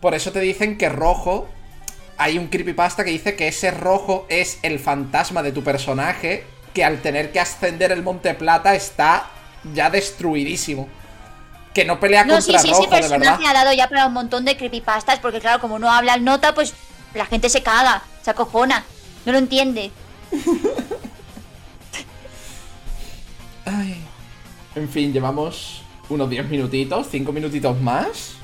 Por eso te dicen que rojo. Hay un creepypasta que dice que ese rojo es el fantasma de tu personaje. Que al tener que ascender el Monte Plata está ya destruidísimo. Que no pelea No, contra sí, sí, rojo, ese de verdad. ha dado ya para un montón de creepypastas, porque claro, como no habla el nota, pues la gente se caga, se acojona, no lo entiende. Ay. En fin, llevamos unos 10 minutitos, 5 minutitos más.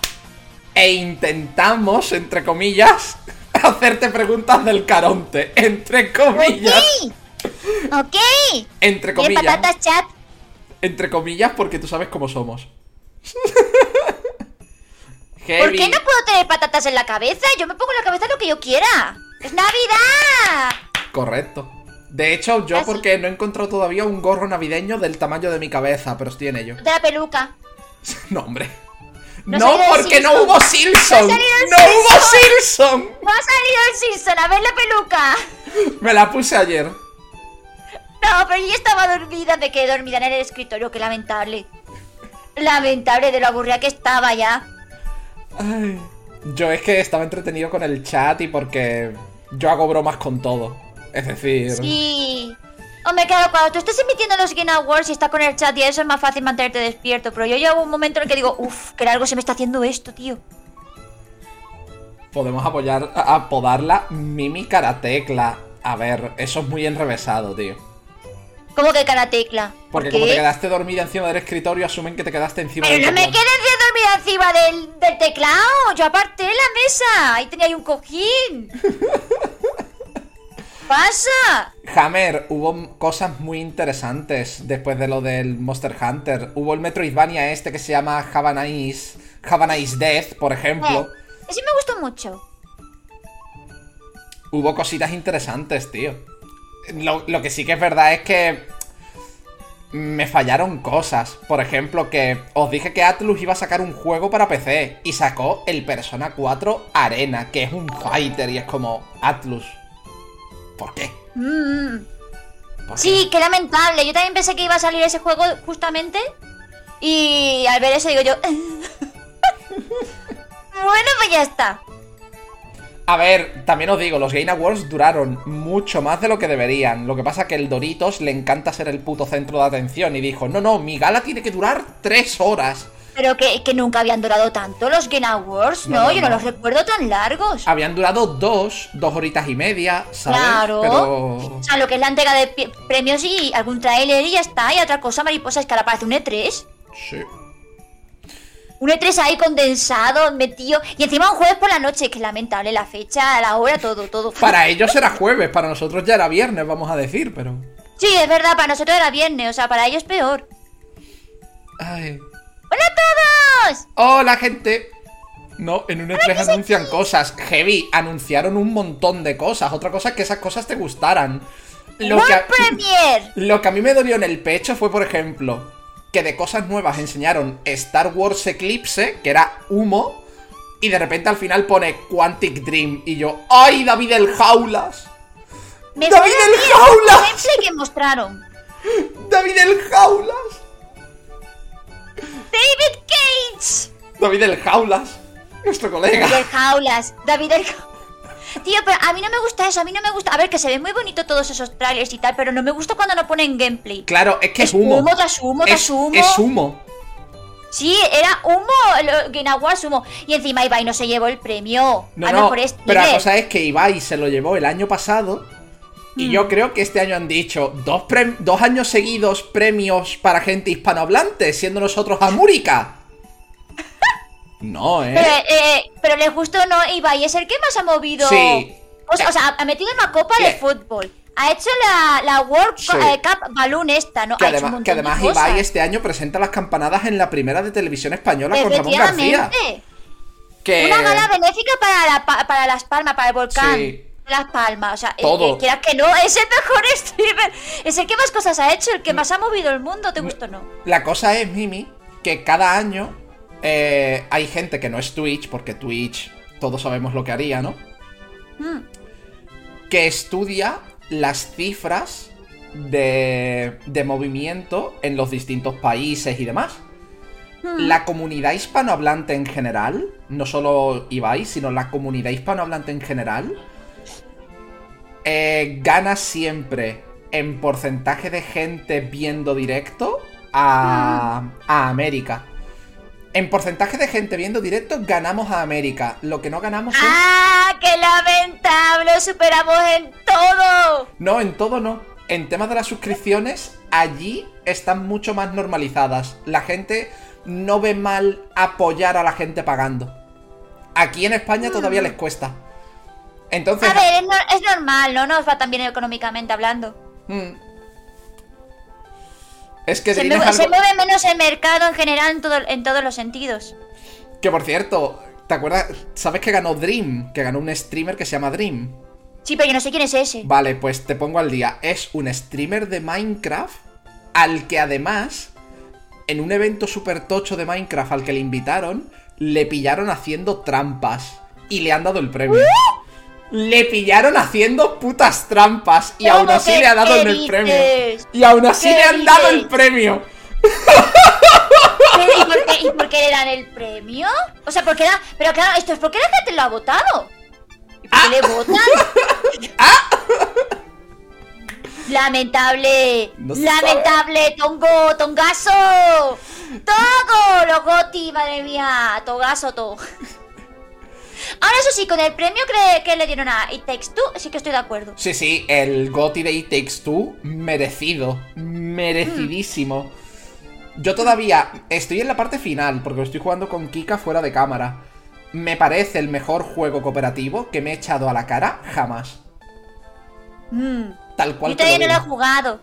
E intentamos, entre comillas, hacerte preguntas del Caronte. Entre comillas. Ok, ok. Entre comillas. patatas chat. Entre comillas, porque tú sabes cómo somos. ¿Por qué no puedo tener patatas en la cabeza? Yo me pongo en la cabeza lo que yo quiera. ¡Es Navidad! Correcto. De hecho, yo Ah, porque no he encontrado todavía un gorro navideño del tamaño de mi cabeza, pero estoy en ello. De la peluca. No, hombre. No porque no hubo Simpson. No hubo Simpson. ¡No ha salido el Simpson! ¡A ver la peluca! Me la puse ayer. No, pero yo estaba dormida, me quedé dormida en el escritorio, qué lamentable. Lamentable de lo aburrida que estaba ya. Ay. Yo es que estaba entretenido con el chat y porque yo hago bromas con todo. Es decir, Sí. Hombre, claro, cuando tú estás emitiendo los Game Awards y estás con el chat y eso es más fácil mantenerte despierto. Pero yo llevo un momento en el que digo, uff, que algo se me está haciendo esto, tío. podemos apoyar, a- apodarla Mimi Karatecla. A ver, eso es muy enrevesado, tío. ¿Cómo que cara tecla? ¿Por Porque qué? como te quedaste dormida encima del escritorio, asumen que te quedaste encima del Pero no me teclado. quedé dormida encima del, del teclado. Yo aparté la mesa. Ahí tenía ahí un cojín. ¡Pasa! Hammer, hubo cosas muy interesantes después de lo del Monster Hunter. Hubo el Metroidvania este que se llama Have a Nice, Have a Nice Death, por ejemplo. Eh, ese me gustó mucho. Hubo cositas interesantes, tío. Lo, lo que sí que es verdad es que me fallaron cosas. Por ejemplo, que os dije que Atlus iba a sacar un juego para PC y sacó el Persona 4 Arena, que es un fighter y es como Atlus. ¿Por qué? Mm. ¿Por Sí, qué lamentable. Yo también pensé que iba a salir ese juego justamente. Y al ver eso digo yo... bueno, pues ya está. A ver, también os digo, los Game Awards duraron mucho más de lo que deberían. Lo que pasa que el Doritos le encanta ser el puto centro de atención y dijo, no, no, mi gala tiene que durar tres horas. Pero que, que nunca habían durado tanto los Game Awards, No, ¿no? no, Yo no, no. los recuerdo tan largos. Habían durado dos, dos horitas y media, ¿sabes? Claro. Pero... O sea, lo que es la entrega de premios y algún trailer y ya está. Y otra cosa, mariposa, es que ahora parece un E3. Sí. Un E3 ahí condensado, metido. Y encima un jueves por la noche, que lamentable la fecha, la hora, todo, todo. Para ellos era jueves, para nosotros ya era viernes, vamos a decir, pero... Sí, es verdad, para nosotros era viernes, o sea, para ellos peor. Ay. ¡Hola a todos! Hola, gente. No, en un E3 anuncian cosas. Heavy, anunciaron un montón de cosas. Otra cosa es que esas cosas te gustaran. Lo ¡World que, a, Premiere! lo que a mí me dolió en el pecho fue, por ejemplo, que de cosas nuevas enseñaron Star Wars Eclipse, que era humo, y de repente al final pone Quantic Dream. Y yo, ¡ay, David el Jaulas! Me ¡David el el Jaulas! gameplay que mostraron. ¡David el Jaulas! ¡David Cage! David el Jaulas, nuestro colega. David el Jaulas. David el... Tío, pero a mí no me gusta eso, a mí no me gusta... A ver, que se ven muy bonito todos esos trailers y tal, pero no me gusta cuando no ponen gameplay. Claro, es que es, Es humo. humo tras humo tras es, humo. es humo. Sí, era humo, Game Awards humo. Y encima Ibai no se llevó el premio. No, no, mejor pero la cosa es que Ibai se lo llevó el año pasado. Y Mm. yo creo que este año han dicho dos, dos años seguidos premios para gente hispanohablante, siendo nosotros América. No, Pero, ¿eh? eh, pero le gustó no, Ibai es el que más ha movido. Sí. O sea, o sea, ha metido una copa de fútbol. Ha hecho la, la World Sí. Eh, Cup Balloon esta, ¿no? Que, ha hecho un además, montón que además de cosas. Ibai este año presenta las campanadas en la primera de televisión española con Ramón García. Que... Una gala benéfica para, la pa- para Las Palmas, para el volcán. Sí. Las Palmas, o sea, Todo. quieras que no, es el mejor streamer. Es el que más cosas ha hecho, el que más ha movido el mundo, ¿te gusta o no? La cosa es, Mimi, que cada año eh, hay gente que no es Twitch, porque Twitch todos sabemos lo que haría, ¿no? Mm. que estudia las cifras de, de movimiento en los distintos países y demás. la comunidad hispanohablante en general, no solo Ibai, sino la comunidad hispanohablante en general, eh, gana siempre en porcentaje de gente viendo directo a, a América. En porcentaje de gente viendo directo ganamos a América. Lo que no ganamos es... ¡Ah! ¡Qué lamentable! ¡Os superamos en todo! No, en todo no. En temas de las suscripciones, allí están mucho más normalizadas. La gente no ve mal apoyar a la gente pagando. Aquí en España todavía les cuesta. Entonces... A ver, es, no- es normal, no nos va tan bien económicamente hablando. mm. Es que Se, mueve, se menos el mercado en general en, todo, en todos los sentidos. Que por cierto, ¿te acuerdas? ¿Sabes que ganó Dream? Que ganó un streamer que se llama Dream. Sí, pero yo no sé quién es ese. Vale, pues te pongo al día. Es un streamer de Minecraft al que además, en un evento super tocho de Minecraft al que le invitaron, le pillaron haciendo trampas y le han dado el premio. Le pillaron haciendo putas trampas y ¿Cómo aún así le ha dado el premio. Y aún así ¿Qué le han dado el premio. ¿Pero ¿Y por, qué, ¿Y por qué le dan el premio? O sea, ¿por qué da- Pero claro, esto es porque la gente lo ha votado. ¿Y por qué le votan? Lamentable. No se Lamentable, Tongo, Tongazo. Togo, los Goti, madre mía. Togazo, todo. Ahora eso sí, con el premio que, que le dieron a It Takes Two, sí que estoy de acuerdo. Sí, sí, el GOTY de It Takes Two, merecido. Merecidísimo. Yo todavía estoy en la parte final, porque estoy jugando con Kika fuera de cámara. Me parece el mejor juego cooperativo que me he echado a la cara jamás. Mm. Tal cual Yo todavía no lo he jugado.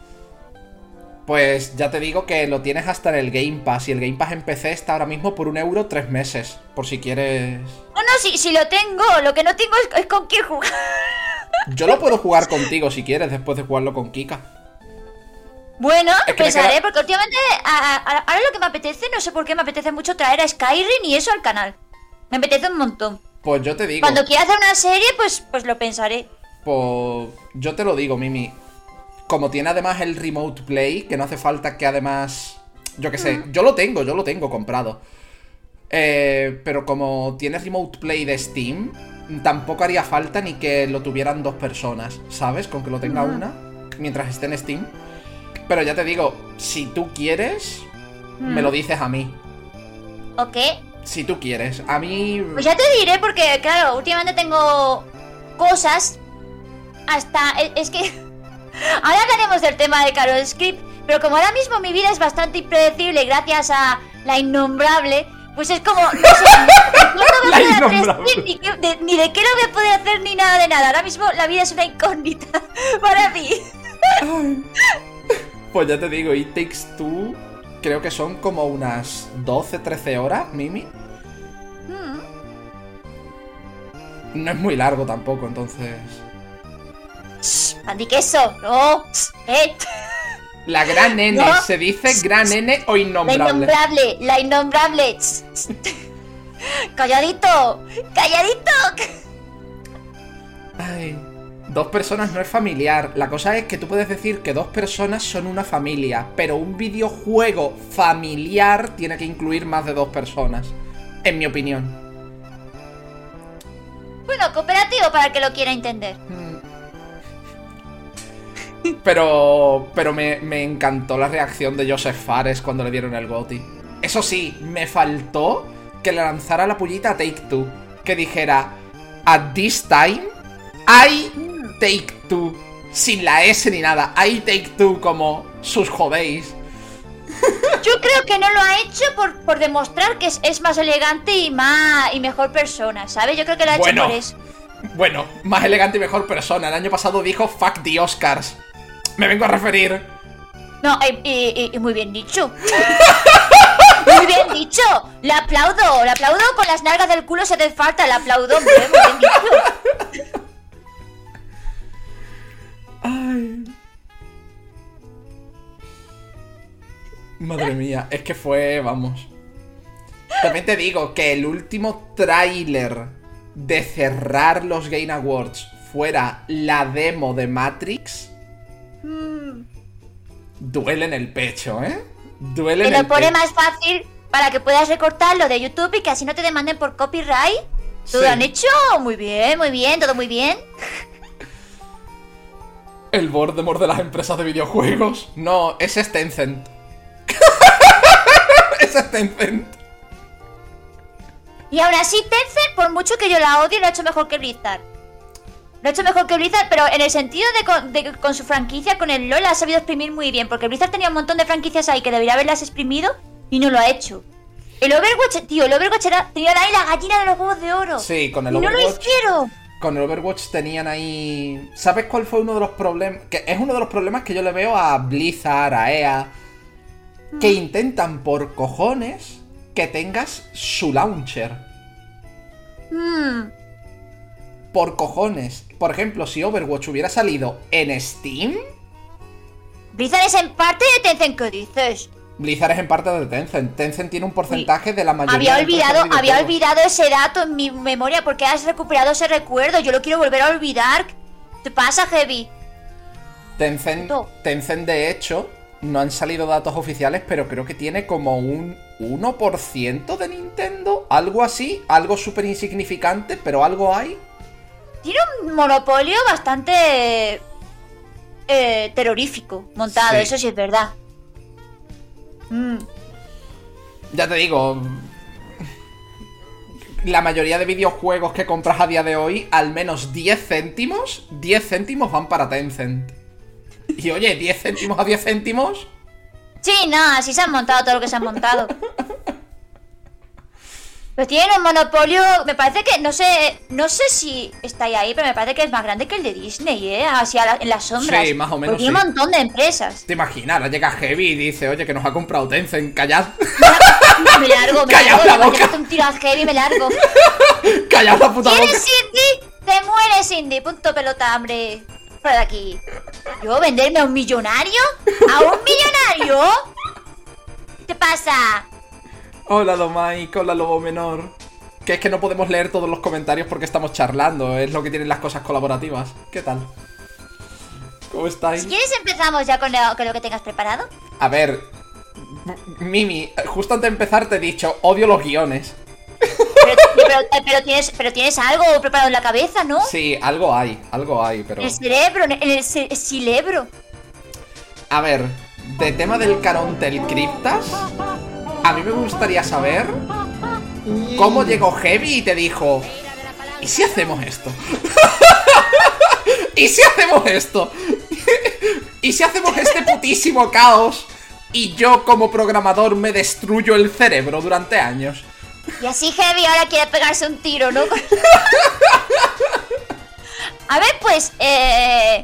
Pues ya te digo que lo tienes hasta en el Game Pass. Y el Game Pass en PC está ahora mismo por un euro tres meses. Por si quieres. No, no, si, si lo tengo. Lo que no tengo es, es con quién jugar. Yo lo puedo jugar contigo si quieres, después de jugarlo con Kika. Bueno, Es que pensaré, queda- porque últimamente, a- a- ahora lo que me apetece, no sé por qué me apetece mucho traer a Skyrim y eso al canal. Me apetece un montón. Pues yo te digo. Cuando quiera hacer una serie, pues, pues lo pensaré. Pues yo te lo digo, Mimi. Como tiene además el Remote Play, que no hace falta que además... Yo qué sé, yo lo tengo, yo lo tengo comprado. Eh, pero como tiene Remote Play de Steam, tampoco haría falta ni que lo tuvieran dos personas, ¿sabes? Con que lo tenga una, mientras esté en Steam. Pero ya te digo, si tú quieres, me lo dices a mí. ¿Ok? Si tú quieres. A mí... Pues ya te diré, porque claro, últimamente tengo cosas. Hasta. Es que. Ahora hablaremos del tema de Carol Script. Pero como ahora mismo mi vida es bastante impredecible gracias a la innombrable. Pues es como, no sé, voy a poder hacer ni, de- ni de qué no voy a poder hacer ni nada de nada. Ahora mismo la vida es una incógnita para mí. Pues ya te digo, It Takes Two creo que son como unas 12, 13 horas, Mimi. Mm. No es muy largo tampoco, entonces... Andy queso, no. Eh, La gran N, No. ¿se dice gran N o la innombrable? innombrable, la innombrable. Calladito, calladito. Ay, dos personas no es familiar. La cosa es que tú puedes decir que dos personas son una familia, pero un videojuego familiar tiene que incluir más de dos personas. En mi opinión. Bueno, cooperativo para el que lo quiera entender. Pero, pero me, me encantó la reacción de Joseph Fares cuando le dieron el GOTY. Eso sí, me faltó que le lanzara la pullita a Take Two. Que dijera, at this time, I Take Two. Sin la S ni nada. I Take Two como sus jodéis. Yo creo que no lo ha hecho por, por demostrar que es, es más elegante y más y mejor persona, ¿sabes? Yo creo que lo ha Bueno. hecho por eso. Bueno, más elegante y mejor persona. El año pasado dijo fuck the Oscars. Me vengo a referir. No, y, y- y- y muy bien dicho. muy bien dicho. Le aplaudo, le aplaudo con las nalgas del culo se te falta, le aplaudo, hombre, muy bien dicho. Ay. Madre mía, es que fue, vamos. También te digo que el último tráiler de cerrar los Game Awards fuera la demo de Matrix. Duele en el pecho, ¿eh? Duele Te en lo el pone pecho. más fácil para que puedas recortarlo de YouTube y que así no te demanden por copyright. ¿Todo Sí. han hecho? Muy bien, muy bien, todo muy bien. El Voldemort de las empresas de videojuegos. No, ese es Tencent. ese es Tencent. Y aún así, Tencent, por mucho que yo la odie, lo ha hecho mejor que Blizzard. Lo ha hecho mejor que Blizzard, pero en el sentido de con, de con su franquicia, con el LoL, ha sabido exprimir muy bien. Porque Blizzard tenía un montón de franquicias ahí que debería haberlas exprimido y no lo ha hecho. El Overwatch, tío, el Overwatch era, tenía ahí la gallina de los huevos de oro. Sí, con el y no lo Overwatch. hicieron. Con el Overwatch tenían ahí. ¿Sabes cuál fue uno de los problemas? Que es uno de los problemas que yo le veo a Blizzard, a EA. Que intentan por cojones que tengas su launcher. Hmm. Por cojones. Por ejemplo, si Overwatch hubiera salido en Steam, Blizzard es en parte de Tencent, ¿qué dices? Blizzard es en parte de Tencent. Tencent tiene un porcentaje de la mayoría Había de olvidado, de había olvidado ese dato en mi memoria porque has recuperado ese recuerdo. Yo lo quiero volver a olvidar. ¿Te pasa, Heavy? Tencent. Tencent, de hecho, no han salido datos oficiales, pero creo que tiene como un 1% de Nintendo. Algo así, algo súper insignificante, pero algo hay. Tiene un monopolio bastante eh, terrorífico montado, Sí. eso sí es verdad. Mm. Ya te digo, la mayoría de videojuegos que compras a día de hoy, al menos 10 céntimos, 10 céntimos van para Tencent. Y oye, 10 céntimos a 10 céntimos, Sí, no, así se han montado todo lo que se han montado. Pues tienen un monopolio, me parece que, no sé, no sé si está ahí, pero me parece que es más grande que el de Disney, ¿eh? Así la- en las sombras. Sí, más o menos, Porque un montón de empresas. te imaginas, ahora llega Heavy y dice, oye, que nos ha comprado Tencent, callad, Me largo, me largo, la boca. un tiro a Heavy me largo. callad la puta boca. ¿Quieres Cindy? Te mueres, Cindy. Punto pelota, hombre. Fuera de aquí. ¿Yo venderme a un millonario? ¿A un millonario? ¿Qué te pasa? Hola Domaic, hola Lobo Menor. Que es que no podemos leer todos los comentarios porque estamos charlando, es lo que tienen las cosas colaborativas. ¿Qué tal? ¿Cómo estáis? Si quieres empezamos ya con lo, con lo que tengas preparado. A ver, Mimi, justo antes de empezar te he dicho, odio los guiones. Pero, pero- pero tienes, pero tienes algo preparado en la cabeza, ¿no? Sí, algo hay, algo hay, pero... El cerebro, en el ce- cerebro. A ver, de tema del Carontel Criptas, a mí me gustaría saber cómo llegó Heavy y te dijo, ¿y si hacemos esto? ¿Y si hacemos esto? ¿Y si hacemos este putísimo caos? Y yo como programador me destruyo el cerebro durante años. Y así Heavy ahora quiere pegarse un tiro, ¿no? A ver, pues, eh...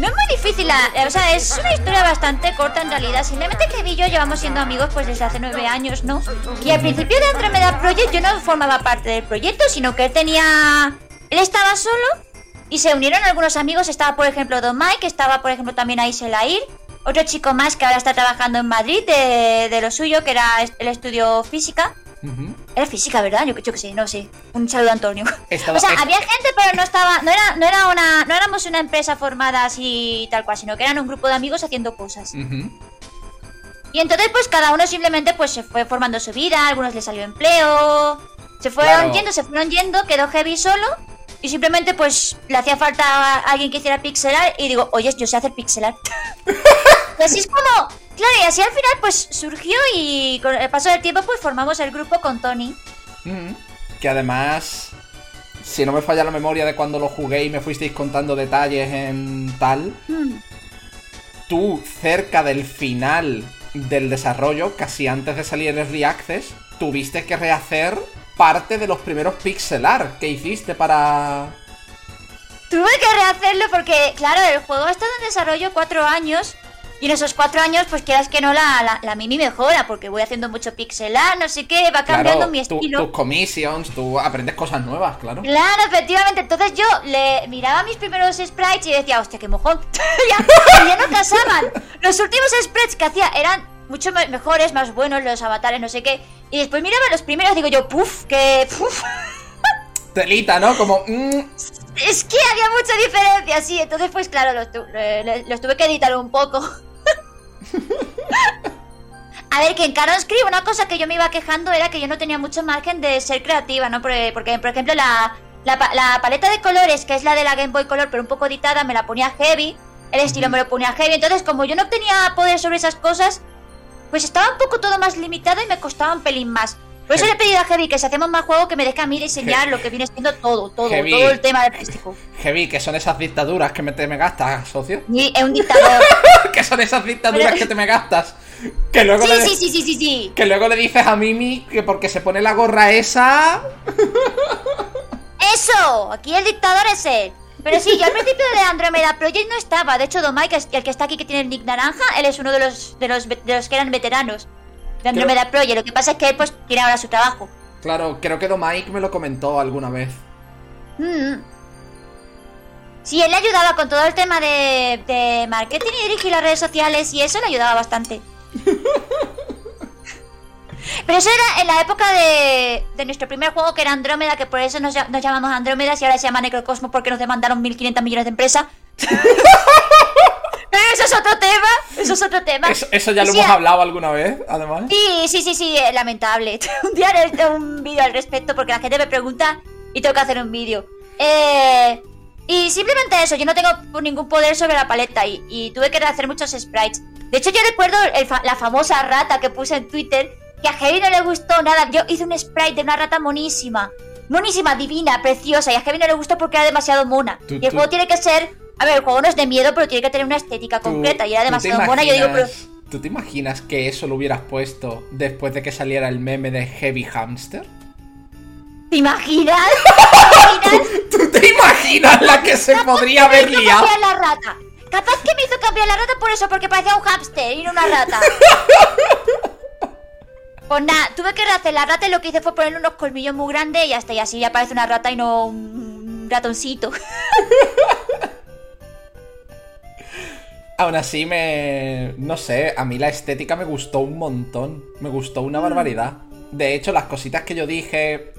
No es muy difícil, la- o sea, es una historia bastante corta en realidad. Simplemente que y yo llevamos siendo amigos pues desde hace nueve años, ¿no? Y al principio de Andromeda Project yo no formaba parte del proyecto, sino que él tenía... Él estaba solo y se unieron algunos amigos. Estaba, por ejemplo, Don Mike, estaba, por ejemplo, también Aiselair. Otro chico más que ahora está trabajando en Madrid de, de lo suyo, que era el estudio física. Era física, ¿verdad? Yo, yo que sé, no sé. Un saludo a Antonio. Estaba- o sea, es- había gente, pero no estaba, no era, no era una, no éramos una empresa formada así tal cual, sino que eran un grupo de amigos haciendo cosas. Y entonces, pues cada uno simplemente pues se fue formando su vida, a algunos les salió empleo, se fueron Claro. yendo, se fueron yendo, quedó Heavy solo. Y simplemente pues le hacía falta a alguien que hiciera pixelar y digo, oye, yo sé hacer pixelar. y así es como, claro, y así al final pues surgió y con el paso del tiempo pues formamos el grupo con Tony. Ujú. Que además, si no me falla la memoria de cuando lo jugué y me fuisteis contando detalles en tal, Hmm. tú cerca del final del desarrollo, casi antes de salir el Early Access, tuviste que rehacer parte de los primeros pixel art que hiciste para... Tuve que rehacerlo porque, claro, el juego ha estado en desarrollo cuatro años. Y en esos cuatro años, pues quieras que no, la, la, la mini mejora, porque voy haciendo mucho pixelar, no sé qué, va cambiando Claro, mi estilo. tus commissions, tú aprendes cosas nuevas, claro. Claro, efectivamente. Entonces yo le miraba mis primeros sprites y decía, hostia, qué mojón. ya no casaban. Los últimos sprites que hacía eran mucho me- mejores, más buenos, los avatares, no sé qué. Y después miraba los primeros digo yo, puf, que puf. Telita, ¿no? Como... mm, Es que había mucha diferencia, sí. Entonces, pues claro, los, tu- eh, los tuve que editar un poco. A ver, que en Caron Script una cosa que yo me iba quejando era que yo no tenía mucho margen de ser creativa, ¿no? Porque, porque, por ejemplo, la, la paleta de colores, que es la de la Game Boy Color, pero un poco editada, me la ponía heavy. El estilo me lo ponía heavy. Entonces, como yo no tenía poder sobre esas cosas, pues estaba un poco todo más limitado y me costaba un pelín más. Por eso le he pedido a Heavy que si hacemos más juego que me deje a mí diseñar lo que viene siendo todo, todo, Heavy. todo el tema del plástico. Heavy, que son esas dictaduras que me te me gastas, socio. Y es un dictador. que son esas dictaduras Pero- que te me gastas. Que luego, Sí, le, sí, sí, sí, sí, sí. que luego le dices a Mimi que porque se pone la gorra esa. ¡Eso! Aquí el dictador es él. Pero sí, yo al principio de Andromeda Project no estaba. De hecho, Domai, que es el que está aquí que tiene el nick naranja, él es uno de los, de los, de los que eran veteranos de Andromeda Project. Lo que pasa es que él pues tiene ahora su trabajo. Claro, creo que Domike me lo comentó alguna vez. Mm. Sí, él le ayudaba con todo el tema de, de marketing y dirigir las redes sociales y eso le ayudaba bastante. Pero eso era en la época de, de nuestro primer juego que era Andrómeda, que por eso nos, nos llamamos Andrómedas y ahora se llama Necrocosmos porque nos demandaron 1.500 millones de empresas. Pero eso es otro tema, eso es otro tema. Eso, eso ya lo Sí, hemos hablado alguna vez, además. Sí, sí, sí, sí, lamentable. un día haré un vídeo al respecto porque la gente me pregunta y tengo que hacer un vídeo. Eh, y simplemente eso, yo no tengo ningún poder sobre la paleta y, y tuve que hacer muchos sprites. De hecho, yo recuerdo el fa- la famosa rata que puse en Twitter, que a Heavy no le gustó nada. Yo hice un sprite de una rata monísima. Monísima, divina, preciosa. Y a Heavy no le gustó porque era demasiado mona. Tú- y el tú- juego tiene que ser... A ver, el juego no es de miedo, pero tiene que tener una estética concreta. Y era demasiado mona. Yo digo, pero... ¿Tú te imaginas que eso lo hubieras puesto después de que saliera el meme de Heavy Hamster? ¿Te imaginas? ¿Te imaginas? ¿Tú te imaginas la que se podría haber liado? cambiar la rata. Capaz que me hizo cambiar la rata por eso, porque parecía un hámster y no una rata. Pues nada, tuve que rehacer la rata y lo que hice fue ponerle unos colmillos muy grandes y hasta y así ya parece una rata y no un ratoncito. Aún así me... No sé, a mí la estética me gustó un montón. Me gustó Mm. una barbaridad. De hecho, las cositas que yo dije...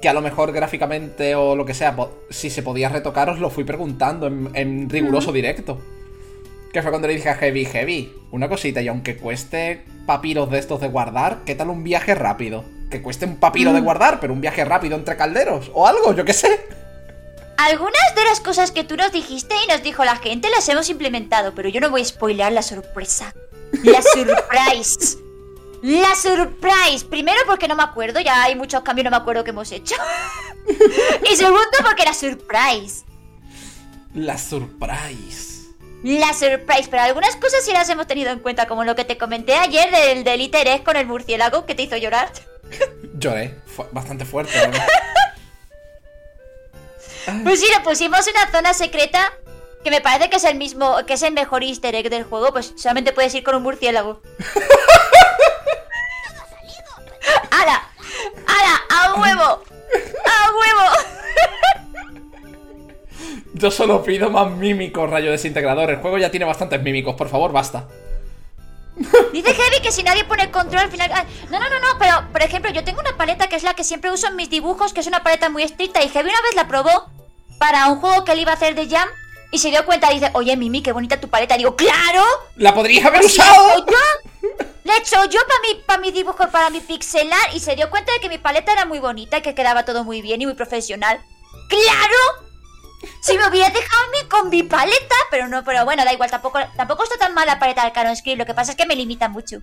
Que a lo mejor gráficamente o lo que sea, si se podía retocar, os lo fui preguntando en, en riguroso directo. Que fue cuando le dije a Heavy, Heavy, una cosita, y aunque cueste papiros de estos de guardar, ¿qué tal un viaje rápido? Que cueste un papiro Mm. de guardar, pero un viaje rápido entre calderos, o algo, yo qué sé. Algunas de las cosas que tú nos dijiste y nos dijo la gente las hemos implementado, pero yo no voy a spoilear la sorpresa. La surprise. La surprise. Primero porque no me acuerdo, ya hay muchos cambios, no me acuerdo que hemos hecho. y segundo porque la surprise. La surprise. La surprise, pero algunas cosas sí las hemos tenido en cuenta, como lo que te comenté ayer del, del Egg con el murciélago que te hizo llorar. Lloré, fue bastante fuerte. Pues sí, le pusimos una zona secreta que me parece que es el mismo, que es el mejor easter egg del juego, pues solamente puedes ir con un murciélago. ¡Hala! ¡Hala! ¡A huevo! Yo solo pido más mímicos, rayo desintegrador. El juego ya tiene bastantes mímicos, por favor, basta. Dice Heavy que si nadie pone el control al final... No, no, no, no, pero por ejemplo, yo tengo una paleta que es la que siempre uso en mis dibujos, que es una paleta muy estricta, y Heavy una vez la probó para un juego que él iba a hacer de Jam, y se dio cuenta y dice, oye Mimi, qué bonita tu paleta. digo, ¡claro! ¡La podríais haber Pues usado! ¿la he hecho yo? La he hecho yo para mi, pa mi dibujo, para mi pixelar y se dio cuenta de que mi paleta era muy bonita y que quedaba todo muy bien y muy profesional. ¡Claro! Si me hubiera dejado a mí con mi paleta, pero no, pero bueno, da igual, tampoco, tampoco está tan mal la paleta del Canon Script, lo que pasa es que me limita mucho.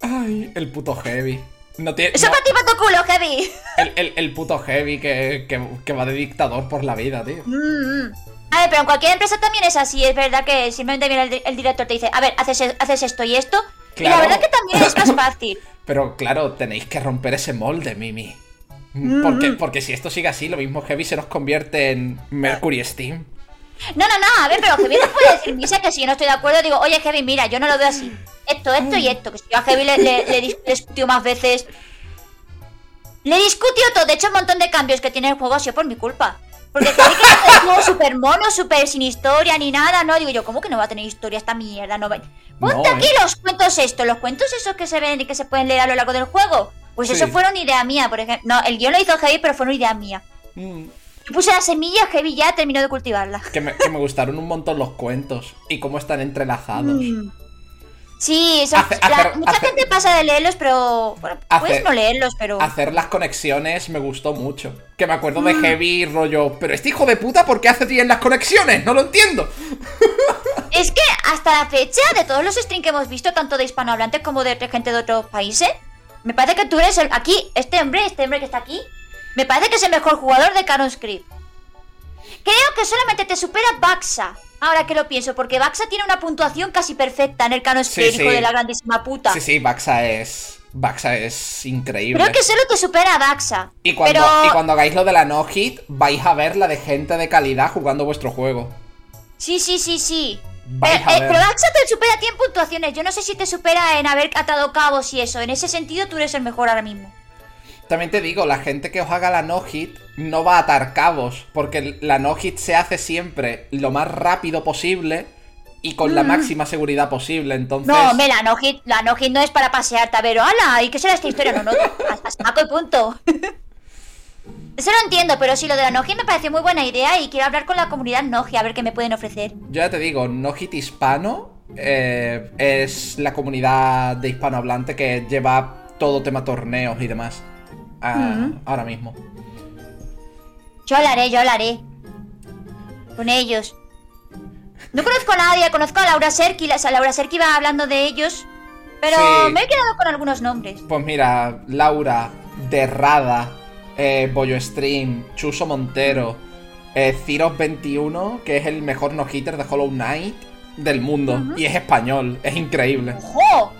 Ay, el puto heavy. No tiene. Eso no, para ti, para tu culo, Heavy. el, el- el puto heavy que, que- que va de dictador por la vida, tío. Mm. A ver, pero en cualquier empresa también es así, es verdad que simplemente viene el, el director te dice, a ver, haces, haces esto y esto, y la verdad que también es más fácil. Pero claro, tenéis que romper ese molde, Mimi. Porque, porque si esto sigue así, lo mismo Heavy se nos convierte en Mercury Steam. No, no, no, a ver, pero Heavy no puede decir misa que si yo no estoy de acuerdo, digo, oye Heavy, mira, yo no lo veo así. Esto, esto y esto. Que si yo a Heavy le, le, le dis- le discutió más veces. Le discutió todo, de hecho, un montón de cambios que tiene el juego ha sido por mi culpa. Porque Heavy que es juego súper mono, súper sin historia ni nada, ¿no? Digo yo, ¿cómo que no va a tener historia esta mierda? No va... Ponte No, aquí ¿eh? los cuentos estos, los cuentos esos que se ven y que se pueden leer a lo largo del juego. Pues Sí. eso fueron idea mía, por ejemplo. No, el guion lo hizo Heavy, pero fueron idea mía. Mm, Yo puse la semilla, Heavy ya terminó de cultivarla. que, me, que me gustaron un montón los cuentos y cómo están entrelazados. Mm. Sí, son- Hace- la- hacer- mucha hacer- gente pasa de leerlos, pero. Bueno, puedes Hacer- no leerlos, pero. Hacer las conexiones me gustó mucho. Que me acuerdo Mm. de Heavy rollo. Pero este hijo de puta, ¿por qué hace bien las conexiones? No lo entiendo. Es que hasta la fecha, de todos los streams que hemos visto, tanto de hispanohablantes como de gente de otros países, me parece que tú eres el. Aquí, este hombre, este hombre que está aquí, me parece que es el mejor jugador de Canon Script. Creo que solamente te supera Baxa. Ahora que lo pienso, porque Baxa tiene una puntuación casi perfecta en el Canon Script, hijo sí. de la grandísima puta. Sí, sí, Baxa es. Baxa es increíble. Creo que solo te supera a Baxa. Y cuando, Pero. y cuando hagáis lo de la no hit, vais a ver la de gente de calidad jugando vuestro juego. Sí, sí, sí, sí. Vais Eh, a eh, pero Baxa te supera a ti en puntuaciones. Yo no sé si te supera en haber atado cabos y eso. En ese sentido, tú eres el mejor ahora mismo. También te digo, la gente que os haga la no hit no va a atar cabos, porque la no hit se hace siempre lo más rápido posible y con la máxima seguridad posible. Entonces, Mm. No, hombre, la no hit, la no hit no es para pasearte a ver, ¡hala! ¿Y qué será esta historia? No, no, a, a saco y punto. Eso lo entiendo, pero sí, lo de la no hit me parece muy buena idea y quiero hablar con la comunidad Nogi a ver qué me pueden ofrecer. yo ya te digo, no hit hispano eh, es la comunidad de hispanohablante que lleva todo tema torneos y demás. ah. Ahora mismo. Yo hablaré, yo hablaré. Con ellos. No conozco a nadie, conozco a Laura Serki, la- Laura Serki va hablando de ellos, pero Sí. me he quedado con algunos nombres. Pues mira, Laura, Derrada, eh, Bollo Stream, Chuso Montero, eh, Ciros21, que es el mejor no-hitter de Hollow Knight del mundo. Y es español, es increíble. ¡Ojo!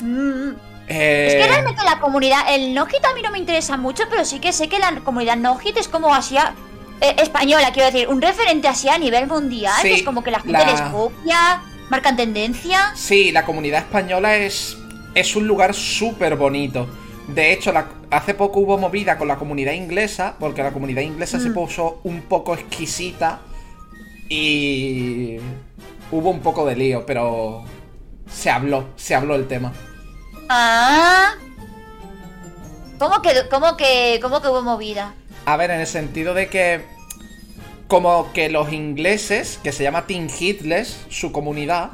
Mm, Eh, Es que realmente la comunidad, el no-hit a mí no me interesa mucho, pero sí que sé que la comunidad no-hit es como así, a- eh, española, quiero decir, un referente así a nivel mundial, Sí, que es como que la gente la- les copia, marcan tendencia. Sí, la comunidad española es, es un lugar súper bonito. De hecho, la- hace poco hubo movida con la comunidad inglesa, porque la comunidad inglesa se Mm. puso un poco exquisita y hubo un poco de lío, pero se habló, se habló el tema. Ah. ¿Cómo que, cómo que, cómo que hubo movida? A ver, en el sentido de que como que los ingleses, que se llama Team Hitless, su comunidad,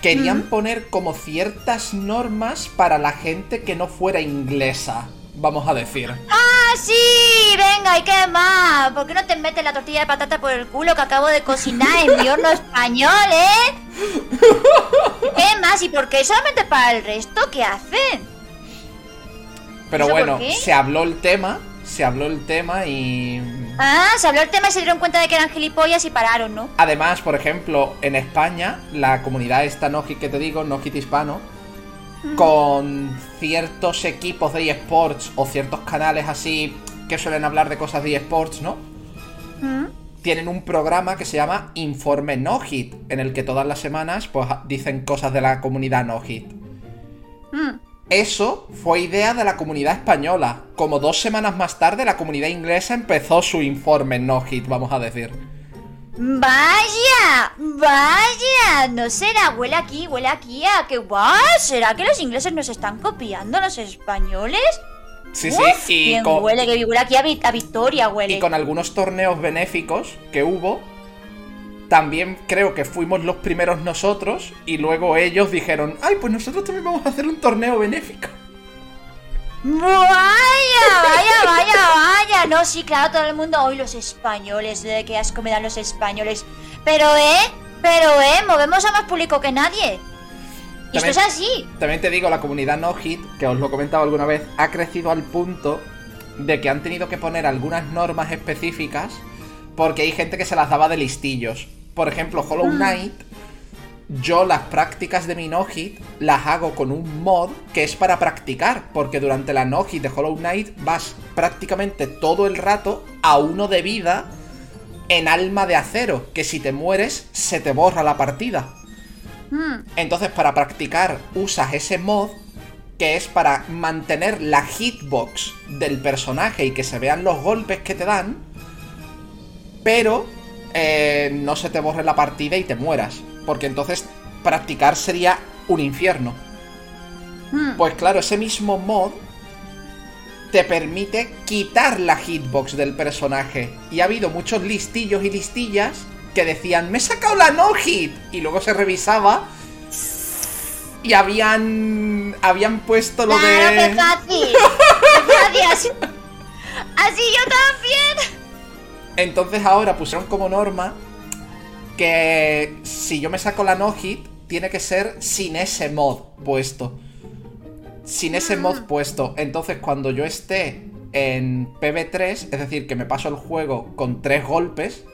querían poner como ciertas normas para la gente que no fuera inglesa, vamos a decir. ¡Ah, sí! Venga, ¿y qué más? ¿Por qué no te metes la tortilla de patata por el culo que acabo de cocinar en mi horno español, eh? ¿Qué más? ¿Y por qué solamente para el resto? ¿Qué hacen? Pero ¿Eso por bueno, se habló el tema, se habló el tema y... Ah, se habló el tema y se dieron cuenta de que eran gilipollas y pararon, ¿no? Además, por ejemplo, en España, la comunidad esta Nojit que te digo, Nojit hispano, con ciertos equipos de eSports o ciertos canales así que suelen hablar de cosas de eSports, ¿no? Mm. Tienen un programa que se llama Informe Nojit, en el que todas las semanas pues dicen cosas de la comunidad Nojit. Mm. Eso fue idea de la comunidad española. Como dos semanas más tarde, la comunidad inglesa empezó su informe Nojit, vamos a decir. Vaya, vaya, no será, huele aquí, huele aquí a que guau, ¿será que los ingleses nos están copiando a los españoles? Sí, sí, y bien con, huele, que huele aquí a, vi- a victoria, huele. y con algunos torneos benéficos que hubo, también creo que fuimos los primeros nosotros y luego ellos dijeron, ay, pues nosotros también vamos a hacer un torneo benéfico. Vaya, vaya, vaya, vaya. No, sí, claro, todo el mundo. Hoy los españoles, de qué asco me dan los españoles. Pero, eh, pero, eh, movemos a más público que nadie. Y esto es así. También te digo, la comunidad no hit, que os lo he comentado alguna vez, ha crecido al punto de que han tenido que poner algunas normas específicas porque hay gente que se las daba de listillos. Por ejemplo, Hollow Knight, yo las prácticas de mi no hit las hago con un mod que es para practicar, porque durante la no hit de Hollow Knight vas prácticamente todo el rato a uno de vida en alma de acero, que si te mueres se te borra la partida. Mm, Entonces, para practicar, usas ese mod que es para mantener la hitbox del personaje y que se vean los golpes que te dan, pero eh, no se te borre la partida y te mueras. Porque entonces practicar sería un infierno. mm. Pues claro, ese mismo mod te permite quitar la hitbox del personaje. Y ha habido muchos listillos y listillas que decían, me he sacado la no hit. Y luego se revisaba y habían habían puesto lo Claro, de qué fácil. Qué fácil, así, así yo también. Entonces ahora pusieron como norma que si yo me saco la no hit tiene que ser sin ese mod puesto. Sin ese mod puesto. Entonces cuando yo esté en PB3, es decir, que me paso el juego con tres golpes,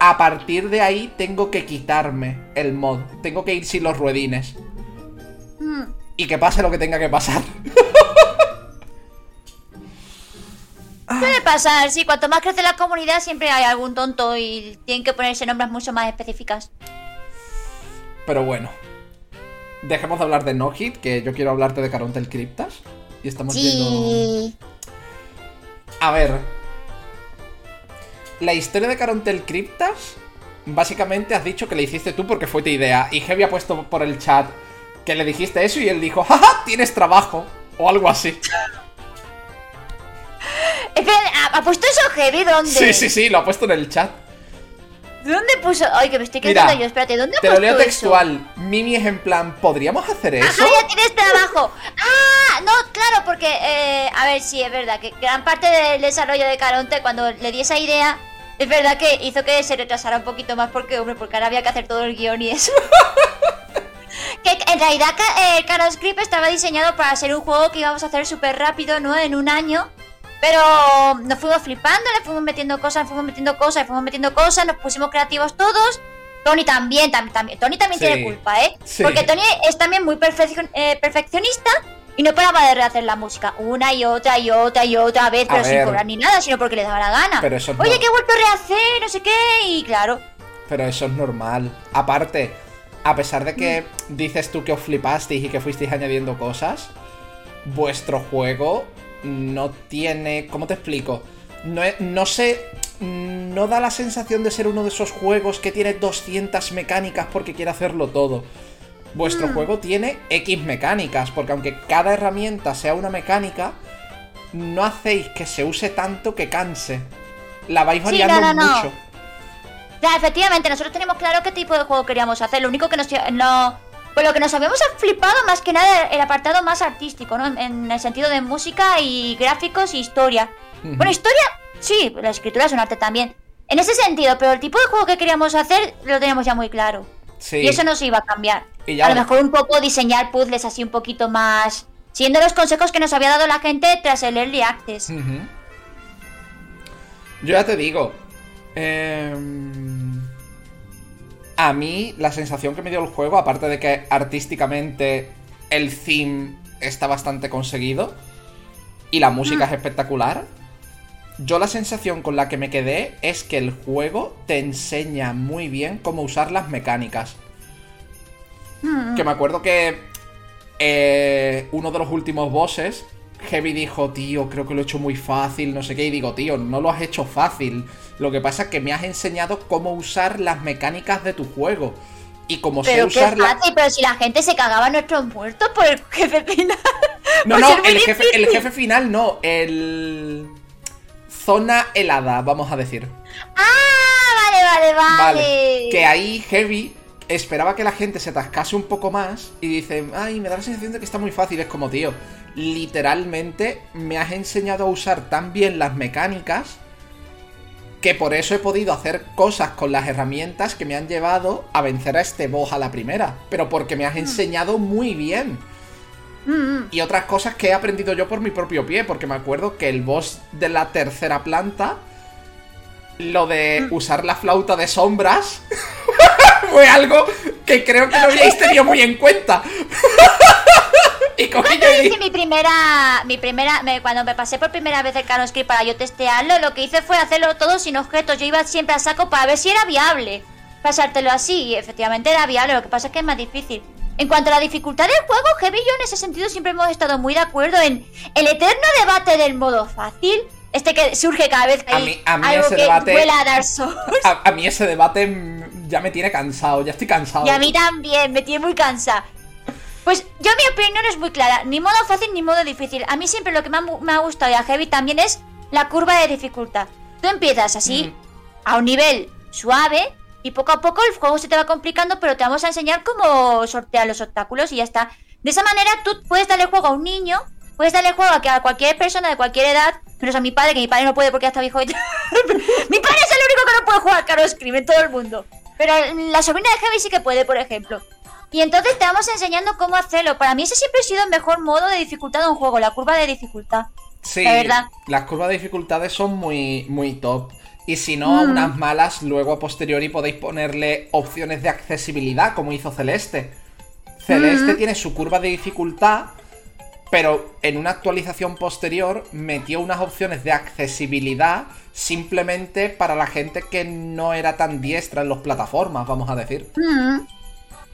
a partir de ahí tengo que quitarme el mod. Tengo que ir sin los ruedines. Mm, Y que pase lo que tenga que pasar. Puede pasar, sí. Cuanto más crece la comunidad, siempre hay algún tonto y tienen que ponerse nombres mucho más específicas. Pero bueno. Dejemos de hablar de no hit, que yo quiero hablarte de Carontel Cryptas. Y estamos viendo... Sí. A ver. La historia de Carontel Cryptas, básicamente has dicho que le hiciste tú porque fue tu idea. Y Heavy ha puesto por el chat que le dijiste eso y él dijo, jaja, tienes trabajo. O algo así. Espera, ¿ha, puesto eso heavy? ¿Dónde? Sí, sí, sí, lo ha puesto en el chat. ¿Dónde puso? Ay, que me estoy quedando yo. Espérate, ¿dónde ha Te lo leo eso? textual. Mimi es en plan, ¿podríamos hacer eso? Ajá, ya tienes trabajo. Ah, no, claro, porque, eh, a ver, sí, es verdad que gran parte del desarrollo de Caronte, cuando le di esa idea, es verdad que hizo que se retrasara un poquito más, porque, hombre, porque ahora había que hacer todo el guion y eso. que en realidad, eh, Caro Script estaba diseñado para ser un juego que íbamos a hacer súper rápido, ¿no? En un año. Pero nos fuimos flipando, le fuimos metiendo cosas, le fuimos metiendo cosas, le fuimos metiendo cosas, nos pusimos creativos todos. Tony también, tam- también. Tony también Sí. tiene culpa, ¿eh? Sí. Porque Tony es también muy perfeccion- eh, perfeccionista y no paraba de rehacer la música una y otra y otra y otra vez, A pero sin ver. cobrar ni nada, sino porque le daba la gana. Pero eso es Oye, no- que he vuelto a rehacer, no sé qué, y claro. Pero eso es normal. Aparte, a pesar de que dices tú que os flipasteis y que fuisteis añadiendo cosas, vuestro juego no tiene. ¿Cómo te explico? No, no sé. No da la sensación de ser uno de esos juegos que tiene 200 mecánicas porque quiere hacerlo todo. Vuestro juego tiene X mecánicas, porque aunque cada herramienta sea una mecánica, no hacéis que se use tanto que canse. La vais variando no, no, no. mucho. Ya, efectivamente, nosotros tenemos claro qué tipo de juego queríamos hacer. Lo único que nos. No, pues lo que nos habíamos flipado más que nada el apartado más artístico, ¿no? En, el sentido de música y gráficos y historia. Bueno, historia, sí, la escritura es un arte también. En ese sentido, pero el tipo de juego que queríamos hacer lo teníamos ya muy claro. Sí. Y eso no se iba a cambiar. Y ya a lo mejor un poco diseñar puzzles así un poquito más. Siendo los consejos que nos había dado la gente tras el Early Access. Yo ya te digo. em, a mí, la sensación que me dio el juego, aparte de que artísticamente el theme está bastante conseguido y la música es espectacular. Yo la sensación con la que me quedé es que el juego te enseña muy bien cómo usar las mecánicas. Mm, Que me acuerdo que eh, uno de los últimos bosses, Heavy dijo, tío, creo que lo he hecho muy fácil, no sé qué, y digo, tío, no lo has hecho fácil. Lo que pasa es que me has enseñado cómo usar las mecánicas de tu juego. Y como sé Pero qué usar la... fácil, pero si la gente se cagaba a nuestros muertos por el jefe final. No, no, el jefe, el difícil. jefe final no, el... Zona helada, vamos a decir. Ah, vale, vale, vale. Vale. Que ahí Heavy esperaba que la gente se atascase un poco más y dice, ay, me da la sensación de que está muy fácil. Es como, tío, literalmente me has enseñado a usar tan bien las mecánicas que por eso he podido hacer cosas con las herramientas que me han llevado a vencer a este boss a la primera. Pero porque me has enseñado muy bien. Mm, mm. Y otras cosas que he aprendido yo por mi propio pie, porque me acuerdo que el boss de la tercera planta, lo de usar la flauta de sombras, fue algo que creo que no habíais tenido muy en cuenta. y y Hice mi primera, mi primera, me- cuando me pasé por primera vez el Canon Script para yo testearlo, lo que hice fue hacerlo todo sin objetos. Yo iba siempre a saco para ver si era viable pasártelo así. Y efectivamente era viable, lo que pasa es que es más difícil. En cuanto a la dificultad del juego, Heavy y yo en ese sentido siempre hemos estado muy de acuerdo en el eterno debate del modo fácil. Este que surge cada vez que A mí- a mí algo ese que debate- a Dark Souls. a, a mí ese debate ya me tiene cansado, ya estoy cansado. Y a mí también, me tiene muy cansada. Pues yo mi opinión es muy clara, ni modo fácil ni modo difícil. A mí siempre lo que me ha, me ha gustado y a Heavy también es la curva de dificultad. Tú empiezas así, Mm. a un nivel suave, Y poco a poco el juego se te va complicando, pero te vamos a enseñar cómo sortear los obstáculos y ya está. De esa manera tú puedes darle juego a un niño, puedes darle juego a, que a cualquier persona de cualquier edad, menos a mi padre, que mi padre no puede porque ya está viejo. mi padre es el único que no puede jugar Caro Scream en todo el mundo. Pero la sobrina de Heavy sí que puede, por ejemplo. Y entonces te vamos enseñando cómo hacerlo. Para mí ese siempre ha sido el mejor modo de dificultad de un juego, la curva de dificultad. Sí, La verdad. las curvas de dificultades son muy, muy top. Y si no, a Mm. unas malas, luego a posteriori podéis ponerle opciones de accesibilidad, como hizo Celeste. Celeste Mm. tiene su curva de dificultad, pero en una actualización posterior metió unas opciones de accesibilidad simplemente para la gente que no era tan diestra en las plataformas, vamos a decir. Mm.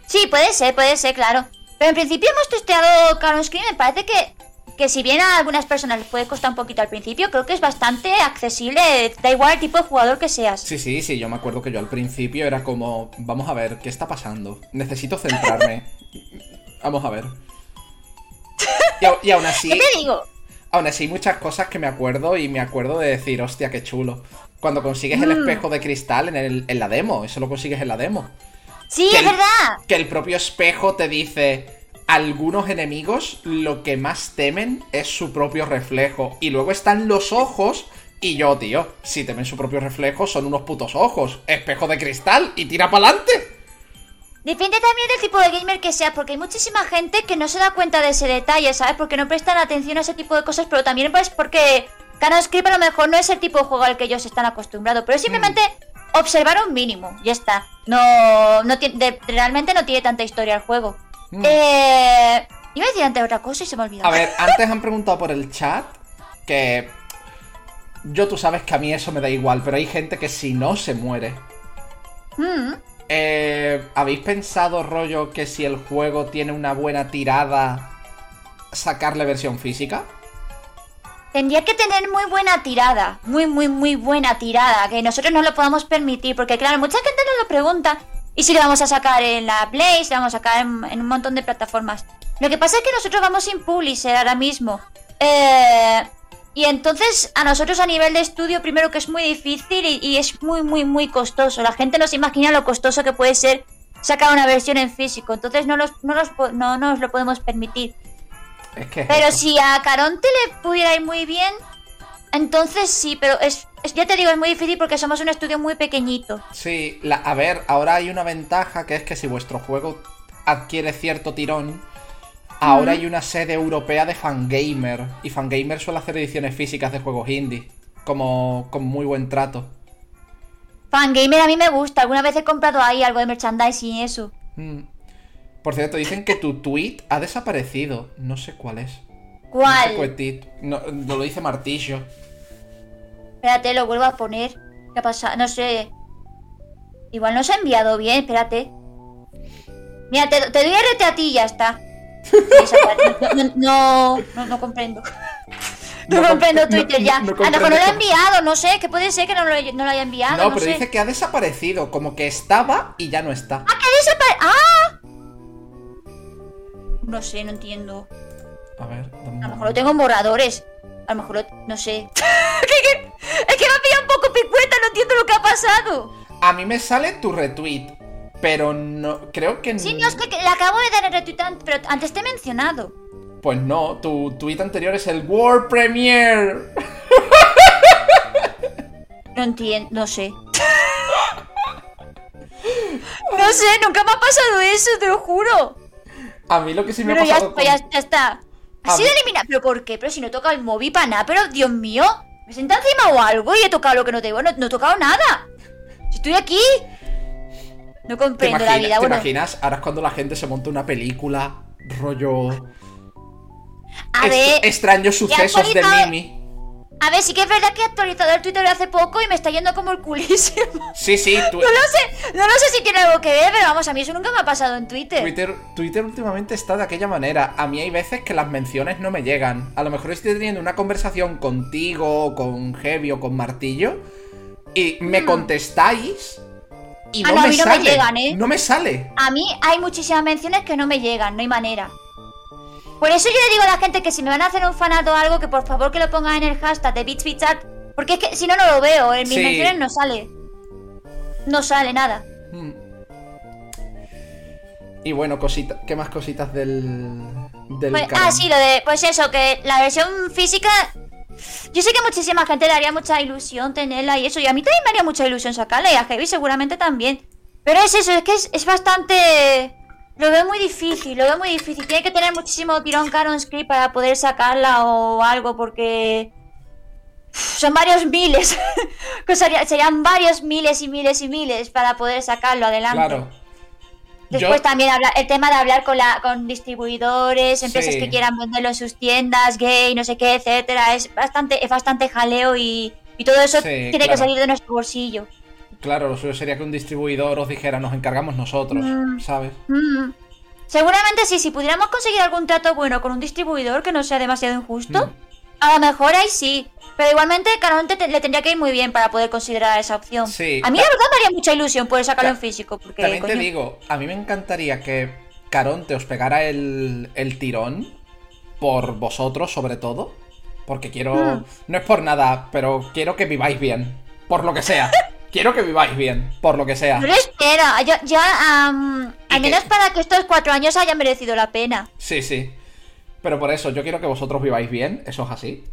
Sí, puede ser, puede ser, claro. Pero en principio hemos testeado Caro Scream. Me parece que, que si bien a algunas personas les puede costar un poquito al principio, creo que es bastante accesible. Da igual el tipo de jugador que seas. Sí, sí, sí, yo me acuerdo que yo al principio era como, vamos a ver, ¿qué está pasando? Necesito centrarme. vamos a ver. Y, aún así, ¿Qué te digo? aún así hay muchas cosas que me acuerdo y me acuerdo de decir, hostia, qué chulo. Cuando consigues el Mm. espejo de cristal en, el- en la demo, eso lo consigues en la demo. Sí, Que es el- verdad. Que el propio espejo te dice, algunos enemigos lo que más temen es su propio reflejo. Y luego están los ojos. Y yo, tío, si temen su propio reflejo, son unos putos ojos. Espejo de cristal y tira para adelante. Depende también del tipo de gamer que seas, porque hay muchísima gente que no se da cuenta de ese detalle, ¿sabes? Porque no prestan atención a ese tipo de cosas, pero también pues porque Caro Script a lo mejor no es el tipo de juego al que ellos están acostumbrados, pero es simplemente observar un mínimo, ya está. No, no tiene, de- realmente no tiene tanta historia el juego. Mm. Eh, iba a decir antes otra cosa y se me olvidó. A ver, antes han preguntado por el chat que... Yo tú sabes que a mí eso me da igual, pero hay gente que si no se muere. Mm. Eh, ¿Habéis pensado, rollo, que si el juego tiene una buena tirada, sacarle versión física? Tendría que tener muy buena tirada, muy, muy, muy buena tirada, que nosotros no lo podamos permitir, porque claro, mucha gente nos lo pregunta, y si lo vamos a sacar en la Play, si lo vamos a sacar en, en un montón de plataformas. Lo que pasa es que nosotros vamos sin publisher ahora mismo. Eh, y entonces a nosotros a nivel de estudio, primero que es muy difícil y, y es muy, muy, muy costoso. La gente no se imagina lo costoso que puede ser sacar una versión en físico, entonces no, los, no, los no nos lo podemos permitir. Es que... es Pero eso. si a Caronte le pudiera ir muy bien, entonces sí, pero es, es- ya te digo, es muy difícil porque somos un estudio muy pequeñito. Sí, la- a ver, ahora hay una ventaja que es que si vuestro juego adquiere cierto tirón, ahora hay una sede europea de Fangamer. Y Fangamer suele hacer ediciones físicas de juegos indie. Como con muy buen trato. Fangamer a mí me gusta, alguna vez he comprado ahí algo de merchandising y eso. Mm. Por cierto, dicen que tu tweet ha desaparecido. No sé cuál es. No sé ¿Cuál? No, no lo dice Martillo. Espérate, lo vuelvo a poner. ¿Qué ha pasado? No sé. Igual no se ha enviado bien, espérate. Mira, te, te doy RT a ti y ya está. No, no, comprendo. No, No comprendo no- Twitter ya. no a lo mejor no lo ha enviado, no sé, que puede ser que no lo, haya enviado. No, pero sé. dice que ha desaparecido. Como que estaba y ya no está. ¡Ah, que desapare- ¡Ah! No sé, no entiendo. A ver, dame A lo mejor lo tengo en borradores. A lo mejor lo... No sé. Es que me ha pillado un poco picueta, no entiendo lo que ha pasado. A mí me sale tu retweet. Pero no. Creo que Sí, no, es que, que le acabo de dar el retweet, an- pero antes te he mencionado. Pues no, tu tweet anterior es el World Premiere. No entiendo, no sé. No sé, nunca me ha pasado eso, te lo juro. A mí lo que sí me Pero ha ya, pasado. está, ya, ya está. Ha sido eliminado. ¿Pero por qué? Pero si no he tocado el móvil para nada. Pero, Dios mío, ¿me sienta encima o algo? Y he tocado lo que no debo. No, no he tocado nada. Si estoy aquí. No ¿Te, comprendo imagina- la vida. ¿Te Bueno, imaginas? Ahora es cuando la gente se monta una película. Rollo. a ver. extraños sucesos de Mimi. A ver, sí que es verdad que he actualizado el Twitter hace poco y me está yendo como el culísimo. Sí, sí, tu- No lo sé, no lo sé si tiene algo que ver, pero vamos, a mí eso nunca me ha pasado en Twitter. Twitter, Twitter últimamente está de aquella manera. A mí hay veces que las menciones no me llegan. A lo mejor estoy teniendo una conversación contigo, con Heavy o con Martillo. Y me Mm. contestáis. Y Ah, no no, a me mí no me sale. llegan, ¿eh? No me sale. A mí hay muchísimas menciones que no me llegan, no hay manera. Por eso yo le digo a la gente que si me van a hacer un fanado o algo, que por favor que lo pongan en el hashtag de BitsBitsArt, porque es que si no, no lo veo, en mis Sí. menciones no sale. No sale nada. Mm. Y bueno, cositas, ¿qué más cositas del, del Pues- ah, sí, lo de. Pues eso, que la versión física. Yo sé que muchísima gente le haría mucha ilusión tenerla y eso. Y a mí también me haría mucha ilusión sacarla. Y a Heavy seguramente también. Pero es eso, es que es, es bastante. Lo veo muy difícil, lo veo muy difícil. Tiene que tener muchísimo tirón Caron Script para poder sacarla o algo, porque. Son varios miles. Serían varios miles y miles y miles para poder sacarlo adelante. Claro. Después Yo- también habla- el tema de hablar con la con distribuidores, empresas Sí. que quieran venderlo en sus tiendas, gay, no sé qué, etcétera, es bastante es bastante jaleo y, y todo eso Sí, tiene que salir de nuestro bolsillo. Claro, lo suyo sería que un distribuidor os dijera, nos encargamos nosotros, Mm. ¿sabes? Mm. Seguramente sí, si pudiéramos conseguir algún trato bueno con un distribuidor que no sea demasiado injusto, Mm. A lo mejor ahí sí. Pero igualmente Caronte te- le tendría que ir muy bien para poder considerar esa opción. Sí. A mí la verdad me haría mucha ilusión poder sacarlo en físico, porque También te digo, a mí me encantaría que Caronte os pegara el, el tirón por vosotros, sobre todo. Porque quiero. Mm. No es por nada, pero quiero que viváis bien. Por lo que sea. quiero que viváis bien. Por lo que sea. Yo lo espero. Yo, yo, ¿Y al menos para que estos cuatro años hayan merecido la pena. Sí, sí. Pero por eso, yo quiero que vosotros viváis bien, eso es así.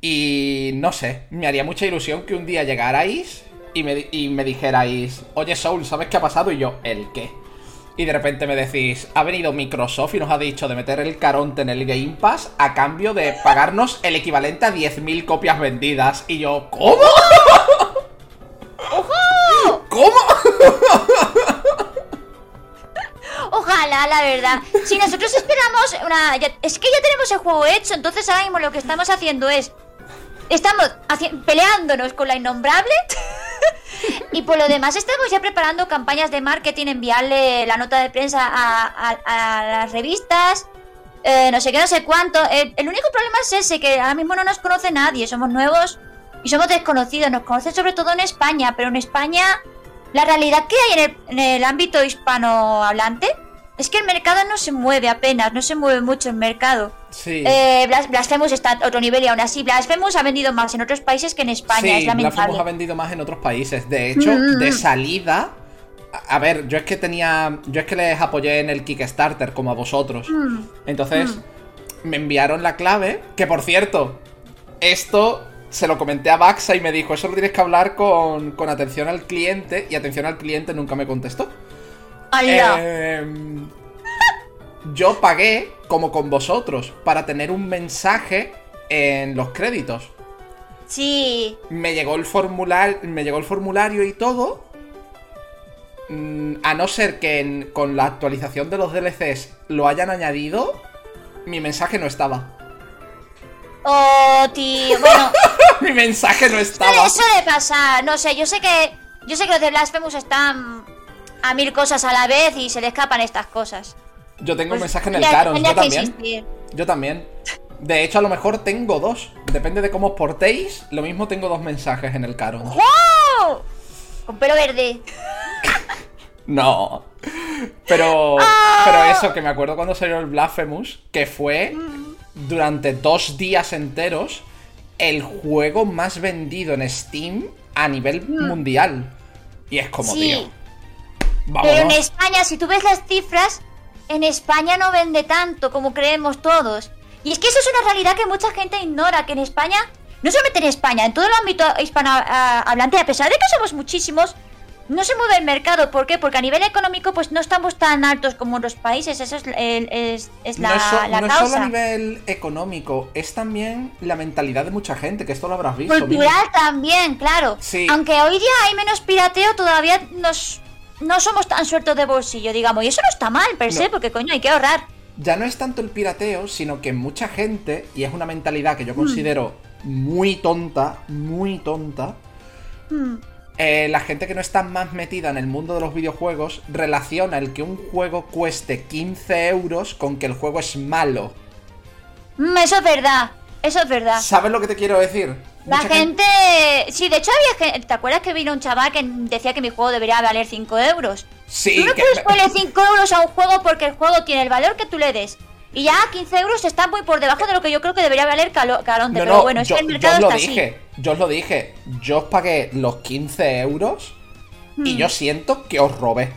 Y no sé, me haría mucha ilusión que un día llegarais y me, y me dijerais, oye Soul, ¿sabes qué ha pasado? Y yo, ¿el qué? Y de repente me decís, ha venido Microsoft y nos ha dicho de meter el caronte en el Game Pass a cambio de pagarnos el equivalente a 10.000 copias vendidas. Y yo, ¿cómo? ¿Cómo? Ojalá, la verdad. Si nosotros esperamos una... ya- es que ya tenemos el juego hecho, entonces ahora mismo lo que estamos haciendo es... Estamos haci- peleándonos con la innombrable. y por lo demás estamos ya preparando campañas de marketing, enviarle la nota de prensa a, a- a las revistas. eh, no sé qué, no sé cuánto. El, el único problema es ese, que ahora mismo no nos conoce nadie. Somos nuevos y somos desconocidos. Nos conocen sobre todo en España, pero en España la realidad que hay en el, en el ámbito hispanohablante es que el mercado no se mueve apenas, no se mueve mucho el mercado. Sí. Eh, Blas- Blasphemous está a otro nivel y aún así Blasphemous ha vendido más en otros países que en España, sí, es Blasphemous lamentable. ha vendido más en otros países. De hecho, Mm, de mm. salida. A ver, yo es que tenía. Yo es que les apoyé en el Kickstarter, como a vosotros. Mm, Entonces, me enviaron la clave. Que por cierto, esto se lo comenté a Baxa y me dijo: Eso lo tienes que hablar con, con atención al cliente. Y atención al cliente nunca me contestó. Em, yo pagué, como con vosotros, para tener un mensaje en los créditos Sí, me llegó el formulario, me llegó el formulario y todo. Mm, A no ser que en- con la actualización de los DLCs lo hayan añadido, mi mensaje no estaba. oh, tío, bueno, mi mensaje no estaba. suele pasar, no sé, yo sé que yo sé que los de Blasphemous están a mil cosas a la vez y se le escapan estas cosas. Yo tengo un Pues mensaje en el Caron, yo también. existir. Yo también. De hecho, a lo mejor tengo dos. Depende de cómo os portéis. Lo mismo tengo dos mensajes en el Caron. ¡Wow! Con pelo verde. No. Pero. Ah. Pero eso, que me acuerdo cuando salió el Blasphemous, que fue durante dos días enteros el juego más vendido en Steam a nivel mundial. Y es como, Sí. tío. Pero en. España, si tú ves las cifras, en España no vende tanto como creemos todos. Y es que eso es una realidad que mucha gente ignora, que en España, no solamente en España, en todo el ámbito hispanohablante, a pesar de que somos muchísimos, no se mueve el mercado. ¿Por qué? Porque a nivel económico, pues no estamos tan altos como otros países. Eso es, el- es- es la, no es, so- la no solo causa. a nivel económico, es también la mentalidad de mucha gente, que esto lo habrás visto. Cultural también, claro. Sí. Aunque hoy día hay menos pirateo, todavía nos, no somos tan sueltos de bolsillo, digamos. Y eso no está mal, per se, No. porque coño, hay que ahorrar. ya no es tanto el pirateo, sino que mucha gente, y es una mentalidad que yo considero muy tonta, muy tonta, Hmm. eh, la gente que no está más metida en el mundo de los videojuegos relaciona el que un juego cueste 15 euros con que el juego es malo. Mm, eso es verdad, eso es verdad. ¿Sabes lo que te quiero decir? La gente... Sí, de hecho había gente... ¿Te acuerdas que vino un chaval que decía que mi juego debería valer 5 euros? Sí, tú no que- puedes ponerle 5 euros a un juego porque el juego tiene el valor que tú le des. Y ya 15 euros está muy por debajo de lo que yo creo que debería valer Caronte. No, pero no, bueno, es yo, que el yo mercado os lo está dije, yo os lo dije. Yo os pagué los 15 euros Y yo siento que os robé.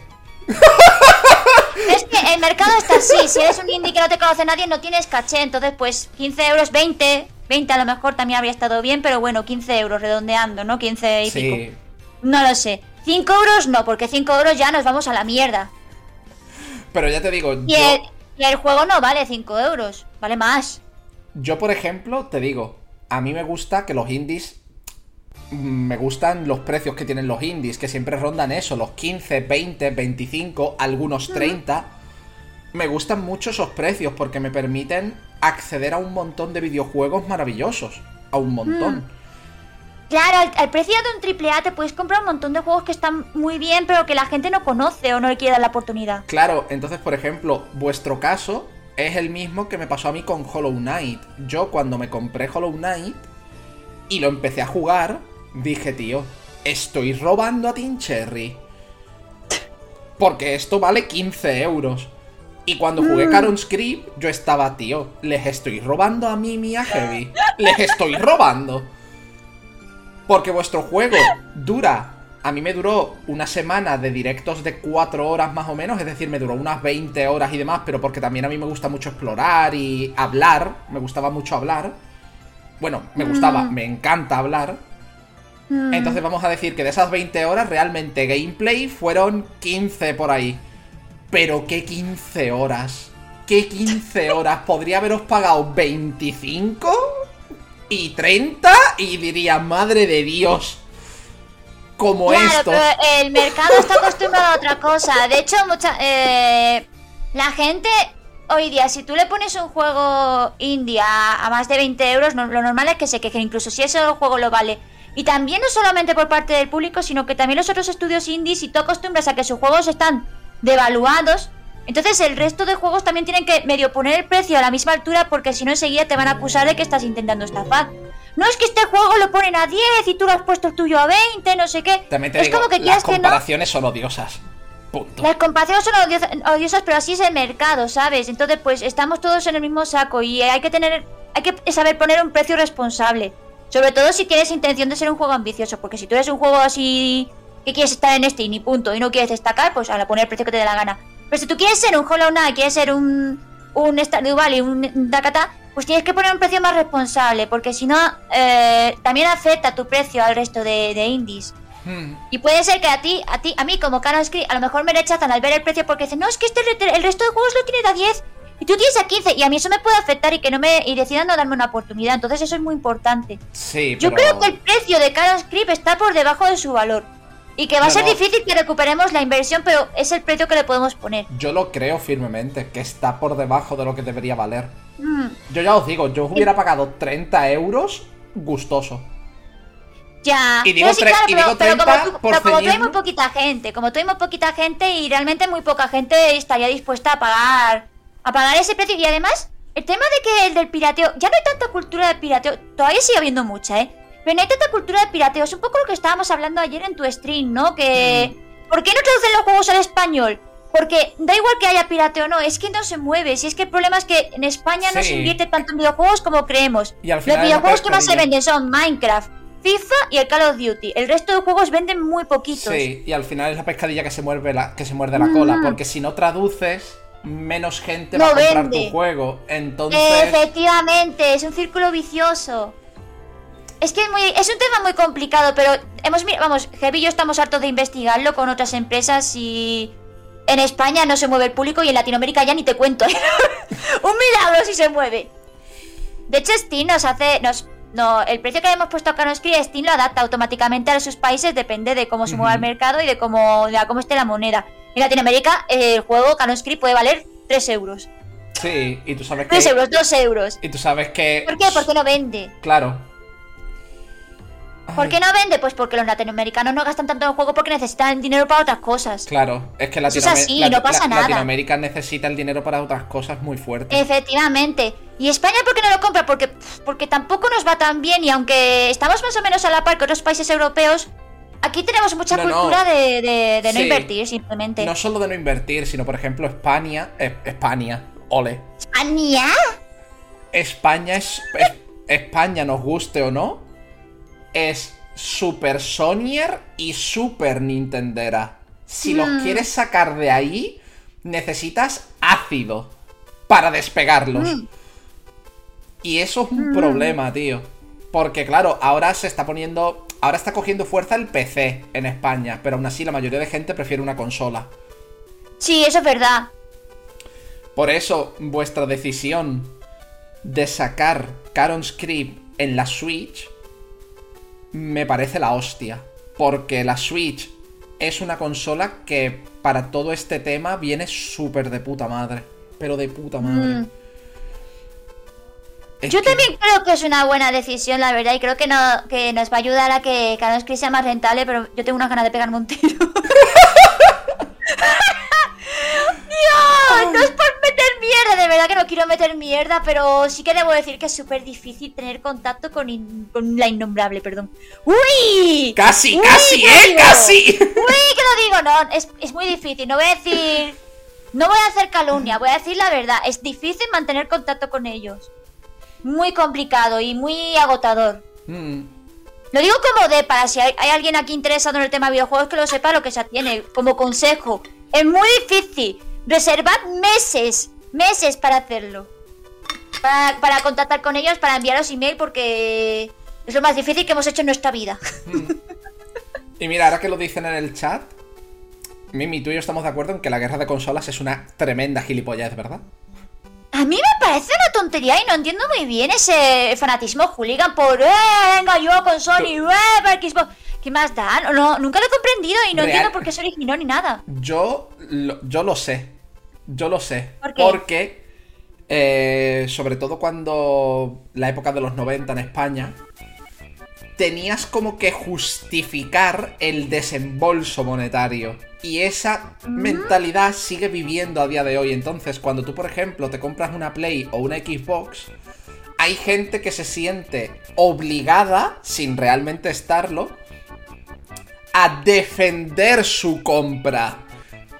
Es que el mercado está así. Si eres un indie que no te conoce nadie, no tienes caché. Entonces, pues 15 euros, 20. 20 a lo mejor también habría estado bien, pero bueno, 15 euros redondeando, ¿no? 15 y Sí. pico. No lo sé. 5 euros no, porque 5 euros ya nos vamos a la mierda. Pero ya te digo, Y, yo, el, y el juego no vale 5 euros, vale más. yo por ejemplo, te digo, a mí me gusta que los indies. mm, Me gustan los precios que tienen los indies, que siempre rondan eso, los 15, 20, 25, algunos 30. Me gustan mucho esos precios porque me permiten acceder a un montón de videojuegos maravillosos. A un montón. Claro, al, al precio de un triple A te puedes comprar un montón de juegos que están muy bien, pero que la gente no conoce o no le quiere dar la oportunidad. Claro, entonces, por ejemplo, vuestro caso es el mismo que me pasó a mí con Hollow Knight. Yo cuando me compré Hollow Knight y lo empecé a jugar, dije, tío, estoy robando a Team Cherry. Porque esto vale 15 euros. Y cuando jugué Caron Script, yo estaba, tío, les estoy robando a mí mi a Heavy. Les estoy robando. Porque vuestro juego dura. A mí me duró una semana de directos de 4 horas más o menos, es decir, me duró unas 20 horas y demás, pero porque también a mí me gusta mucho explorar y hablar, me gustaba mucho hablar. Bueno, me gustaba, me encanta hablar. Mm. Entonces vamos a decir que de esas 20 horas realmente gameplay fueron 15 por ahí. Pero qué 15 horas. ¿Qué 15 horas? Podría haberos pagado 25 y 30 y diría, madre de Dios. Como Claro, esto. pero el mercado está acostumbrado a otra cosa. De hecho, mucha, eh, la gente hoy día, si tú le pones un juego indie a, más de 20 euros, no- lo normal es que se quejen, incluso si ese juego lo vale. Y también no solamente por parte del público, sino que también los otros estudios indies, si tú acostumbras a que sus juegos están devaluados, entonces el resto de juegos también tienen que medio poner el precio a la misma altura porque si no enseguida te van a acusar de que estás intentando estafar. No es que este juego lo ponen a 10 y tú lo has puesto el tuyo a 20, no sé qué. También te es digo, como que las quieras que no. comparaciones son odiosas. Punto. Las comparaciones son odiosas, odiosas, pero así es el mercado, ¿sabes? Entonces, pues estamos todos en el mismo saco y hay que tener, hay que saber poner un precio responsable. Sobre todo si tienes intención de ser un juego ambicioso, porque si tú eres un juego así que quieres estar en Steam y punto y no quieres destacar, pues a poner el precio que te dé la gana. Pero si tú quieres ser un Hollow Knight, quieres ser un un Stardew Valley, un Dakata, pues tienes que poner un precio más responsable, porque si no eh, también afecta tu precio al resto de, de indies. Hmm. Y puede ser que a ti, a ti, a mí como Canon Script, a lo mejor me rechazan al ver el precio porque dicen, no, es que este el resto de juegos lo tienen a 10 y tú tienes a 15 y a mí eso me puede afectar y que no me y decidan no darme una oportunidad. Entonces eso es muy importante. Sí, Yo pero... creo que el precio de Canon Script está por debajo de su valor y que va a ser difícil que recuperemos la inversión, pero es el precio que le podemos poner. Yo lo creo firmemente, que está por debajo de lo que debería valer. Mm, Yo ya os digo, yo hubiera pagado 30 euros gustoso. ya. Y digo Pero sí, claro, y pero, digo pero 30 como, tú, por pero como tú hay muy poquita gente, como tú hay muy poquita gente y realmente muy poca gente estaría dispuesta a pagar a pagar ese precio y además el tema de que el del pirateo, ya no hay tanta cultura de pirateo, todavía sigue habiendo mucha, ¿eh? Pero no hay tanta cultura de pirateo, es un poco lo que estábamos hablando ayer en tu stream, ¿no? Que Mm. ¿por qué no traducen los juegos al español? Porque da igual que haya pirateo o no, es que no se mueve. Si es que el problema es que en España no se invierte tanto en videojuegos como creemos. Y al Los final la videojuegos que más se venden son Minecraft, FIFA y el Call of Duty. El resto de juegos venden muy poquitos. Sí, y al final es la pescadilla que se muerde la, que se muerde la Mm. cola, porque si no traduces, menos gente No va a comprar vende. tu juego. Entonces, Efectivamente, es un círculo vicioso. Es que es, muy, es un tema muy complicado, pero hemos vamos, Heavy y yo estamos hartos de investigarlo con otras empresas y en España no se mueve el público y en Latinoamérica ya ni te cuento. ¿eh? un milagro si se mueve. De hecho, Steam nos hace, nos, no, el precio que le hemos puesto a Canoscri, Steam lo adapta automáticamente a sus países, depende de cómo se mueva el mercado y de cómo, de cómo esté la moneda. En Latinoamérica, el juego Canoscri puede valer 3 euros. sí, y tú sabes 3 que. euros, 2 euros. Y tú sabes que. ¿Por qué? Porque no vende. Claro. ¿Por qué no vende? Pues porque los latinoamericanos no gastan tanto en el juego porque necesitan dinero para otras cosas. Claro, es que es Latinoam- así, Lat- no pasa La- nada. Latinoamérica necesita el dinero para otras cosas muy fuertes. Efectivamente. ¿Y España por qué no lo compra? Porque, porque tampoco nos va tan bien y aunque estamos más o menos a la par que otros países europeos, aquí tenemos mucha No, no. cultura de, de- de no Sí. invertir simplemente. No solo de no invertir, sino por ejemplo España. eh, España, ole. ¿España? España es, es- España, nos guste o no, es Super Sonyer y Super Nintendera. Si los Mm. quieres sacar de ahí, necesitas ácido para despegarlos. Mm. Y eso es un problema, tío. Porque claro, ahora se está poniendo. Ahora está cogiendo fuerza el PC en España, pero aún así la mayoría de gente prefiere una consola. Sí, eso es verdad. Por eso, vuestra decisión de sacar Caron Script en la Switch me parece la hostia. Porque la Switch es una consola que para todo este tema viene súper de puta madre. Pero de puta madre. Mm. Es Yo que- también creo que es una buena decisión, la verdad, y creo que, no, que nos va a ayudar a que cada vez sea más rentable, pero yo tengo unas ganas de pegarme un tiro. Dios, no es por meter mierda, de verdad que no quiero meter mierda, pero sí que debo decir que es súper difícil tener contacto con, in- con la innombrable, perdón. ¡Uy! Casi, Uy, casi, eh, digo. casi. ¡Uy, que lo digo! No, es, es muy difícil, no voy a decir... No voy a hacer calumnia, voy a decir la verdad. Es difícil mantener contacto con ellos. Muy complicado y muy agotador. Mm, Lo digo como de para si hay, hay alguien aquí interesado en el tema de videojuegos que lo sepa lo que se tiene. Como consejo. Es muy difícil. Reservad meses. Meses para hacerlo. Para, para contactar con ellos, para enviaros email porque es lo más difícil que hemos hecho en nuestra vida. Y mira, ahora que lo dicen en el chat, Mimi, tú y yo estamos de acuerdo en que la guerra de consolas es una tremenda gilipollez, ¿verdad? A mí me parece una tontería y no entiendo muy bien ese fanatismo hooligan por, eh, venga yo con Sony, eh, para Xbox. ¿Qué más da? No, nunca lo he comprendido y no Real- entiendo por qué se originó ni nada. Yo lo, yo lo sé. Yo lo sé. ¿Por qué? Porque, eh, sobre todo cuando la época de los 90 en España, tenías como que justificar el desembolso monetario. Y esa mentalidad sigue viviendo a día de hoy. Entonces, cuando tú, por ejemplo, te compras una Play o una Xbox, hay gente que se siente obligada, sin realmente estarlo, a defender su compra.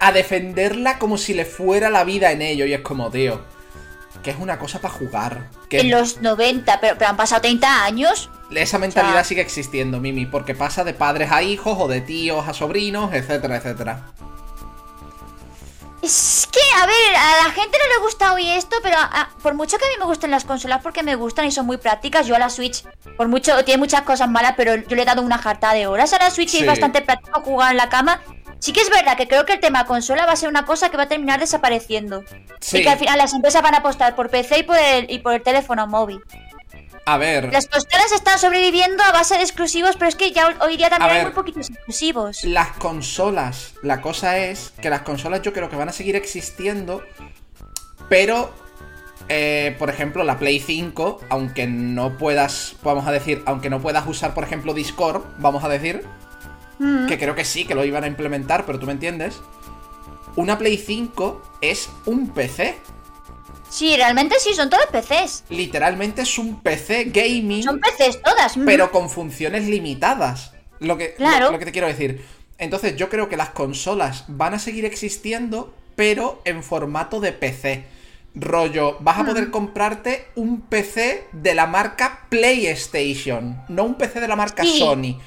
A defenderla como si le fuera la vida en ello. Y es como, tío, que es una cosa para jugar. Que En los 90, pero, pero han pasado 30 años. esa mentalidad o sea- sigue existiendo, Mimi, porque pasa de padres a hijos o de tíos a sobrinos, etcétera, etcétera. Es que, a ver, a la gente no le gusta hoy esto, pero a- por mucho que a mí me gusten las consolas porque me gustan y son muy prácticas, yo a la Switch, por mucho, tiene muchas cosas malas, pero yo le he dado una jarta de horas a la Switch y es bastante práctico jugar en la cama. Sí que es verdad que creo que el tema consola va a ser una cosa que va a terminar desapareciendo. Sí. Y que al final las empresas van a apostar por PC y por el, y por el teléfono móvil. A ver, Las consolas están sobreviviendo a base de exclusivos, pero es que ya hoy día también hay muy poquitos exclusivos. las consolas, la cosa es que las consolas yo creo que van a seguir existiendo, pero, eh, por ejemplo, la Play 5, aunque no puedas, vamos a decir, aunque no puedas usar, por ejemplo, Discord, vamos a decir, Mm. que creo que sí, que lo iban a implementar, pero tú me entiendes, una Play 5 es un PC. Sí, realmente sí, son todos PCs. Literalmente es un PC gaming, Son PCs todas. pero con funciones limitadas. Lo que, Claro. lo, lo que te quiero decir. Entonces yo creo que las consolas van a seguir existiendo, pero en formato de PC. Rollo, vas a poder comprarte un PC de la marca PlayStation, no un PC de la marca Sí. Sony.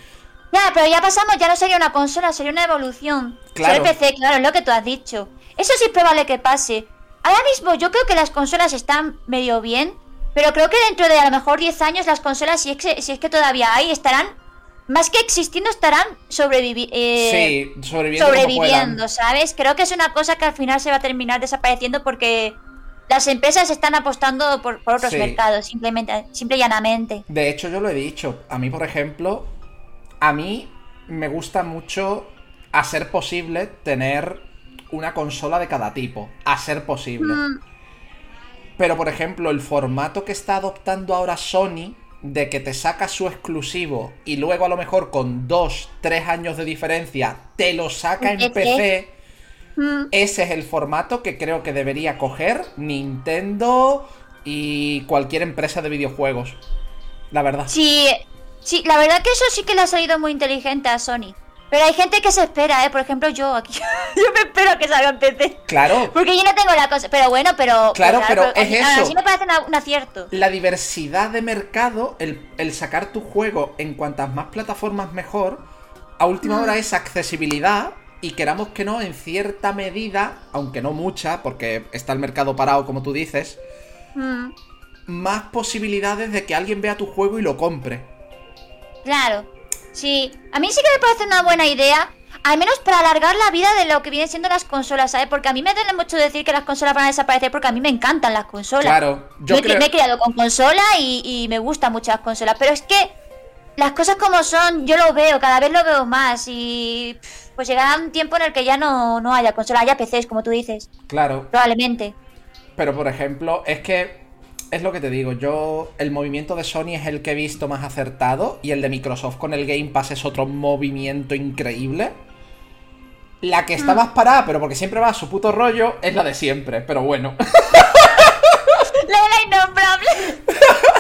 Ya, pero ya pasamos, ya no sería una consola, sería una evolución. Claro. Sería el PC, claro, es lo que tú has dicho. Eso sí es probable que pase. Ahora mismo yo creo que las consolas están medio bien, pero creo que dentro de a lo mejor 10 años las consolas, si es que, si es que todavía hay, estarán, más que existiendo, estarán sobrevivi eh, sí, sobreviviendo. sobreviviendo. ¿sabes? Creo que es una cosa que al final se va a terminar desapareciendo porque las empresas están apostando por, por otros Sí. mercados, simplemente, simple y llanamente. De hecho, yo lo he dicho. A mí, por ejemplo, a mí me gusta mucho, a ser posible, tener una consola de cada tipo. A ser posible. Mm, Pero, por ejemplo, el formato que está adoptando ahora Sony, de que te saca su exclusivo y luego a lo mejor con dos, tres años de diferencia te lo saca en En PC, mm. ese es el formato que creo que debería coger Nintendo y cualquier empresa de videojuegos. La verdad. Sí, sí, la verdad que eso sí que le ha salido muy inteligente a Sony. Pero hay gente que se espera, ¿eh? Por ejemplo, yo aquí. yo me espero que salga en PC. Claro. Porque yo no tengo la cosa. Pero bueno, pero. Claro, pero es eso. Así me parece un acierto. La diversidad de mercado, el, el sacar tu juego en cuantas más plataformas mejor, a última hora es accesibilidad y queramos que no, en cierta medida, aunque no mucha, porque está el mercado parado como tú dices, Mm, más posibilidades de que alguien vea tu juego y lo compre. claro. Sí. A mí sí que me parece una buena idea. Al menos para alargar la vida de lo que vienen siendo las consolas, ¿sabes? Porque a mí me duele mucho decir que las consolas van a desaparecer porque a mí me encantan las consolas. Claro, yo he- creo... me he criado con consola y, y me gustan mucho las consolas. Pero es que las cosas como son, yo lo veo, cada vez lo veo más. Y pues llegará un tiempo en el que ya no, no haya consola, haya PCs, como tú dices. Claro, Probablemente. Pero por ejemplo, es que es lo que te digo, yo el movimiento de Sony es el que he visto más acertado y el de Microsoft con el Game Pass es otro movimiento increíble. La que está más parada, pero porque siempre va a su puto rollo, es la de siempre, pero bueno. La innombrable.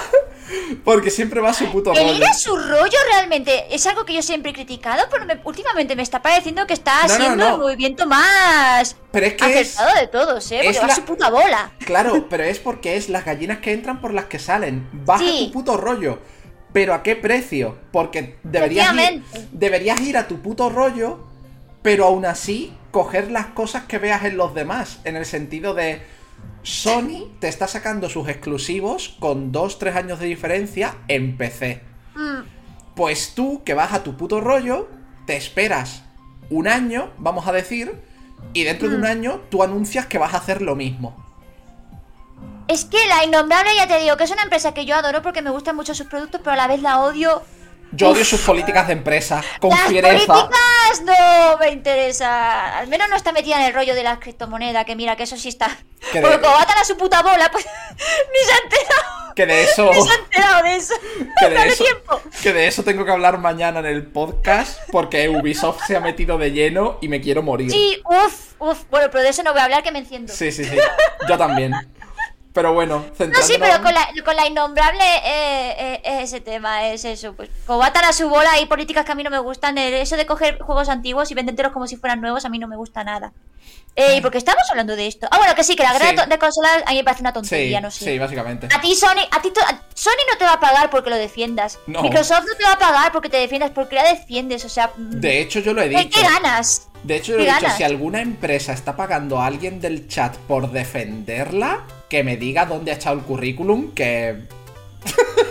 porque siempre va a su puto rollo. ir a su rollo realmente es algo que yo siempre he criticado, pero me- últimamente me está pareciendo que está No, no, siendo no. el movimiento más Pero es que es... acertado de todos, ¿eh? Porque es va la- a su puta bola. Claro, pero es porque es las gallinas que entran por las que salen. Baja Sí. tu puto rollo. Pero ¿a qué precio? Porque deberías ir, deberías ir a tu puto rollo, pero aún así coger las cosas que veas en los demás. En el sentido de Sony te está sacando sus exclusivos con 2-3 años de diferencia en PC. Mm, Pues tú, que vas a tu puto rollo, te esperas un año, vamos a decir, y dentro de un año tú anuncias que vas a hacer lo mismo. Es que la innombrable, ya te digo, que es una empresa que yo adoro porque me gustan mucho sus productos, pero a la vez la odio. Yo odio sus políticas de empresa, con Las fiereza. políticas no me interesa. Al menos no está metida en el rollo de las criptomonedas, que mira, que eso sí está. Que de- Porque como atan a su puta bola, pues ni se ha enterado. Que de eso. Ni se ha enterado de eso. Que de Dale eso, tiempo. que de eso tengo que hablar mañana en el podcast porque Ubisoft se ha metido de lleno y me quiero morir. Sí, uff, uff. Bueno, pero de eso no voy a hablar que me enciendo. sí, sí. sí. Yo también. Pero bueno, No, sí, pero con la, con la innombrable eh, eh, es ese tema, es eso. Pues como atan a su bola, hay políticas que a mí no me gustan. eh, Eso de coger juegos antiguos y vendértelos como si fueran nuevos, a mí no me gusta nada. Eh, ¿y por qué estamos hablando de esto? Ah, bueno, que sí, que la guerra Sí. de consolas a mí me parece una Sí, tontería, no sé. sí, básicamente. A ti Sony, a ti a- Sony no te va a pagar porque lo defiendas. No. Microsoft no te va a pagar porque te defiendas, porque la defiendes, o sea, mm, De hecho, yo lo he ¿qué, dicho. qué ganas? De hecho, yo lo he ¿Qué dicho, ganas? si alguna empresa está pagando a alguien del chat por defenderla, que me diga dónde ha echado el currículum, que...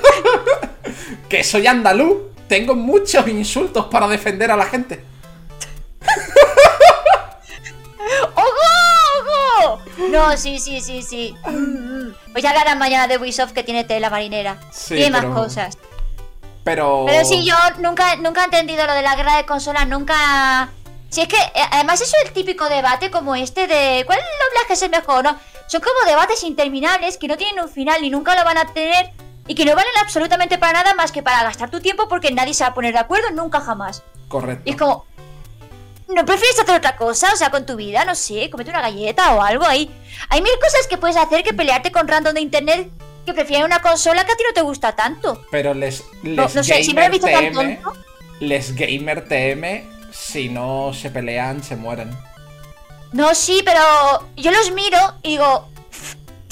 que soy andaluz. Tengo muchos insultos para defender a la gente. ¡Ojo! ¡Ojo! No, sí, sí, sí, sí. Pues ya hablarán mañana de Ubisoft que tiene tela marinera. Sí, tiene pero- más cosas. Pero... Pero sí, yo nunca, nunca he entendido lo de la guerra de consolas, nunca... Si es que, eh, además eso es el típico debate como este de ¿cuál doblaje es el mejor? No, son como debates interminables que no tienen un final ni nunca lo van a tener y que no valen absolutamente para nada más que para gastar tu tiempo porque nadie se va a poner de acuerdo nunca jamás. Correcto. Y es como, ¿no prefieres hacer otra cosa? O sea, con tu vida, no sé, comete una galleta o algo ahí. Hay mil cosas que puedes hacer que pelearte con random de internet que prefieren una consola que a ti no te gusta tanto. Pero les, les No, no sé, si me lo he visto tan TM, tonto. les gamer TM, si no se pelean, se mueren. No, sí, pero yo los miro y digo.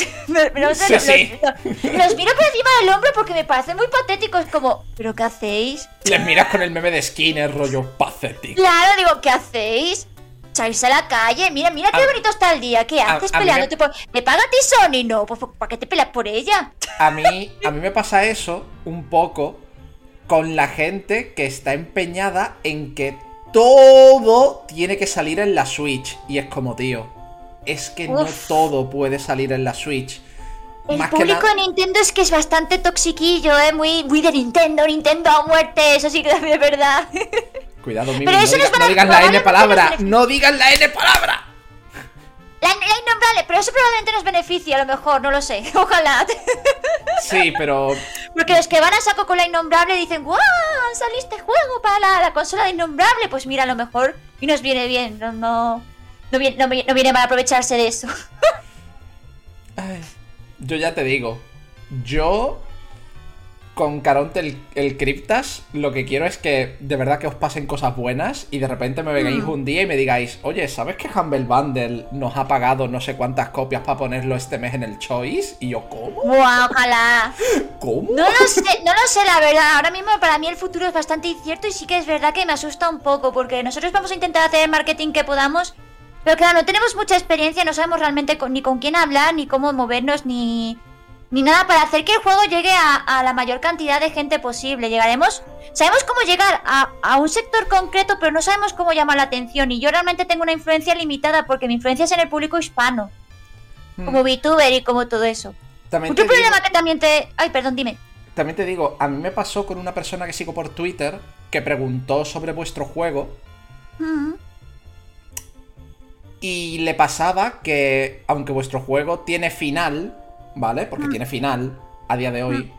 me- me- sé, Sí, los, sí. los- los miro por encima del hombro porque me parecen muy patéticos. Como, ¿pero qué hacéis? Les miras con el meme de Skinner, rollo pathetic. Claro, digo, ¿qué hacéis? Salirse a la calle, mira, mira qué A- bonito está el día. ¿Qué a- haces a mí peleándote por.? ¿Me paga a ti Sony? No, pues ¿para qué te peleas por ella? A mí, a mí me pasa eso un poco con la gente que está empeñada en que todo tiene que salir en la Switch. Y es como, tío, es que no todo puede salir en la Switch. El Más público de Nintendo es que es bastante toxiquillo, ¿eh? Muy, muy de Nintendo, Nintendo a muerte, eso sí que es verdad. Cuidado, Mimi, Pero no, eso diga- digas la N palabra. No digas la N palabra. La, la innombrable, pero eso probablemente nos beneficia, a lo mejor, no lo sé. Ojalá. Sí, pero Porque los que van a saco con la innombrable dicen, ¡guau! Salió este juego para la, la consola de innombrable. Pues mira, a lo mejor y nos viene bien. No, no, no, viene, no, no viene mal aprovecharse de eso. Ay, yo ya te digo, yo con Caronte el, el Cryptas, lo que quiero es que de verdad que os pasen cosas buenas y de repente me vengáis Mm. un día y me digáis, oye, ¿sabes que Humble Bundle nos ha pagado no sé cuántas copias para ponerlo este mes en el Choice? Y yo, ¿cómo? Buah, ojalá. ¿Cómo? No lo sé, no lo sé, la verdad. Ahora mismo para mí el futuro es bastante incierto y sí que es verdad que me asusta un poco porque nosotros vamos a intentar hacer el marketing que podamos, pero claro, no tenemos mucha experiencia, no sabemos realmente con- ni con quién hablar, ni cómo movernos, ni, ni nada para hacer que el juego llegue a, a la mayor cantidad de gente posible. Llegaremos, sabemos cómo llegar a, a un sector concreto, pero no sabemos cómo llamar la atención y yo realmente tengo una influencia limitada porque mi influencia es en el público hispano, Mm. como VTuber y como todo eso. También Otro digo- problema que también te... Ay, perdón, dime. También te digo, a mí me pasó con una persona que sigo por Twitter que preguntó sobre vuestro juego Mm. y le pasaba que, aunque vuestro juego tiene final, ¿vale? Porque tiene final a día de hoy,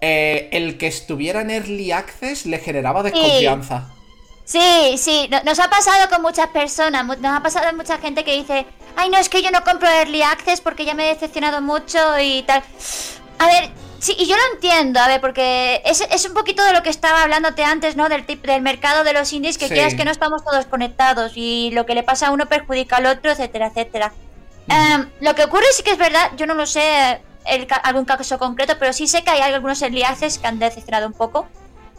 eh, el que estuviera en Early Access le generaba desconfianza. Sí, sí, no- nos ha pasado con muchas personas, nos ha pasado con mucha gente que dice, ay no, es que yo no compro Early Access porque ya me he decepcionado mucho y tal. A ver, sí, y yo lo entiendo, a ver, porque es, es un poquito de lo que estaba hablándote antes, ¿no? Del, tip, del mercado de los indies, que Sí. quieras que no estamos todos conectados y lo que le pasa a uno perjudica al otro, etcétera, etcétera. Em, lo que ocurre sí que es verdad, yo no lo sé el ca- algún caso concreto, pero sí sé que hay algunos Early Access que han decepcionado un poco.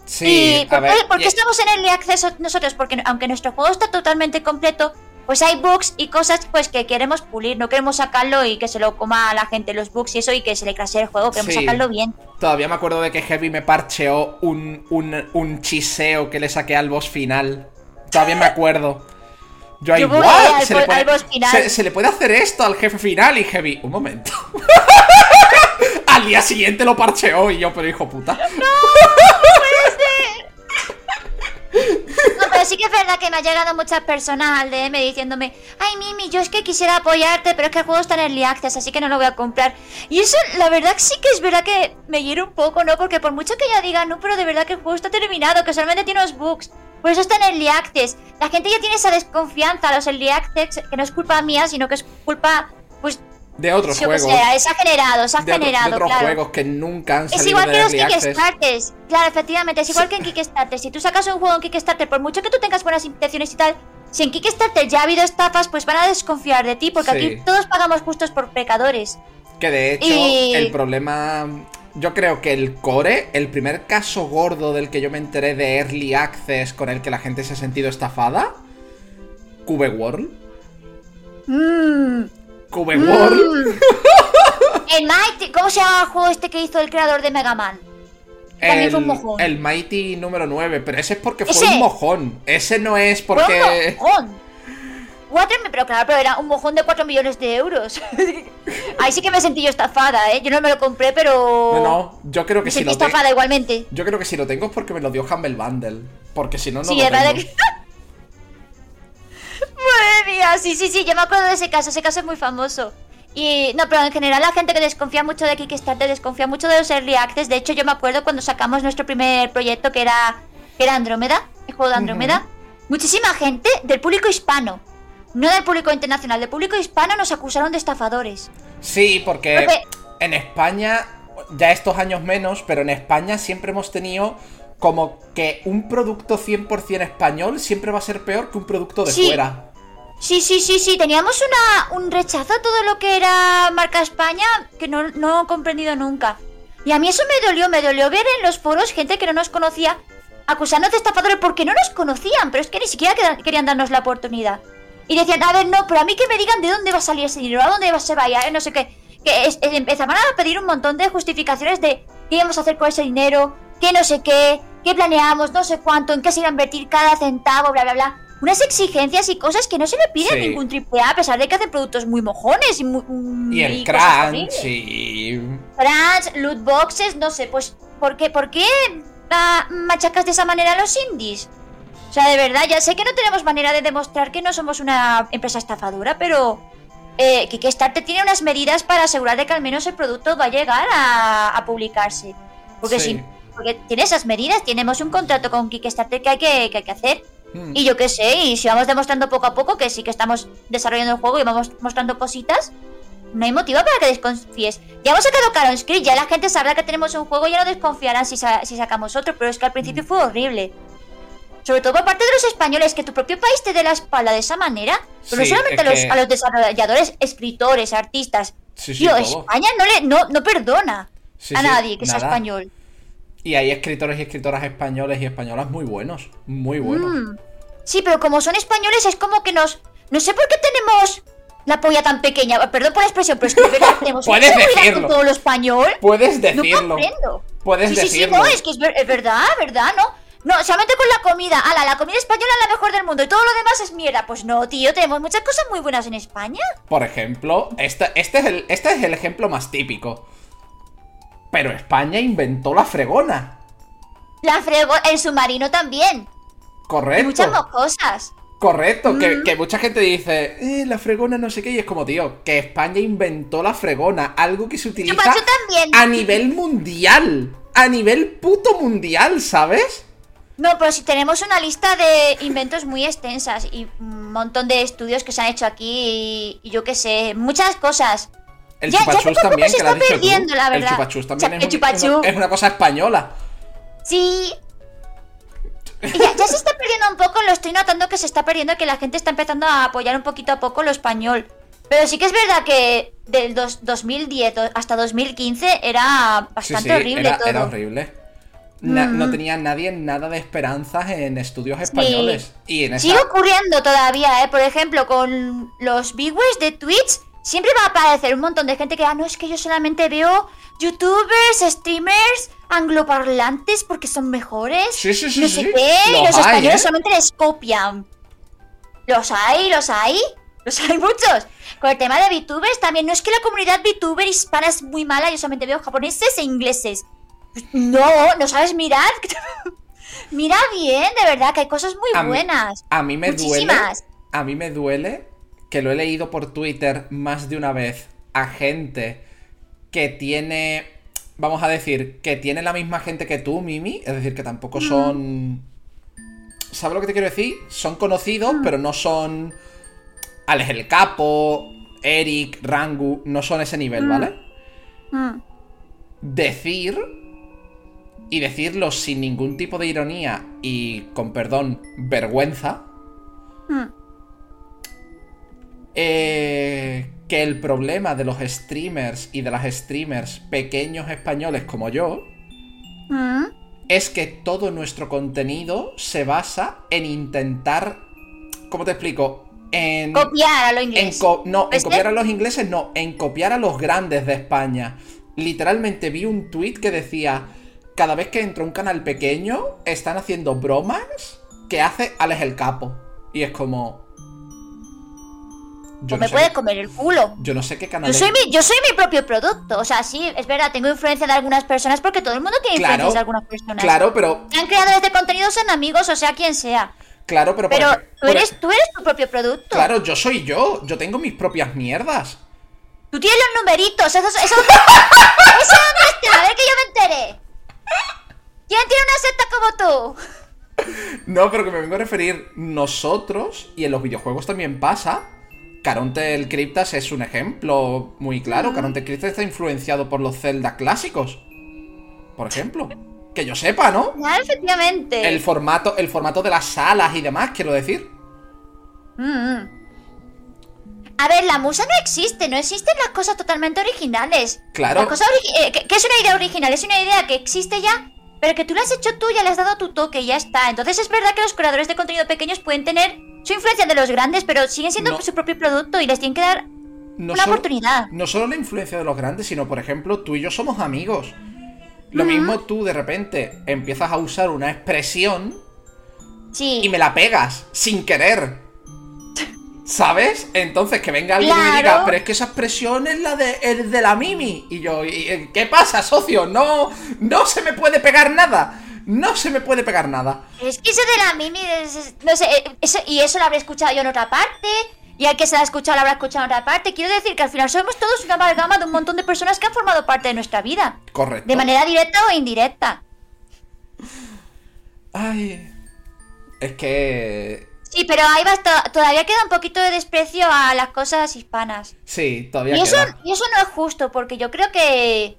Sí, ¿Y a por, ver, qué, por qué y- estamos en Early Access nosotros? Porque aunque nuestro juego está totalmente completo, pues hay bugs y cosas pues que queremos pulir, no queremos sacarlo y que se lo coma a la gente los bugs y eso y que se le crasee el juego, queremos Sí. sacarlo bien. Todavía me acuerdo de que Heavy me parcheó un, un, un chiseo que le saqué al boss final. Todavía me acuerdo. Yo ahí, Yo voy "What? al ¿Se, le puede, al boss final". se- se le puede hacer esto al jefe final? Y Heavy, un momento. al día siguiente lo parcheó y yo, pero hijo puta. No, pero sí que es verdad que me ha llegado muchas personas al DM diciéndome, ay Mimi, yo es que quisiera apoyarte, pero es que el juego está en Early Access, así que no lo voy a comprar. Y eso, la verdad sí que es verdad que me hiere un poco, ¿no? Porque por mucho que ella diga, no, pero de verdad que el juego está terminado, que solamente tiene unos bugs. Por eso está en Early Access. La gente ya tiene esa desconfianza a los Early Access, que no es culpa mía, sino que es culpa, pues, De otros yo que juegos. sé, se ha generado, se ha de, otro- de generado, otros claro. juegos que nunca han Es salido igual de que los. Kickstarters. Claro, efectivamente, es igual que en Kickstarter. Si tú sacas un juego en Kickstarter, por mucho que tú tengas buenas intenciones y tal, si en Kickstarter ya ha habido estafas, pues van a desconfiar de ti, porque Sí. aquí todos pagamos justos por pecadores. Que de hecho, Y- el problema. Yo creo que el core, el primer caso gordo del que yo me enteré de Early Access con el que la gente se ha sentido estafada. Cube World. Mmm. Cube World. El Mighty, ¿cómo se llama el juego este que hizo el creador de Mega Man? También El, fue un mojón. el Mighty número 9, pero ese es porque fue un mojón. Ese no es Fue porque. un mojón. Pero claro, pero era un mojón de 4 millones de euros. Ahí sí que me sentí yo estafada, ¿eh? Yo no me lo compré, pero... No, no, yo creo que Me si sentí lo tengo. estafada igualmente. Yo creo que si lo tengo es porque me lo dio Humble Bundle. Porque si no, no sí, lo tengo. que... Madre mía, sí, sí, sí, yo me acuerdo de ese caso, ese caso es muy famoso. Y no, pero en general la gente que desconfía mucho de Kickstarter desconfía mucho de los Early Access. De hecho, yo me acuerdo cuando sacamos nuestro primer proyecto que era, que era Andrómeda, el juego de Andrómeda. Muchísima gente del público hispano, no del público internacional, del público hispano nos acusaron de estafadores. Sí, porque en España, ya estos años menos, pero en España siempre hemos tenido como que un producto 100% español siempre va a ser peor que un producto de Sí. fuera. Sí, sí, sí, sí, teníamos una, un rechazo a todo lo que era marca España que no, no he comprendido nunca. Y a mí eso me dolió, me dolió ver en los foros gente que no nos conocía acusarnos de estafadores porque no nos conocían, pero es que ni siquiera querían darnos la oportunidad. Y decían, a ver, no, pero a mí que me digan de dónde va a salir ese dinero, a dónde va se vaya, eh, no sé qué. Que es- es- empezaban a pedir un montón de justificaciones de qué íbamos a hacer con ese dinero, qué no sé qué, qué planeamos, no sé cuánto, en qué se iba a invertir cada centavo, bla, bla, bla. Unas exigencias y cosas que no se le pide a ningún triple A, a pesar de que hacen productos muy mojones y, muy, Y el cosas crunch y... Crunch, loot boxes, no sé, pues, ¿por qué, por qué ah, machacas de esa manera a los indies? O sea, de verdad, ya sé que no tenemos manera de demostrar que no somos una empresa estafadora, pero eh, que Kickstarter tiene unas medidas para asegurar de que al menos el producto va a llegar a, a publicarse. Porque Sí. si porque tiene esas medidas, tenemos un contrato con Kickstarter que hay que, que hay que hacer. Mm. Y yo qué sé, y si vamos demostrando poco a poco que sí que estamos desarrollando el juego y vamos mostrando cositas, No hay motivo para que desconfíes. Ya hemos sacado Caron Script, ya la gente sabrá que tenemos un juego y ya no desconfiarán si, sa- si sacamos otro, pero es que al principio fue horrible. Sobre todo por parte de los españoles, que tu propio país te dé la espalda de esa manera. Pero Sí, no solamente es a los, que- a los desarrolladores, escritores, artistas. Sí, sí, Tío, todo. España no, le, no, no perdona a nadie que sea español. Y hay escritores y escritoras españoles y españolas muy buenos. Muy buenos. Mm. Sí, pero como son españoles es como que nos... No sé por qué tenemos la polla tan pequeña. Perdón por la expresión, pero es que de verdad tenemos Puedes decirlo. con todo lo español. Puedes No decirlo. comprendo. Puedes sí, sí, sí, decirlo. no, es que es, ver- es verdad, verdad, ¿no? No, solamente con la comida. Ala, la comida española es la mejor del mundo y todo lo demás es mierda. Pues no, tío, tenemos muchas cosas muy buenas en España. Por ejemplo, este, este, es el, este es el ejemplo más típico. Pero España inventó la fregona. La frego, el submarino también. Y Correcto. muchas más cosas. Correcto, que, Mm. que mucha gente dice, eh, la fregona no sé qué, y es como, tío, que España inventó la fregona, algo que se utiliza a nivel mundial, a nivel puto mundial, ¿sabes? No, pero si tenemos una lista de inventos muy extensas y un montón de estudios que se han hecho aquí y, y yo qué sé, muchas cosas. El Ya- también, se que lo has está dicho tú. perdiendo, la El verdad. chupachus también es, el chupachú. una- es una cosa española. Sí. Ya, ya se está perdiendo un poco, lo estoy notando que se está perdiendo, que la gente está empezando a apoyar un poquito a poco lo español. Pero sí que es verdad que del dos- 2010 hasta 2015 era Sí, bastante sí, horrible era, todo. era horrible. Na- No Mm. tenía nadie nada de esperanzas en estudios españoles. Y en esa... Sigue ocurriendo todavía, ¿eh? Por ejemplo, con los viewers de Twitch, siempre va a aparecer un montón de gente que, ah, no, es que yo solamente veo youtubers, streamers, angloparlantes porque son mejores. Sí, sí, sí, No sí. qué, y Los los hay, españoles ¿eh? solamente les copian. Los hay, los hay. Los hay muchos. Con el tema de VTubers también. No es que la comunidad VTuber hispana es muy mala, yo solamente veo japoneses e ingleses. No, no sabes mirar. Mira bien, de verdad, que hay cosas muy A mí- buenas. A mí me duele. Muchísimas. A mí me duele que lo he leído por Twitter más de una vez a gente que tiene. Vamos a decir, que tiene la misma gente que tú, Mimi. Es decir, que tampoco son. ¿Sabes lo que te quiero decir? Son conocidos, pero no son. Alex el Capo, Eric, Rangu. No son ese nivel, ¿vale? Mm. decir y decirlo sin ningún tipo de ironía y con perdón, vergüenza, Mm. eh, que el problema de los streamers y de las streamers pequeños españoles como yo Mm. es que todo nuestro contenido se basa en intentar, ¿cómo te explico? En Copiar a lo En inglés. co- no, en ¿Ves? copiar a los ingleses, no, en copiar a los grandes de España. Literalmente vi un tweet que decía: Cada vez que entra un canal pequeño, están haciendo bromas que hace Alex el Capo. Y es como. Yo no, me sé, puede comer el culo. yo no sé qué Yo canal soy, mi, yo soy mi propio producto. O sea, sí, es verdad, tengo influencia de algunas personas porque todo el mundo tiene Claro, influencias de algunas personas. Claro, pero. Han creado este contenido, son amigos, o sea, quien sea. Claro, pero. Pero tú eres, ej- tú eres tu propio producto. Claro, yo soy yo. Yo tengo mis propias mierdas. Tú tienes los numeritos. Eso, eso, eso, eso? A ver que yo me enteré. ¿Quién tiene una secta como tú? No, pero que me vengo a referir nosotros, y en los videojuegos también pasa. Caronte el Cryptas es un ejemplo muy claro. Caronte el Cryptas está influenciado por los Zelda clásicos. Por ejemplo. Que yo sepa, ¿no? Ya, efectivamente. El formato, el formato de las salas y demás, quiero decir. Mm, mm. A ver, la musa no existe, no existen las cosas totalmente originales. Claro. La cosa ori- eh, ¿qué, qué es una idea original? Es una idea que existe ya, pero que tú la has hecho tú, ya le has dado tu toque y ya está. Entonces es verdad que los creadores de contenido pequeños pueden tener su influencia de los grandes, pero siguen siendo No. su propio producto y les tienen que dar No una solo- oportunidad. No solo la influencia de los grandes, sino, por ejemplo, tú y yo somos amigos. Lo mismo tú de repente empiezas a usar una expresión Sí. y me la pegas sin querer. ¿Sabes? Entonces que venga alguien y diga, pero es que esa expresión es la de, el de la Mimi. Y yo, ¿y- y- ¿qué pasa, socio? No, no se me puede pegar nada. No se me puede pegar nada. Es que eso de la Mimi, es- no sé, eh, eso- y eso lo habré escuchado yo en otra parte, y al que se la ha escuchado lo habrá escuchado en otra parte. Quiero decir que al final somos todos una amalgama de un montón de personas que han formado parte de nuestra vida, Correcto. de manera directa o indirecta. Ay. Es que. Sí, pero ahí va todavía queda un poquito de desprecio a las cosas hispanas. Sí, todavía y eso, queda. Y eso no es justo, porque yo creo que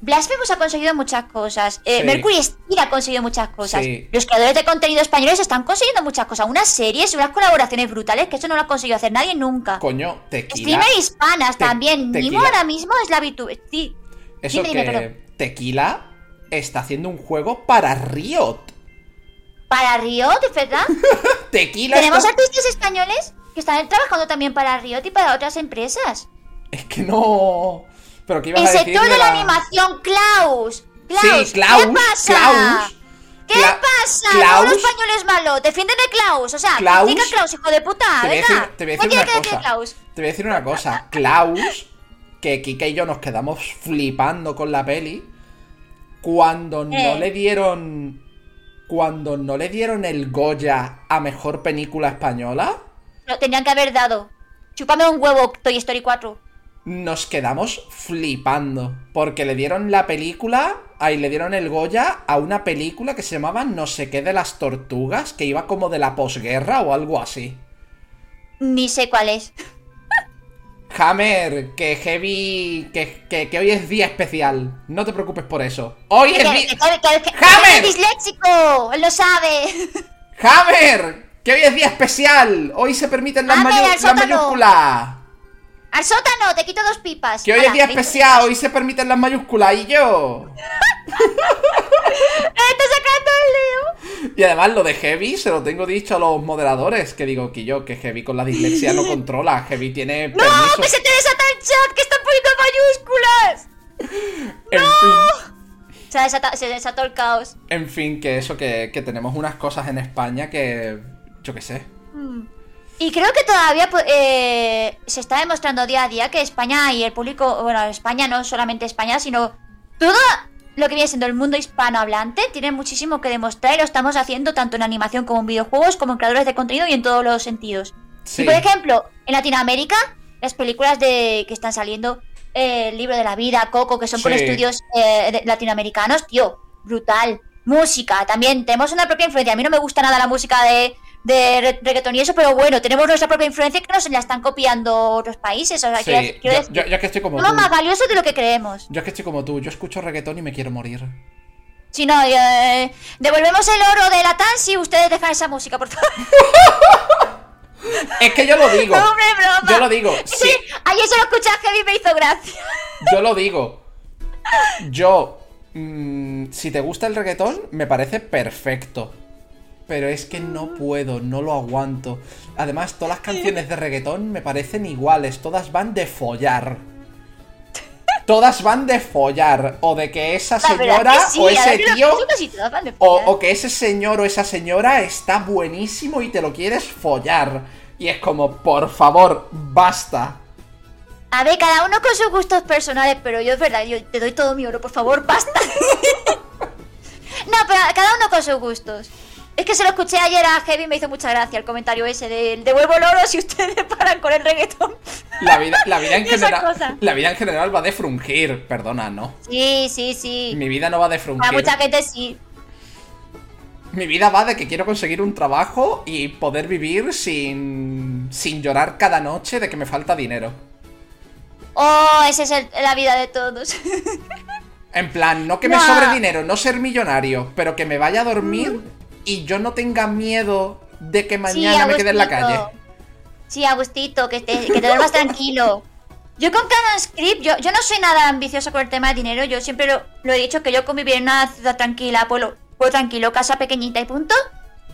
Blasphemous ha conseguido muchas cosas. Eh, Mercury Steam ha conseguido muchas cosas. Los creadores de contenido españoles están consiguiendo muchas cosas. Unas series, unas colaboraciones brutales que eso no lo ha conseguido hacer nadie nunca. Coño, tequila. Streamer hispanas también. Mimo ahora mismo es la virtud. Sí. Eso que Tequila está haciendo un juego para Riot. ¿Para Riot, de verdad? Tequila. Tenemos artistas españoles que están trabajando también para Riot y para otras empresas. Es que no. Pero El sector de la... animación, Klaus. Klaus, sí, Klaus. ¿Qué pasa? Klaus. ¿Qué pasa? Klaus. los españoles malos. Defienden a Klaus. O sea, Klaus. a Klaus, hijo de puta. Te voy a decir, te voy a decir una cosa. Klaus? Te voy a decir una cosa. Klaus, que Kika y yo nos quedamos flipando con la peli. Cuando no Eh. le dieron. Cuando no le dieron el Goya a mejor película española. Lo tenían que haber dado. Chúpame un huevo, Toy Story 4 nos quedamos flipando. Porque le dieron la película. Ahí le dieron el Goya a una película que se llamaba No sé qué de las tortugas. Que iba como de la posguerra o algo así. Ni sé cuál es. Hammer, que Heavy. Que, que, que hoy es día especial. No te preocupes por eso. Hoy es día. ¡Hammer! disléxico! ¡Él lo sabe! ¡Hammer! Que hoy es día especial. Hoy se permiten las, mayu las mayúsculas. ¡Al sótano! ¡Te quito dos pipas! Que hoy es día especial, hoy se permiten las mayúsculas y yo. ¡Está sacando el Leo! Y además lo de Heavy se lo tengo dicho a los moderadores. Que digo que yo, que Heavy con la dislexia no controla. Heavy tiene ¡No! permiso. ¡Que se te desata el chat! ¡Que están poniendo mayúsculas! En ¡No! fin. Se, desata, se desató el caos. En fin, que eso, que, que tenemos unas cosas en España que. Yo qué sé. Hmm. Y creo que todavía eh, se está demostrando día a día que España y el público, bueno, España no solamente España, sino todo lo que viene siendo el mundo hispanohablante tiene muchísimo que demostrar y lo estamos haciendo tanto en animación como en videojuegos, como en creadores de contenido y en todos los sentidos. Sí. Y por ejemplo, en Latinoamérica, las películas de que están saliendo, eh, El libro de la vida, Coco, que son Sí. con estudios eh, latinoamericanos, tío, brutal. Música, también tenemos una propia influencia. A mí no me gusta nada la música de, de re- reggaetón y eso, pero bueno, tenemos nuestra propia influencia que nos la están copiando otros países. O sea, Sí, quiero, quiero yo, decir, yo- yo es que estoy como tú. más valiosos de lo que creemos. Yo es que estoy como tú. Yo escucho reggaetón y me quiero morir. Si no, eh, devolvemos el oro de la Tansi, ustedes dejan esa música, por favor. Es que yo lo digo. No, hombre, broma. Yo lo digo. Sí, Sí, ayer se lo escuché a Heavy me hizo gracia. yo lo digo. Yo. mm, si te gusta el reggaetón, me parece perfecto. Pero es que no puedo, no lo aguanto. Además, todas las canciones de reggaetón me parecen iguales. Todas van de follar. Todas van de follar. O de que esa señora que sí, o ese tío. O, o que ese señor o esa señora está buenísimo y te lo quieres follar. Y es como, por favor, basta. A ver, cada uno con sus gustos personales, pero yo es verdad, yo te doy todo mi oro, por favor, basta. no, pero cada uno con sus gustos. Es que se lo escuché ayer a Heavy y me hizo mucha gracia el comentario ese del devuelvo el oro si ustedes paran con el reggaetón. La vida, la vida en general. cosa. La vida en general va de frungir. Perdona, no. Sí, sí, sí. Mi vida no va de Para frungir. mucha gente sí. Mi vida va de que quiero conseguir un trabajo y poder vivir sin. sin llorar cada noche de que me falta dinero. Oh, esa es el- la vida de todos. En plan, no que me No. sobre dinero, no ser millonario, pero que me vaya a dormir y yo no tenga miedo de que mañana me quede en la calle. Sí, Agustito, que te, que te duermas tranquilo. Yo con cada script, yo, yo no soy nada ambiciosa con el tema de dinero, yo siempre lo, lo he dicho que yo con vivir en una ciudad tranquila, pueblo, pueblo tranquilo, casa pequeñita y punto,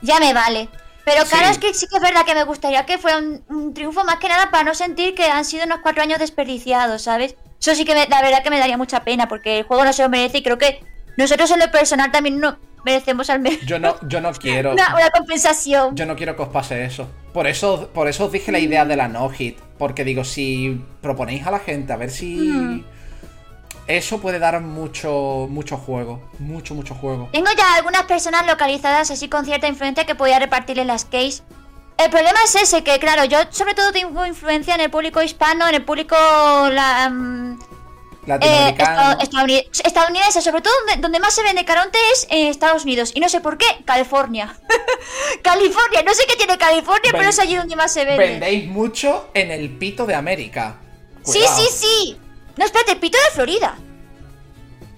ya me vale. Pero Sí. cada script sí que es verdad que me gustaría que fuera un, un triunfo más que nada para no sentir que han sido unos cuatro años desperdiciados, ¿sabes? Eso sí que me- la verdad que me daría mucha pena porque el juego no se lo merece y creo que nosotros en lo personal también no merecemos al menos Yo no, yo no quiero. una, una compensación. Yo no quiero que os pase eso. Por eso, por eso os dije la idea de la no hit. Porque digo, si proponéis a la gente a ver si. Mm. Eso puede dar mucho, mucho juego. Mucho, mucho juego. Tengo ya algunas personas localizadas así con cierta influencia que podía repartirles las case. El problema es ese, que claro, yo sobre todo tengo influencia en el público hispano, en el público la- mm. Eh, estadounid- estadounidense, sobre todo donde, donde más se vende Caronte es en Estados Unidos. Y no sé por qué, California. California, no sé qué tiene California, Ven- pero es allí donde más se vende. Vendéis mucho en el pito de América. Sí, Cuidado. sí, sí. No, espérate, pito de Florida.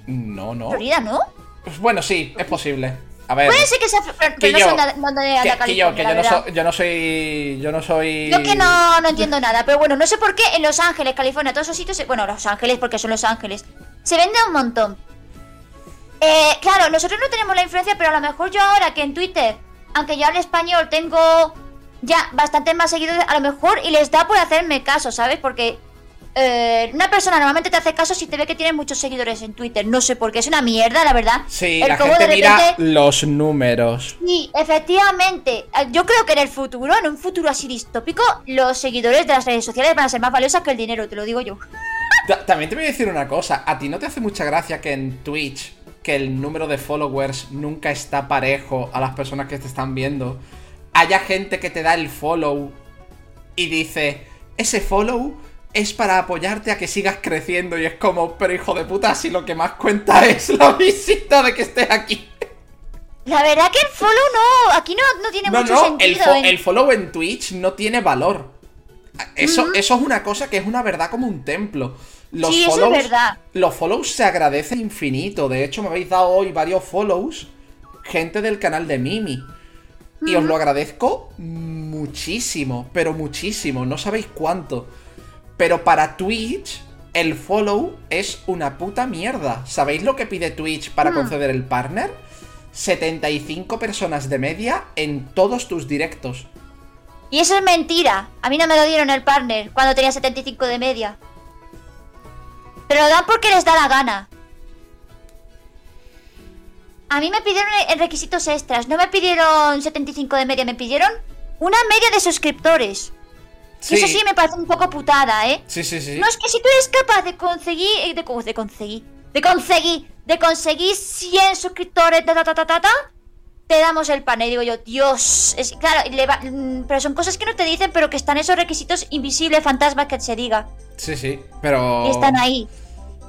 No, no. Florida, ¿no? Pues bueno, sí, es posible. A ver. Puede ser que sea. Que no yo- que, que yo, que no, soy, yo no soy. Yo no soy. Yo que no, no entiendo nada, pero bueno, no sé por qué en Los Ángeles, California, todos esos sitios, bueno, Los Ángeles porque son Los Ángeles, se vende un montón. Eh, claro, nosotros no tenemos la influencia, pero a lo mejor yo ahora que en Twitter, aunque yo hable español, tengo ya bastante más seguidores, a lo mejor y les da por hacerme caso, ¿sabes? Porque eh, una persona normalmente te hace caso si te ve que tiene muchos seguidores en Twitter, no sé por qué, es una mierda, la verdad. Sí, El la cómo gente mira los números. Sí, efectivamente. Eh, Yo creo que en el futuro, en un futuro así distópico, los seguidores de las redes sociales van a ser más valiosos que el dinero, te lo digo yo. Ta- También te voy a decir una cosa. ¿A ti no te hace mucha gracia que en Twitch, que el número de followers nunca está parejo a las personas que te están viendo, haya gente que te da el follow y dice, ese follow es para apoyarte a que sigas creciendo y es como, pero hijo de puta, si lo que más cuenta es la visita de que estés aquí. La verdad que el follow no, aquí no, no tiene No, mucho no, sentido. el, fo- en- el follow en Twitch no tiene valor. Eso, eso es una cosa que es una verdad como un templo. Los Sí, eso es follows, verdad. Los follows se agradecen infinito. De hecho, me habéis dado hoy varios follows. Gente del canal de Mimi. Y os lo agradezco muchísimo, pero muchísimo. No sabéis cuánto. Pero para Twitch, el follow es una puta mierda. ¿Sabéis lo que pide Twitch para conceder el partner? 75 personas de media en todos tus directos. Y eso es mentira. A mí no me lo dieron el partner cuando tenía 75 de media. Pero lo dan porque les da la gana. A mí me pidieron requisitos extras. No me pidieron 75 de media, me pidieron una media de suscriptores. Eso sí me parece un poco putada, ¿eh? Sí, sí, sí. No, es que si tú eres capaz de conseguir. eh, De, de conseguir. De conseguir. De conseguir 100 suscriptores. Ta, ta, ta, ta, ta, ta, te damos el pan. Y digo yo, Dios. Es, claro, le va- mm, pero son cosas que no te dicen, pero que están esos requisitos invisibles, fantasmas que se diga. Sí, sí. Pero. Y están ahí.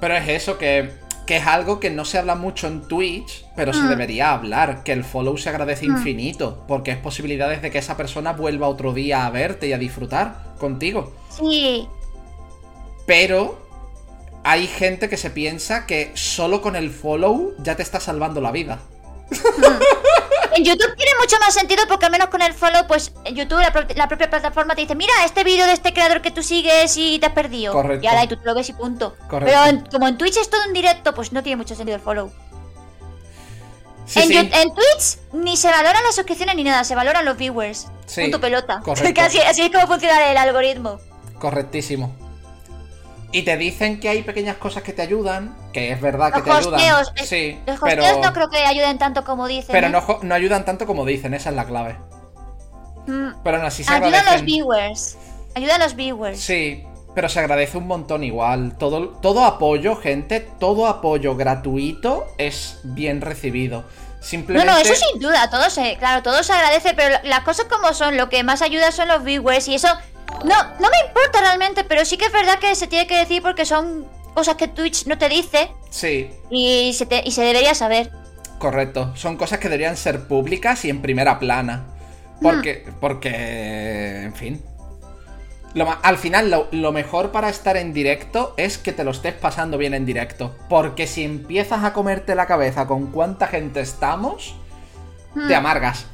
Pero es eso, que, que es algo que no se habla mucho en Twitch, pero se Mm. debería hablar. Que el follow se agradece infinito. Porque es posibilidades de que esa persona vuelva otro día a verte y a disfrutar contigo. Sí. Pero. Hay gente que se piensa que solo con el follow ya te está salvando la vida. En YouTube tiene mucho más sentido porque al menos con el follow, pues en YouTube, la, pro- la propia plataforma te dice, mira, este vídeo de este creador que tú sigues y te has perdido. Correcto. Y ahora y tú te lo ves y punto. Correcto. Pero en- como en Twitch es todo en directo, pues no tiene mucho sentido el follow. Sí, en, sí. Yu- en Twitch ni se valoran las suscripciones ni nada, se valoran los viewers. Sí, Punto pelota. correcto. Así, así es como funciona el algoritmo. Correctísimo. Y te dicen que hay pequeñas cosas que te ayudan, que es verdad que Los te ayudan. hosteos. eh, Sí, los pero, hosteos no creo que ayuden tanto como dicen. pero ¿eh? no, no ayudan tanto como dicen, esa es la clave. Mm, Pero aún así se Ayudan los agradecen. viewers. Ayudan los viewers. Sí, pero se agradece un montón igual. Todo, todo apoyo, gente, todo apoyo gratuito es bien recibido. No, Simplemente. no, eso sin duda, todo se, claro, todo se agradece, pero la- las cosas como son, lo que más ayuda son los viewers y eso no, no me importa realmente, pero sí que es verdad que se tiene que decir porque son cosas que Twitch no te dice Sí, y se, te- y se debería saber. correcto. Son cosas que deberían ser públicas y en primera plana. Porque. Porque. En fin. Lo al final, lo, lo mejor para estar en directo es que te lo estés pasando bien en directo. Porque si empiezas a comerte la cabeza con cuánta gente estamos, te amargas.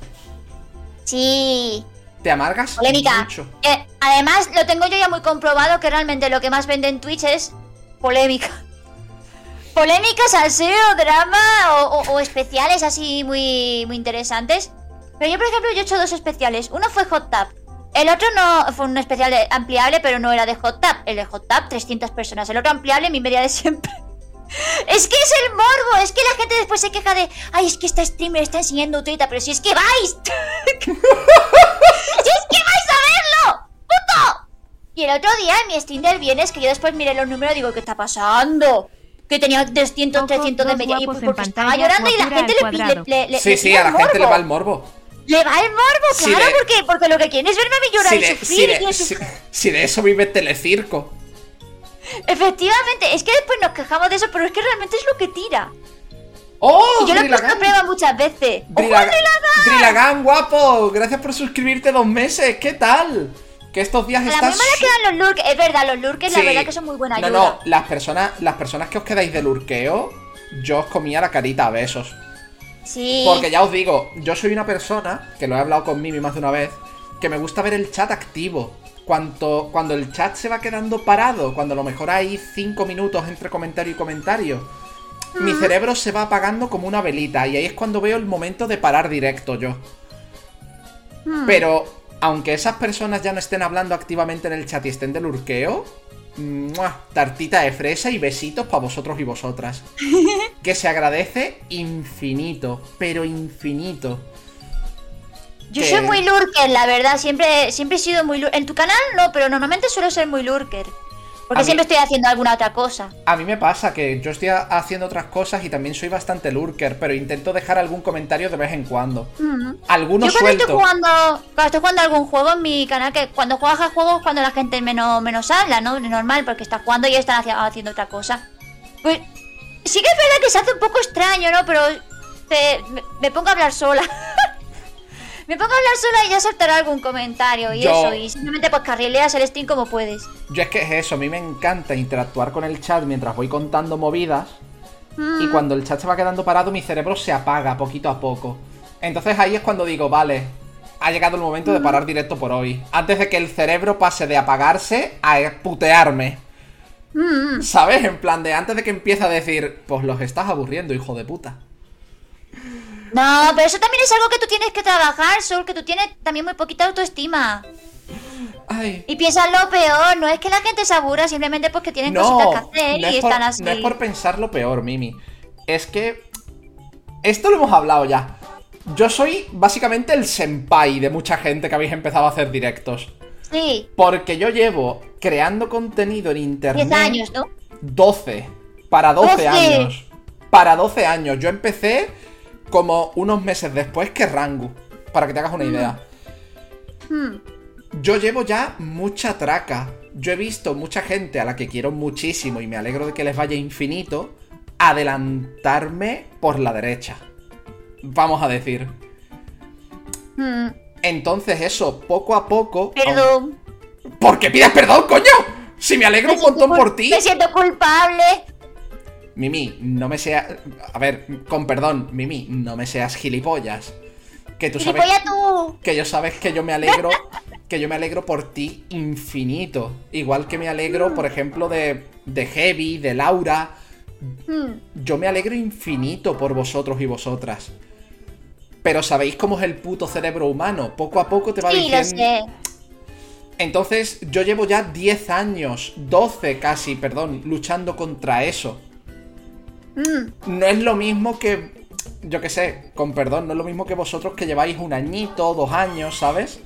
Sí, Te amargas polémica. mucho. Eh, además, lo tengo yo ya muy comprobado que realmente lo que más vende en Twitch es polémica. Polémica, salseo, drama o, o- o especiales así muy, muy interesantes. Pero yo, por ejemplo, yo he hecho dos especiales. Uno fue Hot Tap. El otro no fue un especial ampliable, pero no era de Hot Tap. El de Hot Tap, 300 personas. El otro ampliable, mi media de siempre. Es que es el morbo, es que la gente después se queja de, ay, es que esta streamer está enseñando treta, pero si es que vais. ¡Si es que vais a verlo! ¡Puto! Y el otro día en mi stream del viernes, que yo después miré los números, digo, ¿qué está pasando? Que tenía 300, Ojo, 300 de media. Y pues porque en estaba pantalla, llorando y la gente le, le, le, le- Sí, le sí, a la el gente le morbo. va el morbo. Le va el morbo, Si claro, de- porque, porque lo que quieren es verme a mí llorar Si y de, sufrir si y de- si de eso vive Telecirco. Efectivamente, es que después nos quejamos de eso, pero es que realmente es lo que tira. ¡Oh! Y yo lo he puesto a prueba muchas veces. ¡Ojo, Drillagan, Drillagan! Drillagan, guapo. Gracias por suscribirte dos meses. ¿Qué tal? Que estos días A la estás. misma le quedan los lurkers. Es verdad, los lurkers, la verdad que son muy buena No, ayuda. no, las personas, las personas que os quedáis de lurqueo, yo os comía la carita a besos. Sí. Porque ya os digo, yo soy una persona, que lo he hablado con Mimi más de una vez, que me gusta ver el chat activo. Cuando, cuando el chat se va quedando parado, cuando a lo mejor hay 5 minutos entre comentario y comentario, mi cerebro se va apagando como una velita y ahí es cuando veo el momento de parar directo yo. Hmm. Pero, aunque esas personas ya no estén hablando activamente en el chat y estén de lurqueo, ¡mua! tartita de fresa y besitos para vosotros y vosotras. que se agradece infinito, pero infinito. Yo soy muy lurker, la verdad. Siempre, siempre he sido muy lurker. En tu canal no, pero normalmente suelo ser muy lurker. Porque A mí- siempre estoy haciendo alguna otra cosa. A mí me pasa que yo estoy ha- haciendo otras cosas y también soy bastante lurker, pero intento dejar algún comentario de vez en cuando. Mm. Algunos Yo cuando estoy suelto. jugando, cuando estoy jugando algún juego en mi canal, que cuando juegas a juegos cuando la gente menos, menos habla, ¿no? Normal, porque está jugando y están hacia- haciendo otra cosa. Pues sí que es verdad que se hace un poco extraño, ¿no? Pero te- me, me pongo a hablar sola. me pongo a hablar sola y ya soltaré algún comentario y Yo- eso. Y simplemente pues carrileas el Steam como puedes. Yo es que es eso, a mí me encanta interactuar con el chat mientras voy contando movidas. Mm. Y cuando el chat se va quedando parado, mi cerebro se apaga poquito a poco. Entonces ahí es cuando digo, vale, ha llegado el momento de parar directo por hoy. Antes de que el cerebro pase de apagarse a putearme. Mm, ¿Sabes? En plan de antes de que empiece a decir, pues los estás aburriendo, hijo de puta. No, pero eso también es algo que tú tienes que trabajar, Sol, que tú tienes también muy poquita autoestima. Ay. Y piensas lo peor, no es que la gente se aburra, simplemente porque tienen No, cositas que hacer no y es, por, están así. no es por pensar lo peor, Mimi. Es que. Esto lo hemos hablado ya. Yo soy básicamente el senpai de mucha gente que habéis empezado a hacer directos. Sí, Porque yo llevo creando contenido en internet. 10 años, ¿no? 12. Para 12, 12. años. Para 12 años. Yo empecé como unos meses después que Rangu. Para que te hagas una idea. Hmm. Yo llevo ya mucha traca. Yo he visto mucha gente a la que quiero muchísimo y me alegro de que les vaya infinito adelantarme por la derecha. Vamos a decir. Hmm. Entonces eso, poco a poco... Perdón. ¿Por qué pides perdón, coño? Si me alegro un montón por ti. Me siento culpable. Mimi, no me seas... A ver, con perdón, Mimi, no me seas gilipollas. Que tú sabes... Tú. Que yo sabes que yo me alegro. Que yo me alegro por ti infinito. Igual que me alegro, por ejemplo, de, de Heavy, de Laura. Hmm. Yo me alegro infinito por vosotros y vosotras. Pero ¿sabéis cómo es el puto cerebro humano? Poco a poco te va Sí, lo diciendo. sé. Entonces, yo llevo ya 10 años, 12 casi, perdón, luchando contra eso. No es lo mismo que. Yo qué sé, con perdón, no es lo mismo que vosotros que lleváis un añito, dos años, ¿sabes?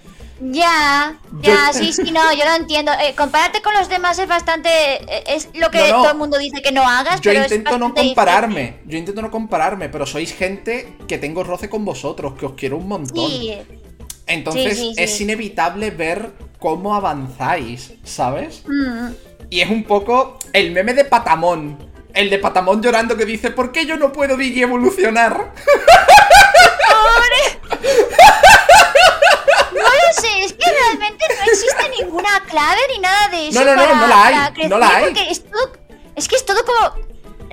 Ya, ya, sí, sí, no, yo lo entiendo. Eh, compararte con los demás es bastante. eh, Es lo que No, no. todo el mundo dice que no hagas. Yo pero es intento no bastante compararme, yo intento no compararme, pero sois gente que tengo roce con vosotros, que os quiero un montón. Sí. Entonces sí, sí, es inevitable ver cómo avanzáis, ¿sabes? Hmm. Y es un poco el meme de Patamón. El de Patamón llorando que dice, ¿por qué yo no puedo Digi evolucionar? No lo sé, es que realmente no existe ninguna clave ni nada de eso. No, no, no, para- no la hay, crecer, no la hay. Porque es todo, es que es todo como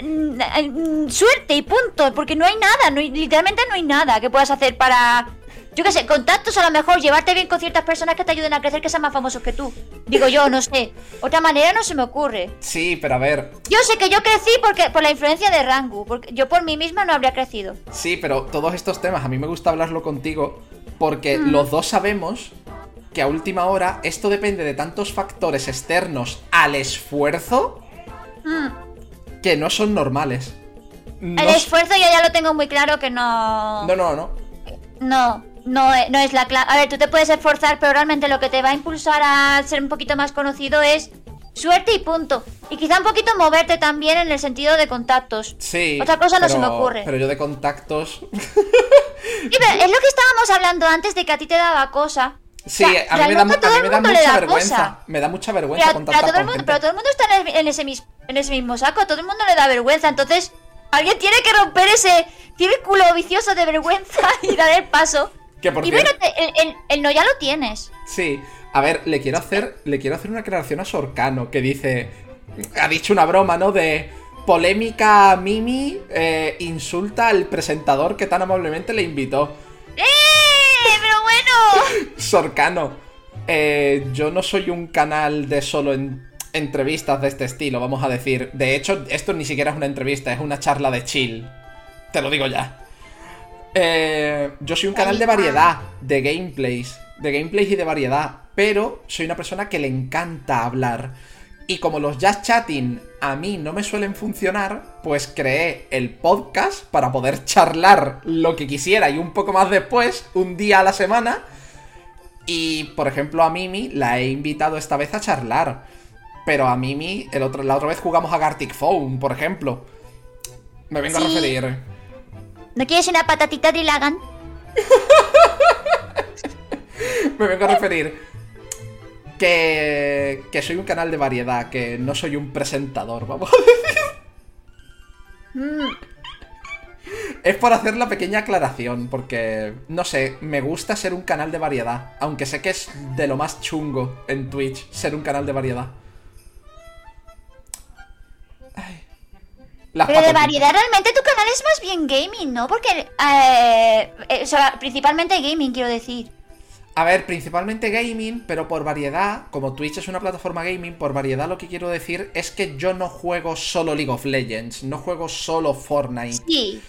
mm, mm, suerte y punto, porque no hay nada, no hay- literalmente no hay nada que puedas hacer para, yo qué sé, contactos a lo mejor, llevarte bien con ciertas personas que te ayuden a crecer, que sean más famosos que tú. Digo yo, no sé, otra manera no se me ocurre. Sí, pero a ver, Yo sé que yo crecí porque por la influencia de Rangu, porque yo por mí misma no habría crecido. sí, pero todos estos temas a mí me gusta hablarlo contigo porque Mm. los dos sabemos que a última hora esto depende de tantos factores externos al esfuerzo Mm. que no son normales. No, El esfuerzo yo ya lo tengo muy claro que no... no, no, no. No, no, e- no es la clave. A ver, tú te puedes esforzar, pero realmente lo que te va a impulsar a ser un poquito más conocido es suerte y punto. Y quizá un poquito moverte también en el sentido de contactos. Sí. Otra cosa no se me ocurre. Pero yo de contactos. Sí, pero es lo que estábamos hablando antes de que a ti te daba cosa. Sí, O sea, a mí me da, a mí me mucha da vergüenza. cosa. Me da mucha vergüenza Pero, contactar pero todo el con mundo, gente. pero todo el mundo está en, ese mis- en ese mismo saco, todo el mundo le da vergüenza, entonces alguien tiene que romper ese círculo vicioso de vergüenza y dar el paso. Que por y bueno, el, el- el no ya lo tienes. Sí, a ver, le quiero hacer, le quiero hacer una aclaración a Sorcano que dice, ha dicho una broma, ¿no? De polémica Mimi eh, insulta al presentador que tan amablemente le invitó. ¡Eh! Pero bueno. Sorcano, eh, yo no soy un canal de solo en- entrevistas de este estilo, vamos a decir. De hecho, esto ni siquiera es una entrevista, es una charla de chill. Te lo digo ya. Eh, yo soy un canal de variedad, de gameplays, de gameplays y de variedad, pero soy una persona que le encanta hablar. Y como los jazz chatting a mí no me suelen funcionar, pues creé el podcast para poder charlar lo que quisiera y un poco más después, un día a la semana. Y por ejemplo a Mimi la he invitado esta vez a charlar. Pero a Mimi, el otro, la otra vez jugamos a Gartic Phone, por ejemplo. Me vengo a referir. ¿No quieres una patatita de Lagan? Me vengo a referir que, que soy un canal de variedad, que no soy un presentador, vamos. Es por hacer la pequeña aclaración, porque, no sé, me gusta ser un canal de variedad, aunque sé que es de lo más chungo en Twitch ser un canal de variedad. Las Pero de variedad realmente tu canal es más bien gaming, ¿no? Porque, eh, eh, o sea, principalmente gaming, quiero decir. A ver, principalmente gaming, pero por variedad, como Twitch es una plataforma gaming, por variedad lo que quiero decir es que yo no juego solo League of Legends, no juego solo Fortnite. Sí.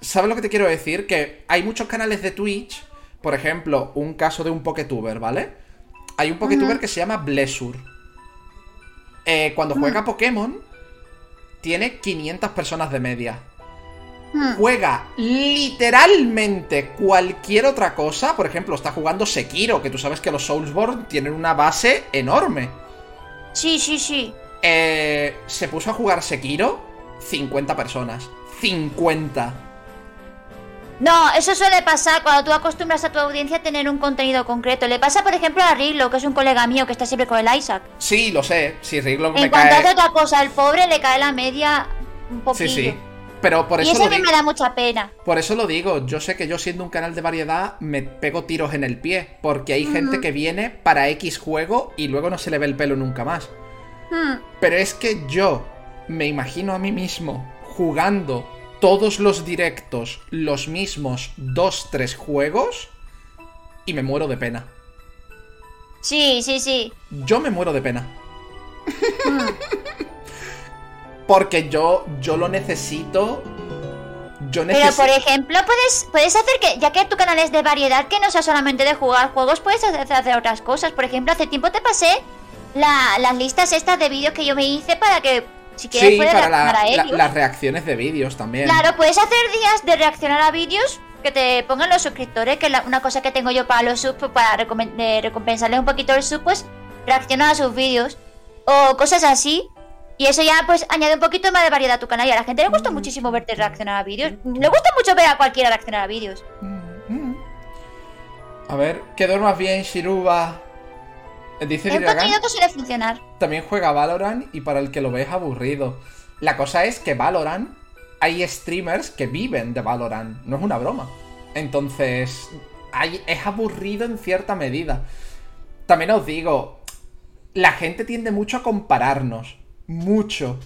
¿Sabes lo que te quiero decir? Que hay muchos canales de Twitch, por ejemplo, un caso de un Poketuber, ¿vale? Hay un Poketuber que se llama Blessur. Eh, cuando juega Pokémon, tiene 500 personas de media. Mm. Juega literalmente cualquier otra cosa. Por ejemplo, está jugando Sekiro, que tú sabes que los Soulsborne tienen una base enorme. Sí, sí, sí. Eh, se puso a jugar Sekiro 50 personas. 50. No, eso suele pasar cuando tú acostumbras a tu audiencia a tener un contenido concreto. Le pasa, por ejemplo, a Riglo, que es un colega mío que está siempre con el Isaac. Sí, lo sé. Si Riglock En me cuanto cae. hace otra cosa, el pobre le cae la media un poquillo. Sí, sí. Pero por Y eso, eso a mí me da mucha pena. por eso lo digo. Yo sé que yo siendo un canal de variedad me pego tiros en el pie. Porque hay gente que viene para X juego y luego no se le ve el pelo nunca más. Hmm. Pero es que yo me imagino a mí mismo jugando todos los directos los mismos 2-3 juegos y me muero de pena. Sí, sí, sí. Yo me muero de pena. Porque yo, yo lo necesito. Yo Pero necesito. por ejemplo, puedes, puedes hacer que, ya que tu canal es de variedad, que no sea solamente de jugar juegos, puedes hacer, hacer otras cosas. Por ejemplo, hace tiempo te pasé la- las listas estas de vídeos que yo me hice para que, si quieres, Sí, puedes para la- la- las reacciones de vídeos también. Claro, puedes hacer días de reaccionar a vídeos que te pongan los suscriptores, que es una cosa que tengo yo para los subs, pues, para recompensarles un poquito el sub, pues reaccionar a sus vídeos o cosas así. Y eso ya pues añade un poquito más de variedad a tu canal y a la gente le gusta muchísimo verte reaccionar a vídeos. Le gusta mucho ver a cualquiera reaccionar a vídeos. Mm. A ver, que duermas bien, Shiruba. Dice contenido que suele funcionar. también juega Valorant y para el que lo ve es aburrido. La cosa es que Valorant, hay streamers que viven de Valorant, no es una broma. Entonces, hay- es aburrido en cierta medida. También os digo, la gente tiende mucho a compararnos. Mucho.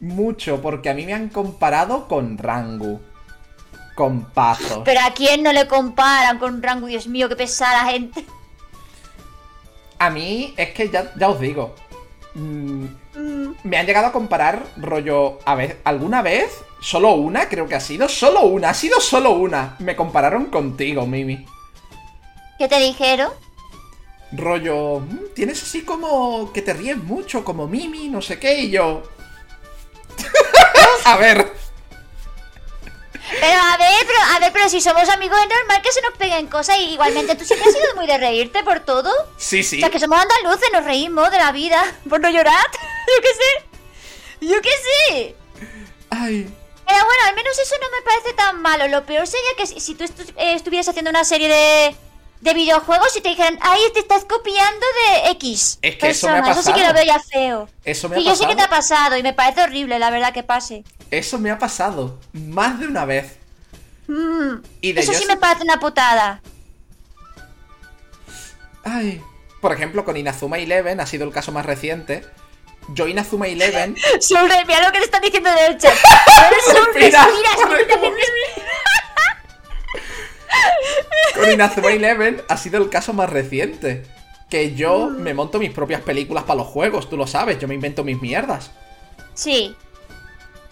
Mucho, porque a mí me han comparado con Rangu. Con Pazos. Pero a quién no le comparan con Rango, Dios mío, qué pesada gente. A mí es que ya, ya os digo. mm, Mm, me han llegado a comparar rollo. A ver, ¿alguna vez? Solo una, creo que ha sido. Solo una, ha sido solo una. Me compararon contigo, Mimi. ¿Qué te dijeron? Rollo. mm, Tienes así como. que te ríes mucho, como Mimi, no sé qué, y yo. a ver. Pero a ver, pero a ver, pero si somos amigos es normal que se nos peguen cosas y igualmente tú siempre has sido muy de reírte por todo. Sí, sí. O sea, que somos andaluces, nos reímos de la vida por no llorar. Yo qué sé. Yo qué sé. Ay. Pero bueno, al menos eso no me parece tan malo. Lo peor sería que si, si tú estu- eh, estuvieras haciendo una serie de, de videojuegos y te dijeran, ay, te estás copiando de X. Es que eso me ha persona. sí que pasado. lo veo ya feo. Eso me ha y yo sé que te ha pasado. pasado y me parece horrible, la verdad, que pase. Eso me ha pasado más de una vez. Mm, Y de Eso sí me parece una putada. Ay. Por ejemplo, con Inazuma Eleven ha sido el caso más reciente. Yo Inazuma Eleven Sobre, mira lo que le están diciendo en el chat. Sobre, Respira, respira, Con Inazuma Eleven ha sido el caso más reciente. Que yo Mm. me monto mis propias películas para los juegos, tú lo sabes, yo me invento mis mierdas. Sí,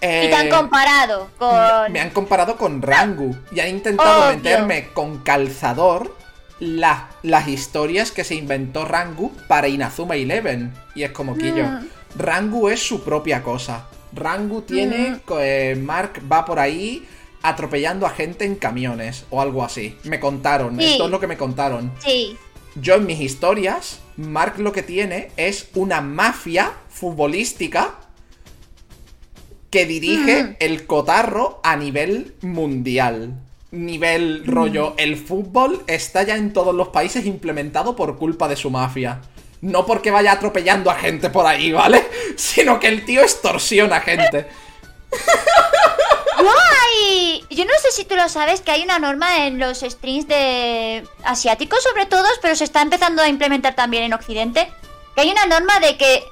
Eh, y te han comparado con... Me han comparado con Rangu y han intentado Obvio. meterme con calzador la- las historias que se inventó Rangu para Inazuma Eleven. Y es como que yo. Mm. Rangu es su propia cosa. Rangu tiene. Mm. eh, Mark va por ahí atropellando a gente en camiones o algo así. Me contaron, Sí. esto es lo que me contaron. Sí, Yo en mis historias, Mark lo que tiene es una mafia futbolística que dirige Mm. el cotarro a nivel mundial. Nivel rollo, el fútbol está ya en todos los países implementado por culpa de su mafia. No porque vaya atropellando a gente por ahí, ¿vale? Sino que el tío extorsiona a gente. Yo no sé si tú lo sabes que hay una norma en los streams de asiáticos, sobre todo, pero se está empezando a implementar también en Occidente. Que hay una norma de que.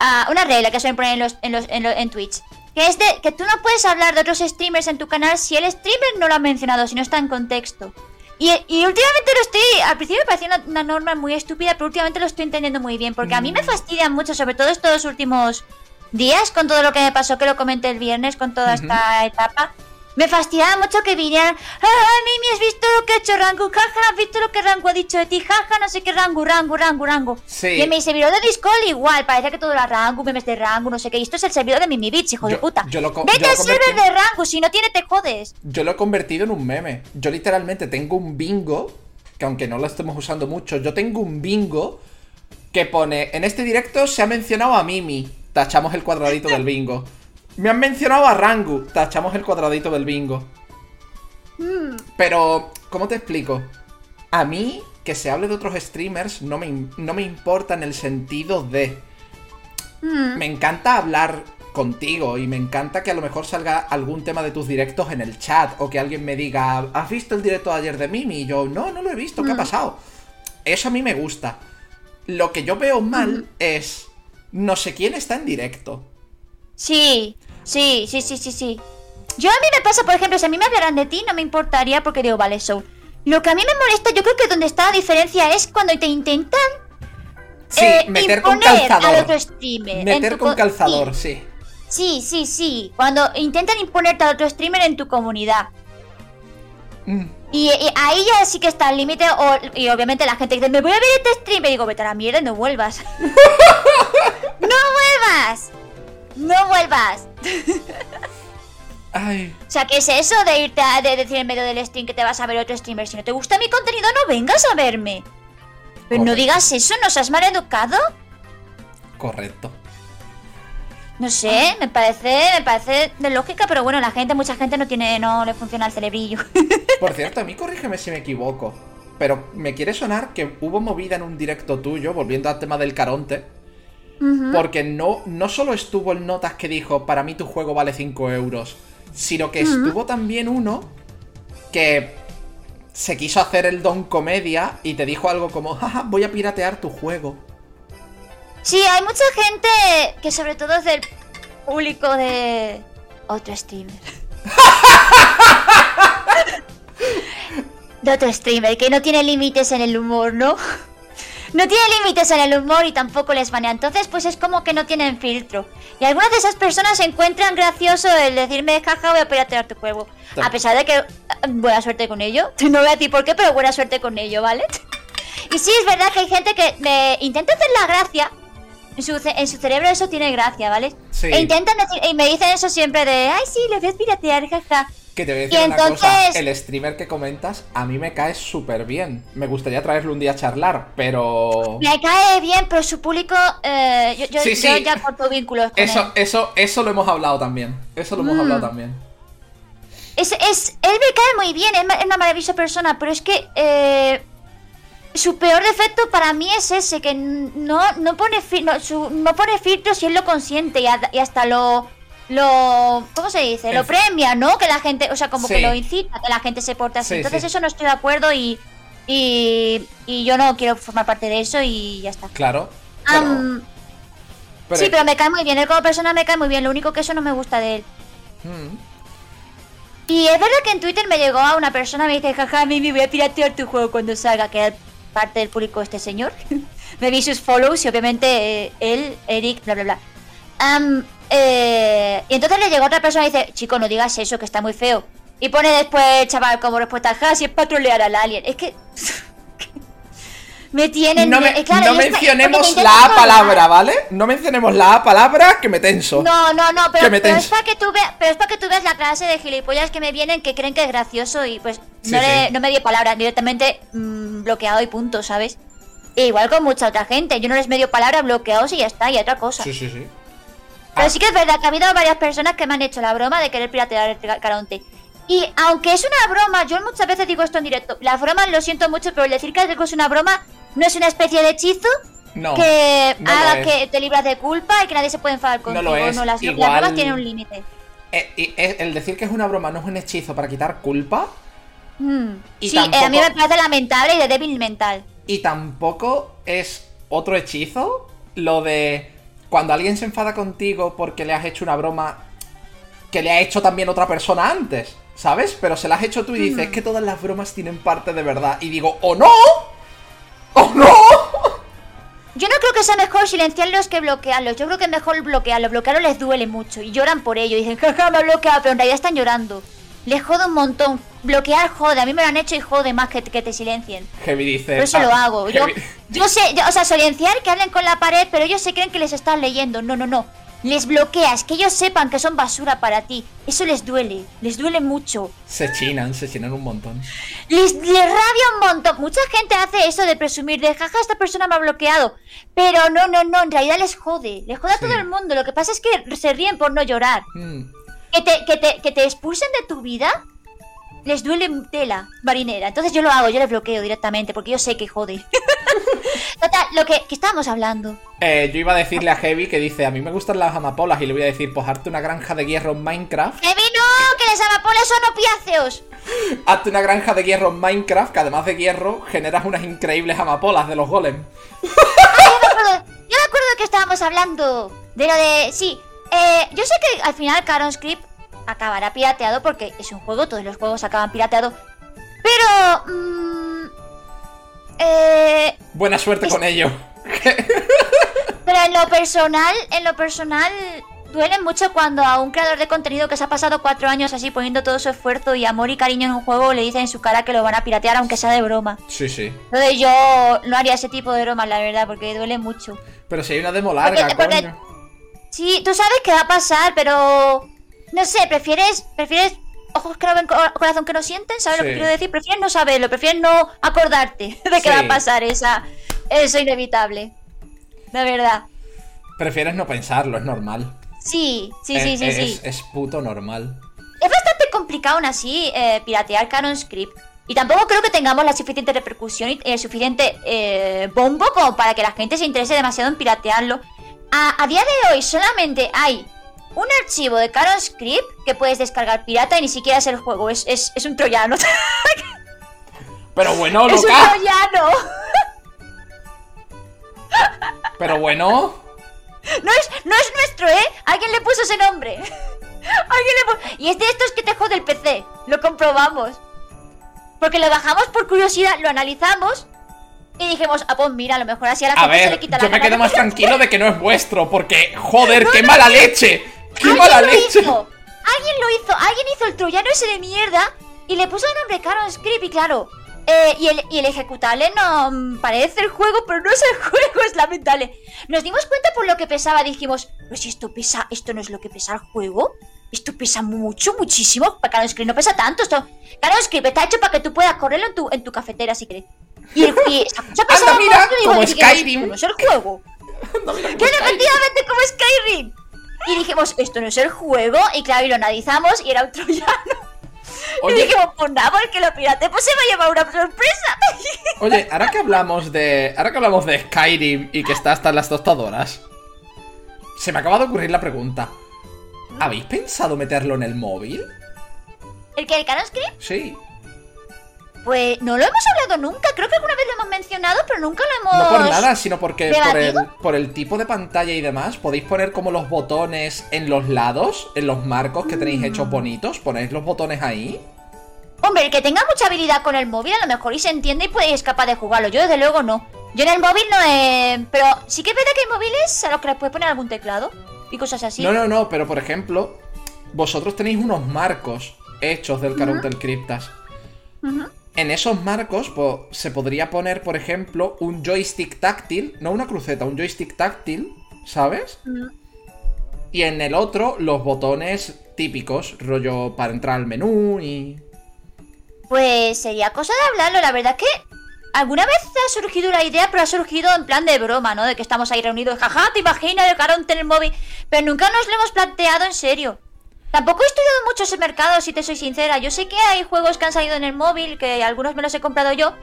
ah, una regla que suelen poner en, los, en, los, en, lo- en Twitch. Que es de que tú no puedes hablar de otros streamers en tu canal si el streamer no lo ha mencionado, si no está en contexto. Y, y últimamente lo estoy. Al principio me parecía una, una norma muy estúpida, pero últimamente lo estoy entendiendo muy bien. Porque a mí me fastidia mucho, sobre todo estos últimos días, con todo lo que me pasó, que lo comenté el viernes, con toda esta etapa. Me fastidiaba mucho que vinieran. ¡Ah, Mimi, has visto lo que ha hecho Rangu! ¡Jaja, has visto lo que Rangu ha dicho de ti! ¡Jaja, no sé qué Rangu, Rangu, Rangu, Rangu! Sí. Y en mi servidor de Discord igual, parece que todo era Rangu, memes de Rangu, no sé qué. Y esto es el servidor de Mimi Bits, hijo de puta. yo lo Vete al server de Rangu, si no tiene te jodes. Yo lo he convertido en un meme. Yo literalmente tengo un bingo, que aunque no lo estemos usando mucho, yo tengo un bingo que pone, en este directo se ha mencionado a Mimi, tachamos el cuadradito del bingo. Me han mencionado a Rangu, tachamos el cuadradito del bingo. Pero, ¿cómo te explico? A mí, que se hable de otros streamers, no me, no me importa en el sentido de... Mm. Me encanta hablar contigo y me encanta que a lo mejor salga algún tema de tus directos en el chat o que alguien me diga, ¿has visto el directo de ayer de Mimi? Y yo, no, no lo he visto, ¿qué ha Mm. pasado? Eso a mí me gusta. Lo que yo veo mal es, no sé quién está en directo. Sí, sí, sí, sí, sí, sí. Yo a mí me pasa, por ejemplo, si a mí me hablaran de ti, no me importaría porque digo, vale, Soul. Lo que a mí me molesta, yo creo que donde está la diferencia es cuando te intentan Sí, eh, meter con imponer al calzador. otro streamer. Meter con co- calzador, sí. Sí, sí, sí. Cuando intentan imponerte al otro streamer en tu comunidad. Mm. Y, y ahí ya sí que está el límite. Y obviamente la gente dice, me voy a ver este stream. Y digo, vete a la mierda y no vuelvas. ¡No vuelvas! ¡No vuelvas! Ay, O sea, ¿qué es eso de irte a de decir en medio del stream que te vas a ver otro streamer? Si no te gusta mi contenido, no vengas a verme. Pero no digas eso, ¿no seas mal educado? correcto. No sé, me parece, me parece de lógica, pero bueno, la gente, mucha gente no tiene, no le funciona el cerebrillo. Por cierto, a mí corrígeme si me equivoco. Pero me quiere sonar que hubo movida en un directo tuyo, volviendo al tema del Caronte. Porque no, no solo estuvo el notas que dijo, para mí tu juego vale 5 euros, sino que estuvo también uno que se quiso hacer el don comedia y te dijo algo como, jaja, voy a piratear tu juego. Sí, hay mucha gente que sobre todo es del público de otro streamer. de otro streamer, que no tiene límites en el humor, ¿no? No tiene límites en el humor y tampoco les banea. Entonces, pues es como que no tienen filtro. Y algunas de esas personas encuentran gracioso el decirme, jaja, voy a piratear tu juego. A pesar de que, eh, buena suerte con ello. No voy a decir por qué, pero buena suerte con ello, ¿vale? Y sí, es verdad que hay gente que me intenta hacer la gracia. En su, ce- en su cerebro eso tiene gracia, ¿vale? Sí. E intentan decir, y me dicen eso siempre de, ay, sí, le ves piratear, jaja. Que te voy a decir Y una cosa, el streamer que comentas a mí me cae súper bien. Me gustaría traerle un día a charlar, pero... Me cae bien, pero su público, eh, yo, yo, Sí, yo sí. ya corto vínculos con Eso, él. eso, eso lo hemos hablado también. Eso lo hemos Mm. hablado también. Es, es, él me cae muy bien, es una maravillosa persona, pero es que, eh, su peor defecto para mí es ese, que no, no, pone, no, su, no pone filtros y él lo consiente y, hasta lo, lo... ¿Cómo se dice? Lo premia, ¿no? Que la gente, o sea, como que lo incita, que la gente se porte así. Entonces eso no estoy de acuerdo y, y, y, yo no quiero formar parte de eso y ya está. Claro. sí, pero me cae muy bien. Él como persona me cae muy bien. Lo único que eso no me gusta de él. Mm. Y es verdad que en Twitter me llegó a una persona y me dice, jaja, Mimi, voy a piratear tu juego cuando salga, que era parte del público este señor. me vi sus follows y obviamente eh, él, Eric, bla, bla, bla. Eh, y entonces le llegó otra persona y dice, chico, no digas eso, que está muy feo. Y pone después, chaval, como respuesta, ja, si es patrolear al alien. Es que... Me tienen. No, no mencionemos la palabra, ¿vale? No mencionemos la palabra que me tenso. No, no, no, pero, es para que tú veas, pero es para que tú veas la clase de gilipollas que me vienen que creen que es gracioso y pues no, no me dio palabra, directamente mm, bloqueado y punto, ¿sabes? E igual con mucha otra gente, yo no les medio palabra, bloqueados y ya está, y otra cosa. Sí, sí, sí. Pero ah. sí que es verdad que ha habido varias personas que me han hecho la broma de querer piratear el Caronte. Y aunque es una broma, yo muchas veces digo esto en directo, las bromas lo siento mucho, pero el decir que algo es una broma no es una especie de hechizo que haga que te libras de culpa y que nadie se puede enfadar contigo. No, lo es. no las, bromas tienen un límite. Eh, eh, el decir que es una broma no es un hechizo para quitar culpa. Mm. sí, eh, a mí me parece lamentable y de débil mental. Y tampoco es otro hechizo lo de cuando alguien se enfada contigo porque le has hecho una broma que le ha hecho también otra persona antes, ¿sabes? Pero se la has hecho tú y dices, es que todas las bromas tienen parte de verdad. Y digo, ¡oh no! ¡Oh no! Yo no creo que sea mejor silenciarlos que bloquearlos. Yo creo que es mejor bloquearlos. Bloquearlos les duele mucho y lloran por ello. Y dicen, jaja, me ha bloqueado, pero en realidad están llorando. Les jode un montón. Bloquear jode. A mí me lo han hecho y jode más que, que te silencien. Heavy dice. Pero eso lo ah, hago. Yo, yo sé, o sea, silenciar que hablen con la pared, pero ellos se creen que les están leyendo. No, no, no les bloqueas, que ellos sepan que son basura para ti. Eso les duele, les duele mucho. Se chinan, se chinan un montón. Les, rabia un montón. Mucha gente hace eso de presumir de jaja, esta persona me ha bloqueado. Pero no, no, no, en realidad les jode. Les jode a todo el mundo. Lo que pasa es que se ríen por no llorar. Hmm. Que, te, que, te, que te expulsen de tu vida les duele tela marinera. Entonces yo lo hago, yo les bloqueo directamente porque yo sé que jode. Total, lo que, estábamos hablando. Eh, yo iba a decirle a Heavy que dice, a mí me gustan las amapolas y le voy a decir, pues hazte una granja de hierro en Minecraft. ¡Heavy no! ¡Que las amapolas son opiáceos! hazte una granja de hierro en Minecraft, que además de hierro generas unas increíbles amapolas de los golems. yo, me acuerdo, yo me acuerdo que estábamos hablando. De lo de... Sí, eh, yo sé que al final Caron Script acabará pirateado porque es un juego, todos los juegos acaban pirateado. Pero... Mmm, eh, Buena suerte con ello. Pero en lo personal, en lo personal, duele mucho cuando a un creador de contenido que se ha pasado cuatro años así poniendo todo su esfuerzo y amor y cariño en un juego le dicen en su cara que lo van a piratear aunque sea de broma. Sí, sí. Entonces yo no haría ese tipo de bromas, la verdad, porque duele mucho. Pero si hay una demo larga, coño. Sí, tú sabes qué va a pasar, pero... No sé, prefieres... Prefieres ojos que no ven, corazón que no sienten, ¿sabes lo que quiero decir? Prefieres no saberlo, prefieres no acordarte de que va a pasar esa, eso inevitable. De verdad. Prefieres no pensarlo, es normal. Sí, sí, sí, sí, es, Es puto normal. Es bastante complicado aún así eh, piratear Canon Script. Y tampoco creo que tengamos la suficiente repercusión y el suficiente eh, bombo como para que la gente se interese demasiado en piratearlo. a día de hoy solamente hay un archivo de Caron Script que puedes descargar pirata y ni siquiera es el juego, es, un troyano. Pero bueno, loca. Es un troyano. Pero bueno. No es, no es nuestro, ¿eh? Alguien le puso ese nombre. Alguien le puso... Y es de estos que te jode el PC. Lo comprobamos. Porque lo bajamos por curiosidad, lo analizamos y dijimos, ah, pues mira, a lo mejor así a la gente se le quita la Yo me quedo más tranquilo de que no es vuestro, porque, joder, qué mala leche. ¡Qué mala leche! Alguien lo hizo, alguien hizo el troyano ese de mierda y le puso el nombre Caron Script y claro. Eh, y, el, y, el, ejecutable no parece el juego, pero no es el juego, es lamentable. Nos dimos cuenta por lo que pesaba, dijimos, pues si esto pesa, esto no es lo que pesa el juego. Esto pesa mucho, muchísimo. Caron Script no pesa tanto. Esto, Caron Script está hecho para que tú puedas correrlo en tu, en tu cafetera si quieres. Y, y Anda, mira, como Skyrim. No es el juego. que efectivamente como Skyrim. Y dijimos, esto no es el juego. Y claro, y lo analizamos y era un troyano. Y dijimos, pues nada, porque lo pirate pues se va a llevar una sorpresa. Oye, ahora que hablamos de. Ahora que hablamos de Skyrim y que está hasta en las tostadoras. Se me acaba de ocurrir la pregunta. ¿Habéis pensado meterlo en el móvil? ¿El que el Canon Script? Sí. Pues no lo hemos hablado nunca. Creo que alguna vez lo hemos mencionado, pero nunca lo hemos. No por nada, sino porque por el, ¿Debatido? por el tipo de pantalla y demás, podéis poner como los botones en los lados, en los marcos que tenéis hechos bonitos. Ponéis los botones ahí. Hombre, el que tenga mucha habilidad con el móvil, a lo mejor y se entiende y puede es capaz de jugarlo. Yo, desde luego, no. Yo en el móvil no he. Pero sí que es verdad que hay móviles a los que les puedes poner algún teclado y cosas así. No, no, no, pero por ejemplo, vosotros tenéis unos marcos hechos del Carontel Cryptas. Ujú. En esos marcos se podría poner, por ejemplo, un joystick táctil, no una cruceta, un joystick táctil, ¿sabes? Y en el otro los botones típicos, rollo para entrar al menú y... Pues sería cosa de hablarlo. La verdad es que alguna vez ha surgido la idea, pero ha surgido en plan de broma, ¿no? De que estamos ahí reunidos. Jaja, te imaginas el carón en el móvil. Pero nunca nos lo hemos planteado en serio. Tampoco he estudiado mucho ese mercado, si te soy sincera. Yo sé que hay juegos que han salido en el móvil, que algunos me los he comprado yo.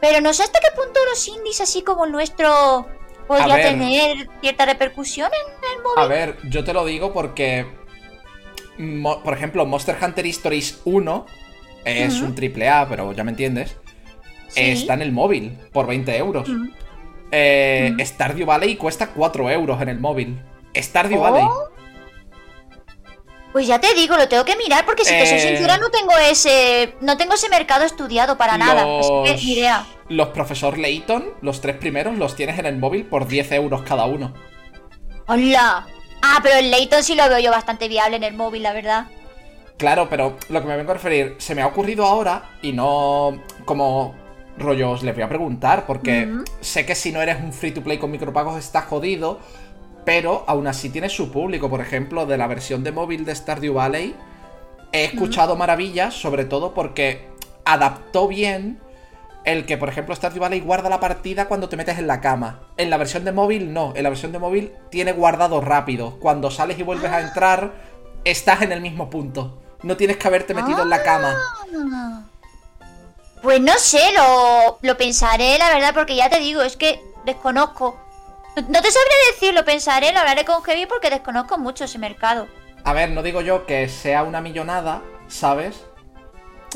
Pero no sé hasta qué punto los indies, así como el nuestro, podría ver. tener cierta repercusión en el móvil. A ver, yo te lo digo porque... mo- por ejemplo, Monster Hunter Stories 1 es un triple A, pero ya me entiendes. Sí. Está en el móvil por 20 euros. Eh, Mm. Stardew Valley cuesta 4 euros en el móvil. Stardew Oh. Valley. Pues ya te digo, lo tengo que mirar porque si te soy Eh, sincera no tengo ese no tengo ese mercado estudiado para nada. Así que ni idea. Los profesor Layton, los tres primeros, los tienes en el móvil por 10 euros cada uno. ¡Hola! Ah, pero el Layton sí lo veo yo bastante viable en el móvil, la verdad. Claro, pero lo que me vengo a referir, se me ha ocurrido ahora y no como rollos les voy a preguntar, porque sé que si no eres un free to play con micropagos está jodido, pero aún así tiene su público. Por ejemplo, de la versión de móvil de Stardew Valley, he escuchado maravillas, sobre todo porque adaptó bien el que, por ejemplo, Stardew Valley guarda la partida cuando te metes en la cama. En la versión de móvil, no. En la versión de móvil tiene guardado rápido. Cuando sales y vuelves a entrar, estás en el mismo punto. No tienes que haberte metido en la cama. Ah. Pues no sé, lo, lo pensaré, la verdad, porque ya te digo, es que desconozco. No, te sabré decir, lo pensaré, lo hablaré con Heavy porque desconozco mucho ese mercado. A ver, no digo yo que sea una millonada, ¿sabes?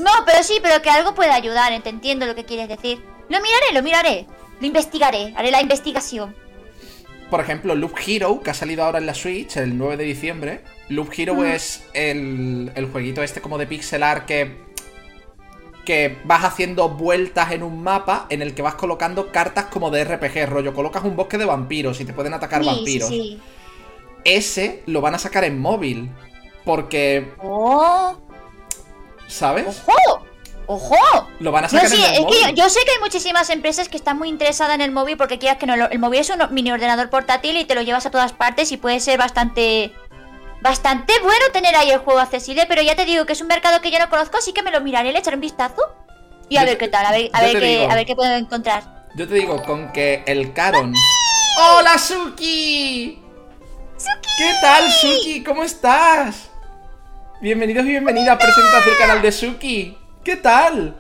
No, pero sí, pero que algo puede ayudar, te entiendo lo que quieres decir. Lo miraré, lo miraré. Lo investigaré, haré la investigación. Por ejemplo, Loop Hero, que ha salido ahora en la Switch el 9 de diciembre. Loop Hero Mm. es el, el jueguito este como de pixel art que, que vas haciendo vueltas en un mapa en el que vas colocando cartas como de RPG, rollo. Colocas un bosque de vampiros y te pueden atacar Sí, vampiros. sí. Ese lo van a sacar en móvil. Porque, ¡Oh! ¿sabes? ¡Ojo! ¡Ojo! Lo van a sacar en el es que móvil. yo, yo sé que hay muchísimas empresas que están muy interesadas en el móvil porque quieras que no, el móvil es un mini ordenador portátil y te lo llevas a todas partes y puede ser bastante bastante bueno tener ahí el juego accesible, pero ya te digo que es un mercado que yo no conozco, así que me lo miraré, le echaré un vistazo y a Yo ver qué tal, a ver, a qué, digo. a ver qué puedo encontrar. Yo te digo, con que el Caron. ¡Hola, Suki! ¿Qué tal, Suki? ¿Cómo estás? Bienvenidos y bienvenidas, presentación del canal de Suki. ¿Qué tal?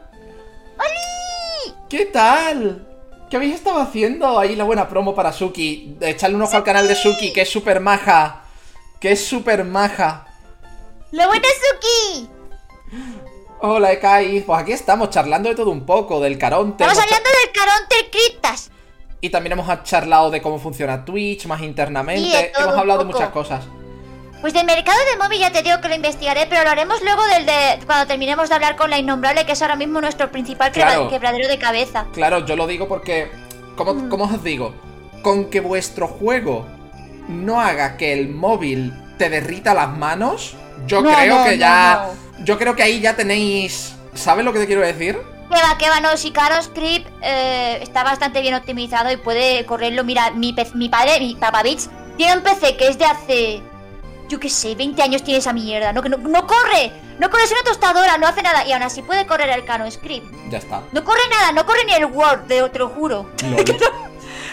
¿Qué tal? ¿Qué habéis estado haciendo? Ahí la buena promo para Suki. Echarle un ojo al canal de Suki, que es súper maja. Que es súper maja. ¡Lo buena Suki! Hola, Ekai. Pues aquí estamos charlando de todo un poco, del Caronte. Estamos hablando del Caronte Criptas. Y también hemos charlado de cómo funciona Twitch más internamente. todo Hemos hablado de muchas cosas. Pues del mercado de móvil ya te digo que lo investigaré, pero lo haremos luego del de cuando terminemos de hablar con la innombrable, que es ahora mismo nuestro principal Claro. quebradero de cabeza. Claro, yo lo digo porque. ¿cómo, Mm. cómo os digo? Con que vuestro juego no haga que el móvil te derrita las manos, yo No, creo no, que no, ya. Yo creo que ahí ya tenéis. ¿Sabes lo que te quiero decir? Que va, que va, no, si CaroScript eh, está bastante bien optimizado y puede correrlo. Mira, mi, pez- mi padre, mi papá Bits, tiene un PC que es de hace. Yo qué sé, 20 años tiene esa mierda. No, que no, no corre, no corre, es una tostadora, no hace nada. Y aún así puede correr el CaroScript. Ya está. No corre nada, no corre ni el Word, te, te lo juro.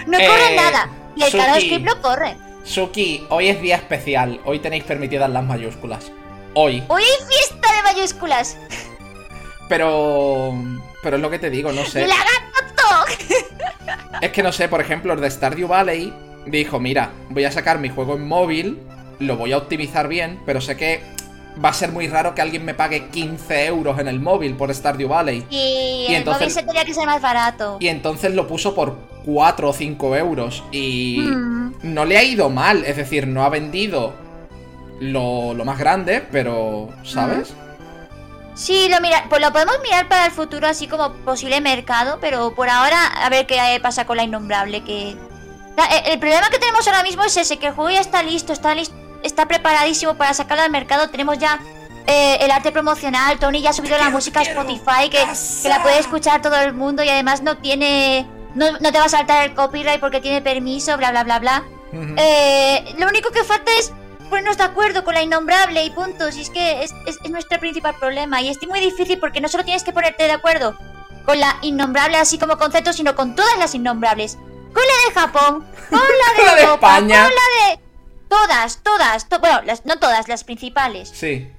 No Eh, corre nada. Y el Suki. CaroScript lo corre. Suki, hoy es día especial. Hoy tenéis permitidas las mayúsculas. Hoy. Hoy hay fiesta de mayúsculas. Pero. Pero es lo que te digo, no sé. ¡La gato! Es que no sé, por ejemplo, el de Stardew Valley dijo: Mira, voy a sacar mi juego en móvil, lo voy a optimizar bien, pero sé que va a ser muy raro que alguien me pague 15 euros en el móvil por Stardew Valley. Y, Y el entonces- móvil se tenía que ser más barato. Y entonces lo puso por 4 o 5 euros. Y Mm. no le ha ido mal. Es decir, no ha vendido lo, lo más grande, pero. ¿Sabes? Sí, lo mira, pues lo podemos mirar para el futuro así como posible mercado, pero por ahora a ver qué pasa con la innombrable que La- el problema que tenemos ahora mismo es ese que el juego ya está listo, está listo, está preparadísimo para sacarlo al mercado, tenemos ya eh, el arte promocional, Tony ya ha subido la música a Spotify que, que la puede escuchar todo el mundo y además no tiene no, no te va a saltar el copyright porque tiene permiso, bla bla bla bla. Eh, lo único que falta es ponernos de acuerdo con la innombrable y punto. Si es que es, es- es nuestro principal problema. Y es muy difícil porque no solo tienes que ponerte de acuerdo con la innombrable así como concepto, sino con todas las innombrables. Con la de Japón, con la de, La de Europa, España. con la de... Todas, todas, to- bueno, las- no todas, las principales. Sí,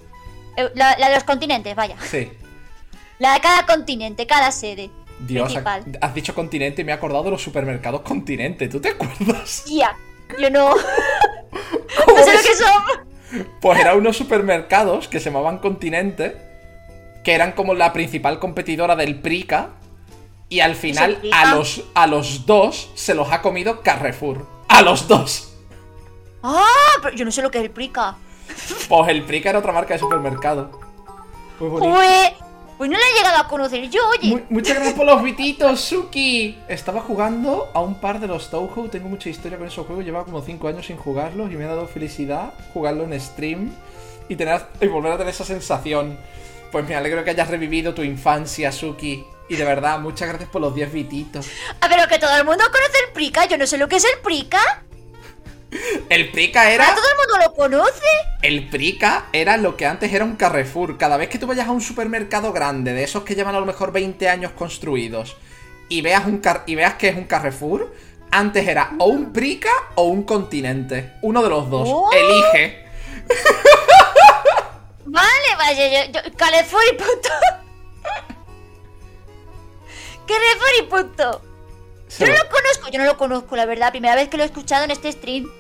Eh, La, la de los continentes, vaya. sí. La de cada continente, cada sede. Dios, principal. has dicho continente y me he acordado de los supermercados continente. ¿Tú te acuerdas? Ya, yo no... ¿Cómo no sé lo que son. Pues eran unos supermercados que se llamaban Continente, que eran como la principal competidora del Prica, y al final a los, a los dos se los ha comido Carrefour. A los dos. Ah, pero yo no sé lo que es el Prica. Pues el Prica era otra marca de supermercado. Muy bonito. Pues, pues no la he llegado a conocer yo, oye. Mu- muchas gracias por los bititos, Suki. Estaba jugando a un par de los Touhou. Tengo mucha historia con esos juegos. Llevaba como 5 años sin jugarlos y me ha dado felicidad jugarlo en stream y, tener, y volver a tener esa sensación. Pues me alegro que hayas revivido tu infancia, Suki. Y de verdad, muchas gracias por los 10 bititos. Ah, pero que todo el mundo conoce el Prica. Yo no sé lo que es el Prica. El Prica era. todo el mundo lo conoce. El Prica era lo que antes era un Carrefour. Cada vez que tú vayas a un supermercado grande, de esos que llevan a lo mejor 20 años construidos, y veas, un car- y veas que es un Carrefour, antes era o un Prica o un Continente. Uno de los dos. Oh. Elige. Vale, vaya, yo, yo Carrefour y punto. Carrefour y punto. Yo no lo conozco, yo no lo conozco, la verdad. Primera vez que lo he escuchado en este stream.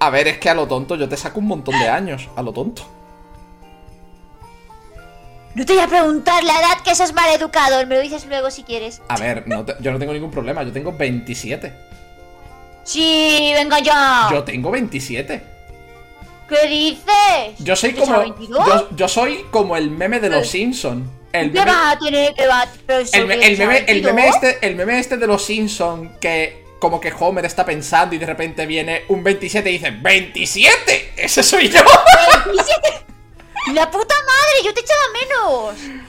A ver, es que a lo tonto yo te saco un montón de años. A lo tonto. No te voy a preguntar la edad que seas maleducado. Me lo dices luego si quieres. A ver, no te- yo no tengo ningún problema. Yo tengo 27. Sí, venga ya. Yo tengo 27. ¿Qué dices? Yo soy ¿Te como. echaba 22? Yo, yo soy como el meme de los ¿Qué? Simpson. El ¿Qué meme, vas a tener que va? El, meme, el 22. meme este, el meme este de los Simpson que como que Homer está pensando y de repente viene un 27 y dice ¡27! ¡Ese soy yo! 27. ¡La puta madre! ¡Yo te echaba menos!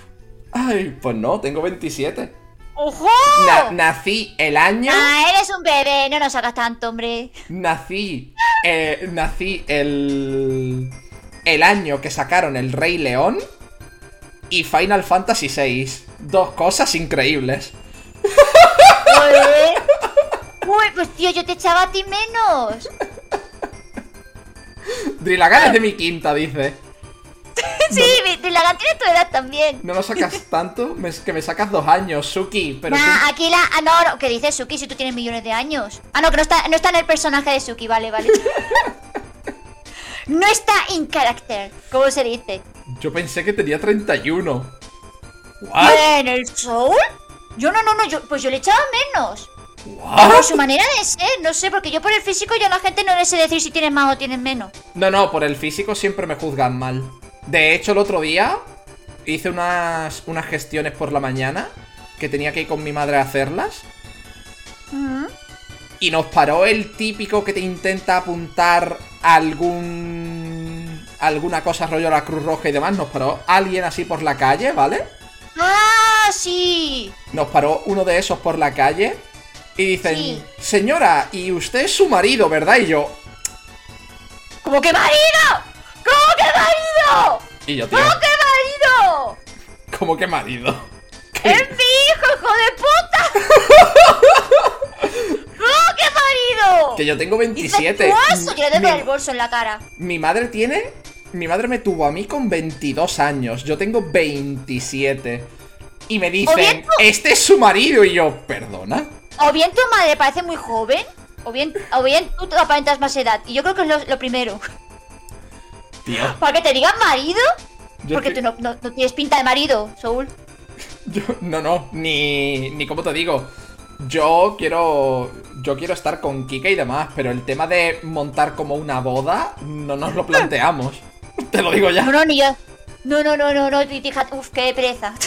Ay, pues no, tengo 27. ¡Ojo! Na- nací el año. Ah, eres un bebé, no nos hagas tanto, hombre. Nací. eh, nací el. El año que sacaron El Rey León y Final Fantasy VI. Dos cosas increíbles. Joder. Uy, pues tío, yo te echaba a ti menos. Drillagan es de mi quinta, dice. Sí, mi- la tiene tu edad también. No lo sacas tanto, que me sacas dos años, Suki. Pero Nah, tú- aquí la. Ah, no, no, ¿qué dices, Suki? Si tú tienes millones de años. Ah, no, que no está, no está en el personaje de Suki, vale, vale. no está in character, ¿cómo se dice? yo pensé que tenía 31. ¿What? ¿En el Soul? Yo no, no, no, yo, pues yo le echaba menos. Por su manera de ser, no sé, porque yo por el físico yo a la gente no le sé decir si tienes más o tienes menos. No, no, por el físico siempre me juzgan mal. De hecho, el otro día hice unas, unas gestiones por la mañana que tenía que ir con mi madre a hacerlas. Mm. Y nos paró el típico que te intenta apuntar algún. alguna cosa rollo a la Cruz Roja y demás. Nos paró alguien así por la calle, ¿vale? ¡Ah, sí! Nos paró uno de esos por la calle. Y dicen, Sí. señora, y usted es su marido, ¿verdad? Y yo. ¿Cómo que marido? ¿Cómo que marido? Y yo, tío, ¿Cómo que marido? ¿cómo que marido? ¡Es mi hijo, hijo de puta! ¿Cómo que marido? Que yo tengo 27. Infectuoso, yo le doy el bolso en la cara. Mi madre tiene Mi madre me tuvo a mí con 22 años. Yo tengo 27. Y me dicen, este es su marido. Y yo, ¿perdona? O bien tu madre parece muy joven, o bien, o bien tú te aparentas más edad. Y yo creo que es lo, lo primero. Tío. Para que te digan marido, Yo porque tú no, no- no tienes pinta de marido, Soul. Yo, no, no, ni, ni como te digo. Yo quiero, yo quiero estar con Kika y demás, pero el tema de montar como una boda, no nos lo planteamos. Te lo digo No, ya. no, ni yo. No, no, no, no, no, fíjate, uf, qué pereza.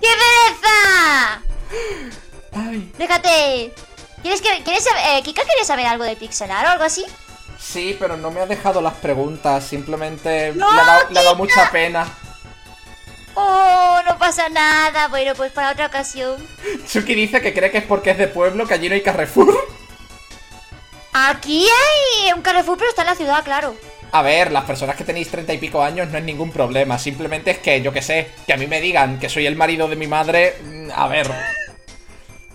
¡Qué pereza! Ay. Déjate. ¿Quieres que, quieres saber, eh, Kika quería saber algo de Pixelar o algo así? Sí, pero no me ha dejado las preguntas, simplemente No, le, ha dado, le ha dado Kika. mucha pena. Oh, no pasa nada. Bueno, pues para otra ocasión. Suki dice que cree que es porque es de pueblo, que allí no hay Carrefour. Aquí hay un Carrefour, pero está en la ciudad, claro. A ver, las personas que tenéis treinta y pico años no es ningún problema. Simplemente es que, yo que sé, que a mí me digan que soy el marido de mi madre. mm, A ver.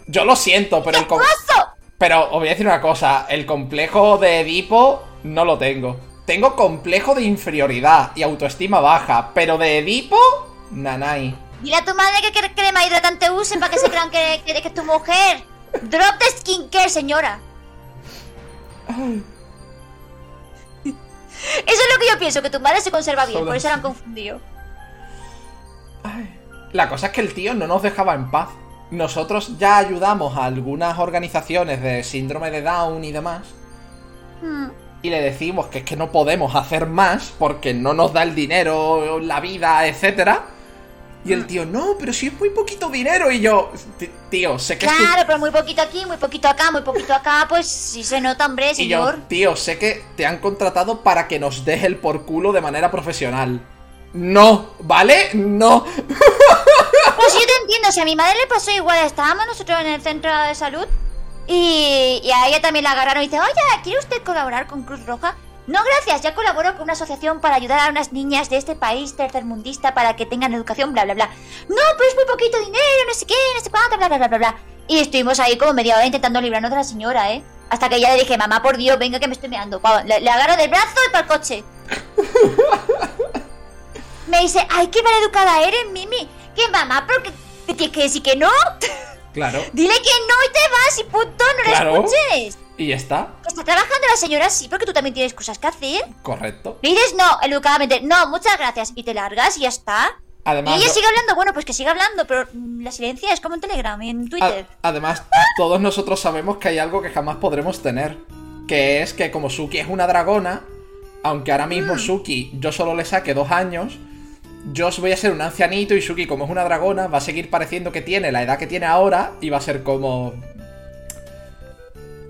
Yo lo siento, pero el. com- ¡Paso! Pero os voy a decir una cosa: el complejo de Edipo no lo tengo. Tengo complejo de inferioridad y autoestima baja, pero de Edipo, nanay. Dile a tu madre que crema hidratante use para que se crean que, que, que es tu mujer. Drop de skincare, señora. Eso es lo que yo pienso, que tu madre se conserva bien, por eso la han confundido. La cosa es que el tío no nos dejaba en paz. Nosotros ya ayudamos a algunas organizaciones de síndrome de Down y demás. Hmm. y le decimos que es que no podemos hacer más porque no nos da el dinero, la vida, etcétera. Y el tío, no, pero si es muy poquito dinero. Y yo, "T- tío, sé que es tu- Claro, pero muy poquito aquí, muy poquito acá, muy poquito acá, pues sí se nota, hombre, Y yo, señor. tío, sé que te han contratado para que nos des el por culo de manera profesional. No, ¿vale? No. Pues yo te entiendo, si a mi madre le pasó igual, estábamos nosotros en el centro de salud y, y a ella también la agarraron y dice, oye, ¿quiere usted colaborar con Cruz Roja? No, gracias, ya colaboro con una asociación para ayudar a unas niñas de este país tercermundista para que tengan educación, bla, bla, bla. No, pero es muy poquito dinero, no sé qué, no sé cuánto, bla, bla, bla, bla, bla. Y estuvimos ahí como media hora intentando librarnos de la señora, ¿eh? Hasta que ya le dije, mamá, por Dios, venga que me estoy meando. Le, le agarro del brazo y para el coche. Me dice, ay, qué maleducada eres, Mimi. Que mamá, pero que te tienes que decir que no. Claro. Dile que no y te vas y punto, no Claro. la escuches. Y ya está. Está trabajando la señora sí, porque tú también tienes cosas que hacer. Correcto. Le dices no, educadamente, no, muchas gracias, y te largas y ya está. Además, y ella no- sigue hablando, bueno, pues que siga hablando, pero mm, la silencia es como en Telegram y en Twitter. A- además, todos nosotros sabemos que hay algo que jamás podremos tener. Que es que como Suki es una dragona, aunque ahora mismo Suki yo solo le saque dos años, yo voy a ser un ancianito y Suki como es una dragona va a seguir pareciendo que tiene la edad que tiene ahora y va a ser como...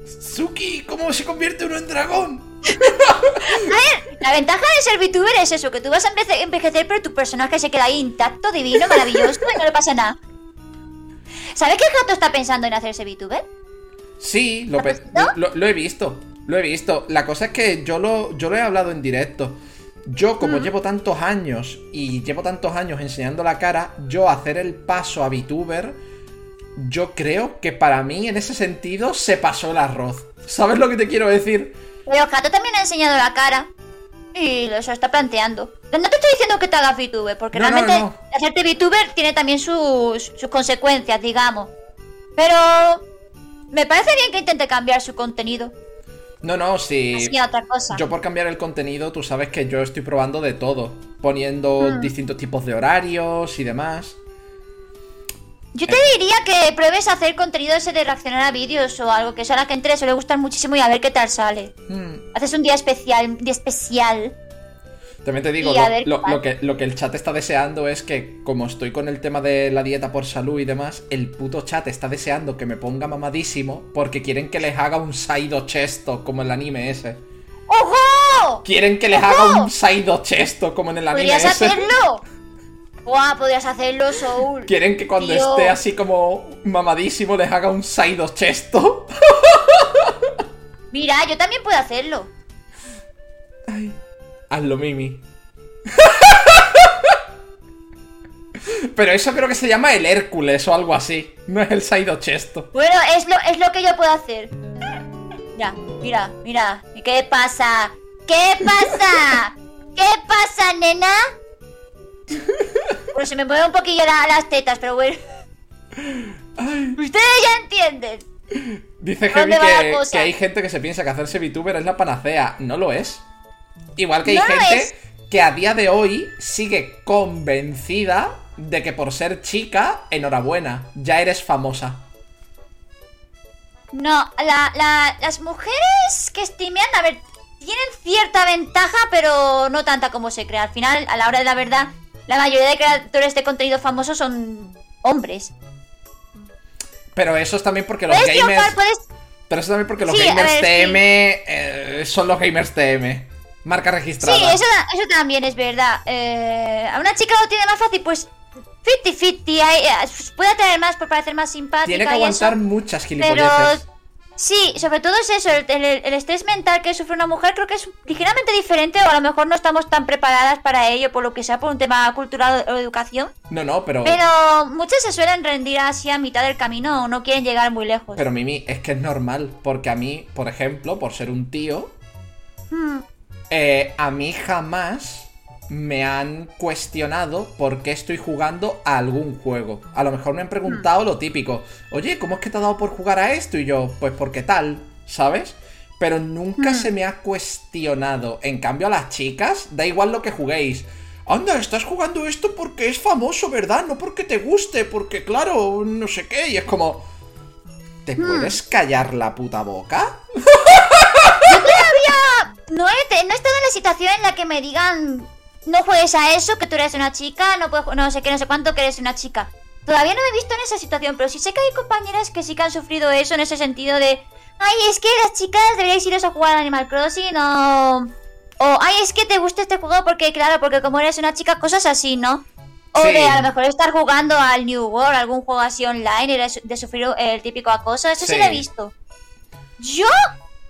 Suki, ¿cómo se convierte uno en dragón? La ventaja de ser VTuber es eso, que tú vas a envejecer, pero tu personaje se queda ahí intacto, divino, maravilloso y no le pasa nada. ¿Sabes que el gato está pensando en hacerse VTuber? Sí, lo, lo he visto, lo he visto. La cosa es que yo lo, yo lo he hablado en directo. Yo, como llevo tantos años y llevo tantos años enseñando la cara, yo hacer el paso a VTuber, yo creo que para mí, en ese sentido, se pasó el arroz. ¿Sabes lo que te quiero decir? Pero el gato también ha enseñado la cara. Y lo se está planteando. No te estoy diciendo que te hagas VTuber, porque No, no, realmente no. hacerte VTuber tiene también sus, sus consecuencias, digamos. Pero me parece bien que intente cambiar su contenido. No, no, si... Así a otra cosa. Yo por cambiar el contenido, tú sabes que yo estoy probando de todo. Poniendo Mm. distintos tipos de horarios y demás. Yo te diría que pruebes a hacer contenido ese de reaccionar a vídeos o algo que eso a la gente le suele gustar muchísimo y a ver qué tal sale. Hmm. Haces un día especial, un día especial. También te digo, lo, lo- lo que, lo que el chat está deseando es que, como estoy con el tema de la dieta por salud y demás, el puto chat está deseando que me ponga mamadísimo porque quieren que les haga un Saido Chesto como en el anime ese. ¡Ojo! Quieren que les haga un Saido Chesto como en el anime ¿Podrías ese. hacerlo? ¡Buah! Podrías hacerlo, Soul. Quieren que cuando esté así como mamadísimo les haga un Saido Chesto. Mira, yo también puedo hacerlo. Hazlo, Mimi. Pero eso creo que se llama el Hércules o algo así. No es el Saido Chesto. Bueno, es lo, es lo que yo puedo hacer. Mira, mira, mira. ¿Y qué pasa? ¿Qué pasa? ¿Qué pasa, nena? Bueno, se me mueven un poquillo la- las tetas, pero bueno. Ustedes ya entienden. Dice ¿Dónde Heavy que, que hay gente que se piensa que hacerse VTuber es la panacea. No lo es. Igual que hay No gente es. que a día de hoy sigue convencida de que por ser chica, enhorabuena, ya eres famosa. No, la, la- las mujeres que streamean, a ver, tienen cierta ventaja, pero no tanta como se cree. Al final, a la hora de la verdad, la mayoría de creadores de contenido famosos son hombres. Pero eso es también porque los triunfar, gamers. puedes... Pero eso también porque los Sí, gamers ver, TM eh, son los gamers TM. Marca registrada. Sí, eso, eso también es verdad. Eh, a una chica lo tiene más fácil, pues 50-50. hay- eh, Puede tener más por parecer más simpática. Tiene que y aguantar eso, muchas Pero gilipolleces. sí, sobre todo es eso, el, el- el estrés mental que sufre una mujer creo que es ligeramente diferente o a lo mejor no estamos tan preparadas para ello por lo que sea, por un tema cultural o educación. No, no, pero. Pero muchas se suelen rendir así a mitad del camino o no quieren llegar muy lejos. Pero Mimi, es que es normal. Porque a mí, por ejemplo, por ser un tío, Hmm, eh, a mí jamás me han cuestionado por qué estoy jugando a algún juego. A lo mejor me han preguntado lo típico. Oye, ¿cómo es que te ha dado por jugar a esto? Y yo, pues porque tal, ¿sabes? Pero nunca Hmm. se me ha cuestionado. En cambio, a las chicas, da igual lo que juguéis. Anda, estás jugando esto porque es famoso, ¿verdad? No porque te guste, porque claro, no sé qué. Y es como... ¿Te puedes callar la puta boca? No he, no he estado en la situación en la que me digan no juegues a eso, que tú eres una chica, no puedes, no sé qué, no sé cuánto, que eres una chica. Todavía no me he visto en esa situación, pero sí sé que hay compañeras que sí que han sufrido eso en ese sentido de ay, es que las chicas deberíais iros a jugar a Animal Crossing o o ay, es que te gusta este juego porque claro, porque como eres una chica, cosas así, ¿no? O Sí. de a lo mejor estar jugando al New World, algún juego así online y de, de sufrir el típico acoso, eso sí. Sí. lo he visto. Yo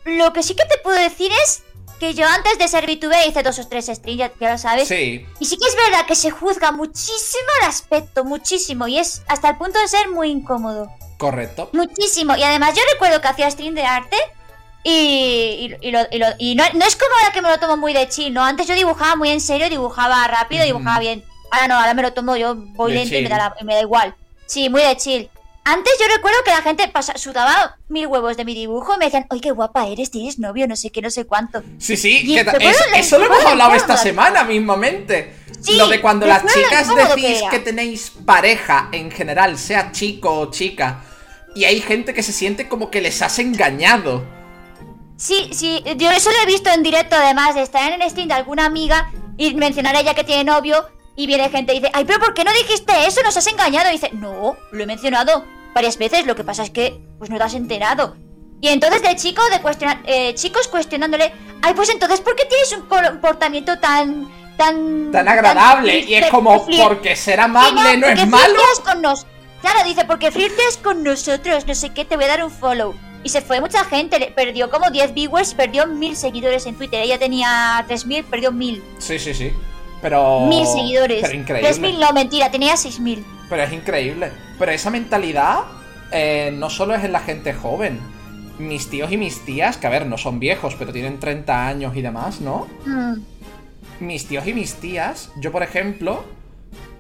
lo que sí que te puedo decir es que yo antes de ser VTuber hice dos o tres streams, ya, ya lo sabes. Sí. Y sí que es verdad que se juzga muchísimo el aspecto, muchísimo. Y es hasta el punto de ser muy incómodo. Correcto. Muchísimo. Y además yo recuerdo que hacía stream de arte. Y, y, y lo- y lo- no, no es como ahora que me lo tomo muy de chill, ¿no? Antes yo dibujaba muy en serio, dibujaba rápido, dibujaba bien. Ahora no, ahora me lo tomo yo, voy De lento y me, da la- y me da igual. Sí, muy de chill. Antes yo recuerdo que la gente pasa, sudaba mil huevos de mi dibujo y me decían, ¡ay, qué guapa eres! ¿Tienes novio? No sé qué, no sé cuánto. Sí, sí, que es- eso lo hemos hablado esta semana mismamente. Sí, lo de cuando las chicas que decís era. que tenéis pareja en general, sea chico o chica, y hay gente que se siente como que les has engañado. Sí, sí, yo eso lo he visto en directo además de estar en el stream de alguna amiga y mencionar a ella que tiene novio y viene gente y dice, ay, pero ¿por qué no dijiste eso? Nos has engañado. Y dice, no, lo he mencionado varias veces, lo que pasa es que pues no te has enterado. Y entonces de chico, de cuestionar, eh, chicos cuestionándole, ay, pues entonces, ¿por qué tienes un comportamiento tan... Tan, Tan agradable. Y es como, porque ser amable no, porque es malo. con nos... Claro, dice, porque flirteas con nosotros, no sé qué, te voy a dar un follow. Y se fue mucha gente, le- perdió como 10 viewers, perdió 1000 seguidores en Twitter. Ella tenía 3000, perdió 1000. Sí, sí, sí. Pero. 1000 seguidores. Pero increíble. 3000 no, mentira, tenía 6000. Pero es increíble. Pero esa mentalidad eh, no solo es en la gente joven. Mis tíos y mis tías, que a ver, no son viejos, pero tienen 30 años y demás, ¿no? Mm. mis tíos y mis tías, yo por ejemplo,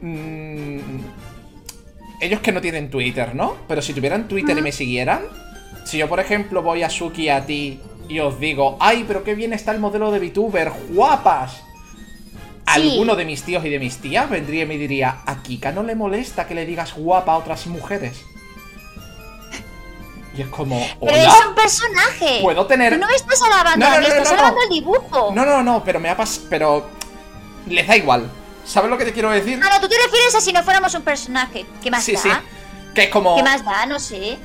mm, ellos que no tienen Twitter, ¿no? Pero si tuvieran Twitter y me siguieran, si yo por ejemplo voy a Suki a ti y os digo, ay, pero qué bien está el modelo de VTuber, guapas. Alguno de mis tíos y de mis tías vendría y me diría, a Kika no le molesta que le digas guapa a otras mujeres. Y es como, Pero es un personaje. Puedo tener- Tú no me estás alabando No, no, no, estás alabando el dibujo. No, no, no, pero me ha pasado. Pero. Les da igual. ¿Sabes lo que te quiero decir? Ah, no, tú te refieres a si no fuéramos un personaje. ¿Qué más sí, da? sí. Que es como. ¿Qué más da? No sé.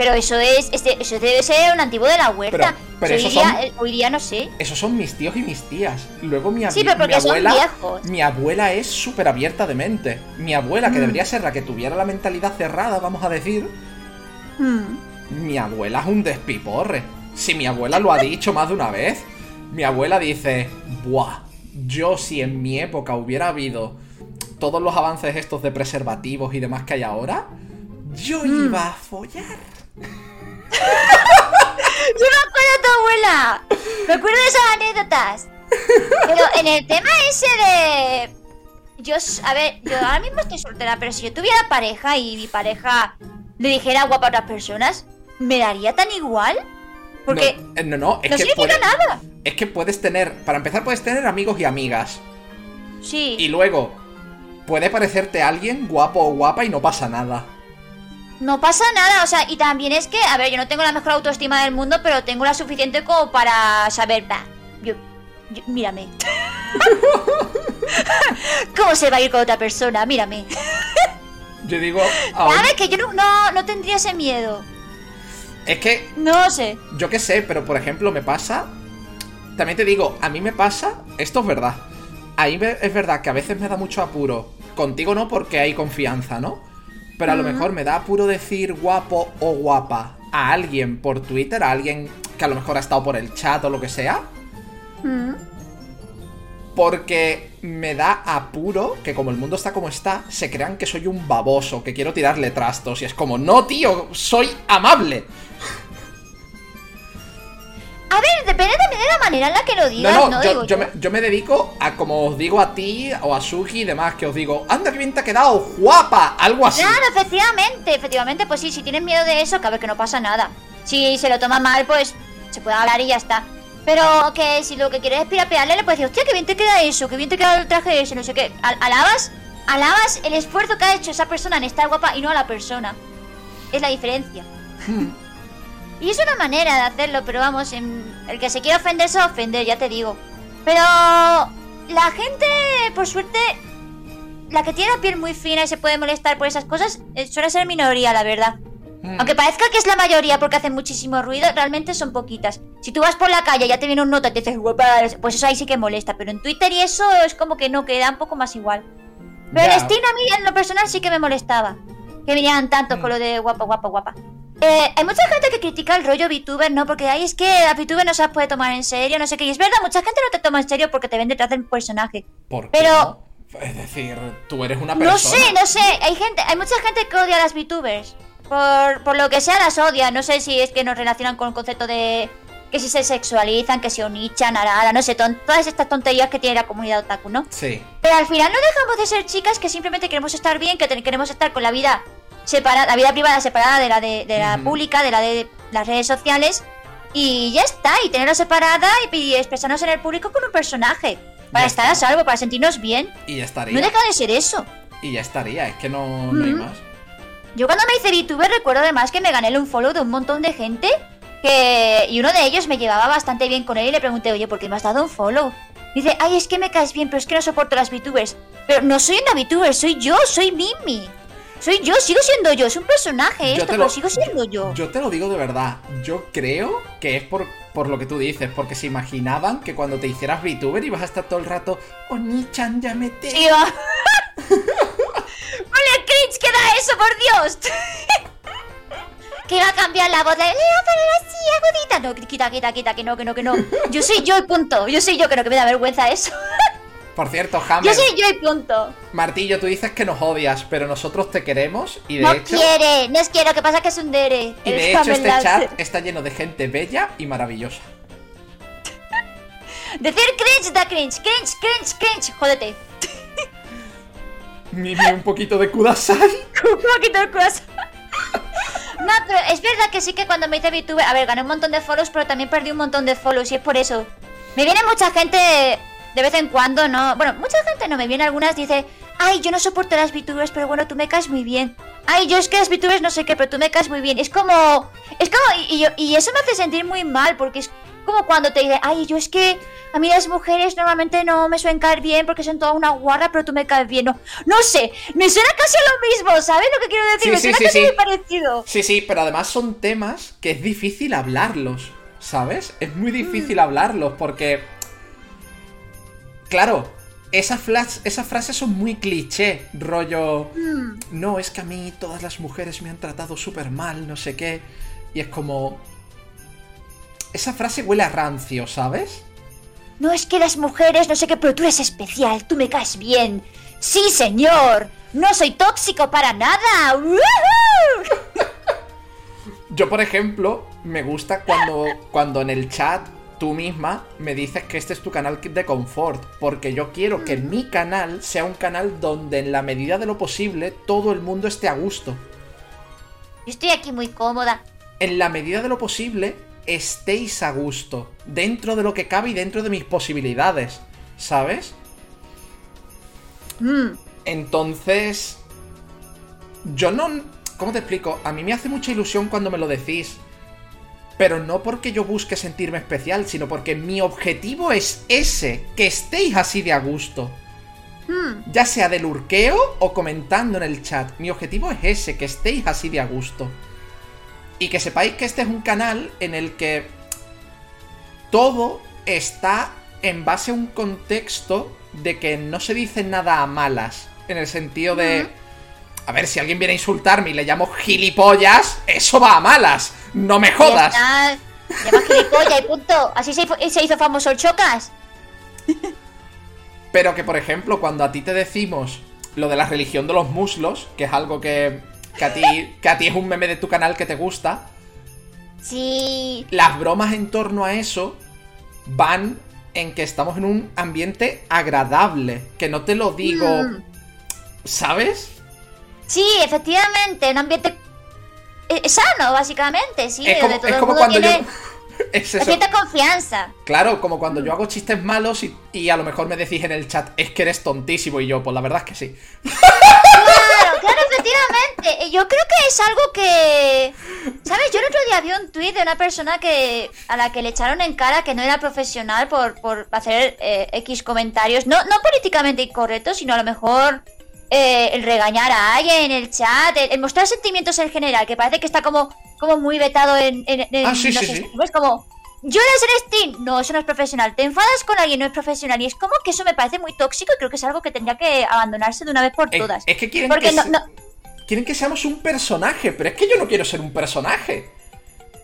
Pero eso es, este- eso debe ser un antiguo de la huerta. Pero- pero Eso esos hoy, día, son- eh, hoy día no sé. Esos son mis tíos y mis tías. Luego mi, Sí, abi- pero porque mi son abuela. viejos. Mi abuela es súper abierta de mente. Mi abuela, que Mm. debería ser la que tuviera la mentalidad cerrada, vamos a decir. Hmm. Mi abuela es un despiporre. Si mi abuela lo ha dicho más de una vez, mi abuela dice: Buah, yo si en mi época hubiera habido todos los avances estos de preservativos y demás que hay ahora, yo Mm. iba a follar. Yo me acuerdo de tu abuela. Me acuerdo de esas anécdotas. Pero en el tema ese de. Yo, a ver, yo ahora mismo estoy soltera, pero si yo tuviera pareja y mi pareja le dijera guapa a otras personas, ¿me daría tan igual? Porque No, eh, no, no, es no que significa puede- nada. Es que puedes tener, para empezar puedes tener amigos y amigas. Sí. Y luego, puede parecerte alguien guapo o guapa y no pasa nada. No pasa nada, o sea, y también es que, a ver, yo no tengo la mejor autoestima del mundo, pero tengo la suficiente como para saber, va, yo, yo- mírame. ¿Cómo se va a ir con otra persona? Mírame. Yo digo, aún- ¿Sabes? Que yo no, no, no tendría ese miedo. es que No sé. yo qué sé, pero por ejemplo me pasa... También te digo, a mí me pasa, esto es verdad. A mí es verdad que a veces me da mucho apuro. Contigo no porque hay confianza, ¿no? Pero a lo mejor me da apuro decir guapo o guapa a alguien por Twitter, a alguien que a lo mejor ha estado por el chat o lo que sea. Porque me da apuro que como el mundo está como está, se crean que soy un baboso, que quiero tirarle trastos. Y es como, no, tío, soy amable. A ver, depende también de la manera en la que lo No, digas, no, ¿no? yo, Digo yo yo. me, yo me dedico a, como os digo a ti o a Suki y demás, que os digo, anda, que bien te ha quedado, guapa, algo así. Claro, efectivamente, efectivamente, pues sí, si tienes miedo de eso, que a ver que no pasa nada. Si se lo toma mal, pues se puede hablar y ya está. Pero que si lo que quieres es pirapearle, le puedes decir, hostia, que bien te queda eso, que bien te queda el traje ese, no sé qué. Al- alabas, alabas el esfuerzo que ha hecho esa persona en estar guapa y no a la persona. Es la diferencia. Y es una manera de hacerlo, pero vamos, en- el que se quiera ofender se va a ofender, ya te digo. Pero la gente, por suerte, la que tiene la piel muy fina y se puede molestar por esas cosas, eh, suele ser minoría, la verdad. Hmm. Aunque parezca que es la mayoría porque hacen muchísimo ruido, realmente son poquitas. Si tú vas por la calle y ya te viene un nota y te dices pues eso ahí sí que molesta. Pero en Twitter y eso es como que no queda un poco más igual. Pero el Steam a mí en lo personal sí que me molestaba. Que vinieran tanto Mm. con lo de guapa, guapa, guapa. Eh, hay mucha gente que critica el rollo VTuber, ¿no? Porque ahí es que a VTuber no se las puede tomar en serio, no sé qué. Y es verdad, mucha gente no te toma en serio porque te ven detrás del personaje. ¿Por qué pero- no? Es decir, tú eres una persona. No sé, no sé. Hay gente, hay mucha gente que odia a las VTubers. Por, por lo que sea las odia. No sé si es que nos relacionan con el concepto de que si se sexualizan, que si onichan, arara, no sé, todas estas tonterías que tiene la comunidad otaku, ¿no? Sí. Pero al final no dejamos de ser chicas que simplemente queremos estar bien, que queremos estar con la vida separada, la vida privada separada de la de, de la Ujú. pública, de la de las redes sociales. Y ya está, y tenerla separada y, y expresarnos en el público con un personaje. Para Ya estar a salvo, para sentirnos bien. Y ya estaría. No deja de ser eso. Y ya estaría, es que no, no hay más. Yo cuando me hice VTuber recuerdo además que me gané el unfollow de un montón de gente que... Y uno de ellos me llevaba bastante bien con él y le pregunté, oye, ¿por qué me has dado un follow? Dice, ay, es que me caes bien, pero es que no soporto las VTubers. Pero no soy una VTuber, soy yo, soy Mimi. Soy yo, sigo siendo yo, es un personaje Yo esto, te pero lo- sigo siendo yo. Yo te lo digo de verdad. Yo creo que es por, por lo que tú dices, porque se imaginaban que cuando te hicieras VTuber ibas a estar todo el rato, Oni-chan, ya me te. Tío. ¡Vale, cringe, qué da eso, por Dios! que iba a cambiar la voz, le le iba a poner así, agudita. No, quita, quita, quita, que no, que no, que no. Yo soy yo y punto. Yo soy yo, no, que me da vergüenza eso. Por cierto, Yo Hammer, soy yo y punto. Martillo, tú dices que nos odias, pero nosotros te queremos y de no hecho. quiere, no es quiero, que pasa que es un dere. Y de hecho este chat está lleno de gente bella y maravillosa. Decir cringe da cringe, cringe, cringe, cringe. Jódete. Mimi, un poquito de Kudasai. Un poquito el corazón. No, pero es verdad que sí que cuando me hice VTuber, a ver, gané un montón de follows, pero también perdí un montón de follows y es por eso. Me viene mucha gente de vez en cuando, ¿no? Bueno, mucha gente no, me viene algunas, dice, ay, yo no soporto las VTubers, pero bueno, tú me caes muy bien. Ay, yo es que las VTubers no sé qué, pero tú me caes muy bien. Es como, es como, y, y eso me hace sentir muy mal, porque es como cuando te dicen, ay, yo es que a mí las mujeres normalmente no me suelen caer bien porque son toda una guarra, pero tú me caes bien. No, no sé, me suena casi a lo mismo, ¿sabes lo que quiero decir? Sí, me sí, suena sí, casi muy parecido. Sí, sí, pero además son temas que es difícil hablarlos, ¿sabes? Es muy difícil hablarlos porque... Claro, esas, flas- esas frases son muy cliché, rollo... No, es que a mí todas las mujeres me han tratado súper mal, no sé qué. Y es como... Esa frase huele a rancio, ¿sabes? No es que las mujeres, no sé qué, pero tú eres especial, tú me caes bien. Sí, señor. No soy tóxico para nada. Yo, por ejemplo, me gusta cuando, cuando en el chat tú misma me dices que este es tu canal de confort, porque yo quiero que mi canal sea un canal donde en la medida de lo posible todo el mundo esté a gusto. Yo estoy aquí muy cómoda. En la medida de lo posible estéis a gusto, dentro de lo que cabe y dentro de mis posibilidades, ¿sabes? Mm. Entonces, yo no... ¿Cómo te explico? A mí me hace mucha ilusión cuando me lo decís. Pero no porque yo busque sentirme especial, sino porque mi objetivo es ese, que estéis así de a gusto. Mm. Ya sea del urqueo o comentando en el chat. Mi objetivo es ese, que estéis así de a gusto. Y que sepáis que este es un canal en el que todo está en base a un contexto de que no se dice nada a malas. En el sentido de... A ver, si alguien viene a insultarme y le llamo gilipollas, eso va a malas. No me jodas. Ya está. Llama gilipollas y punto. Así se, se hizo famoso el Chocas. Pero que, por ejemplo, cuando a ti te decimos lo de la religión de los muslos, que es algo que, que, a, ti, que a ti es un meme de tu canal que te gusta, Sí. las bromas en torno a eso van en que estamos en un ambiente agradable. Que no te lo digo, Mm. ¿sabes? Sí, efectivamente, un ambiente eh, sano, básicamente, sí. es como, donde todo es el como mundo cuando tiene yo... Es eso. cierta confianza. Claro, como cuando yo hago chistes malos y, y a lo mejor me decís en el chat, es que eres tontísimo y yo, pues la verdad es que sí. Claro, efectivamente. Yo creo que es algo que. ¿Sabes? Yo el otro día vi un tuit de una persona que a la que le echaron en cara que no era profesional por, por hacer eh, X comentarios. No, no políticamente incorrectos, sino a lo mejor eh, el regañar a alguien en el chat, el, el mostrar sentimientos en general, que parece que está como, como muy vetado en, en, en Ah, sí, los sí, sí. streams. Como. Lloras en Steam, no, eso no es profesional. Te enfadas con alguien, no es profesional. Y es como que eso me parece muy tóxico y creo que es algo que tendría que abandonarse de una vez por Es, todas. es que quieren Porque que, no, se- no, quieren que seamos un personaje, pero es que yo no quiero ser un personaje.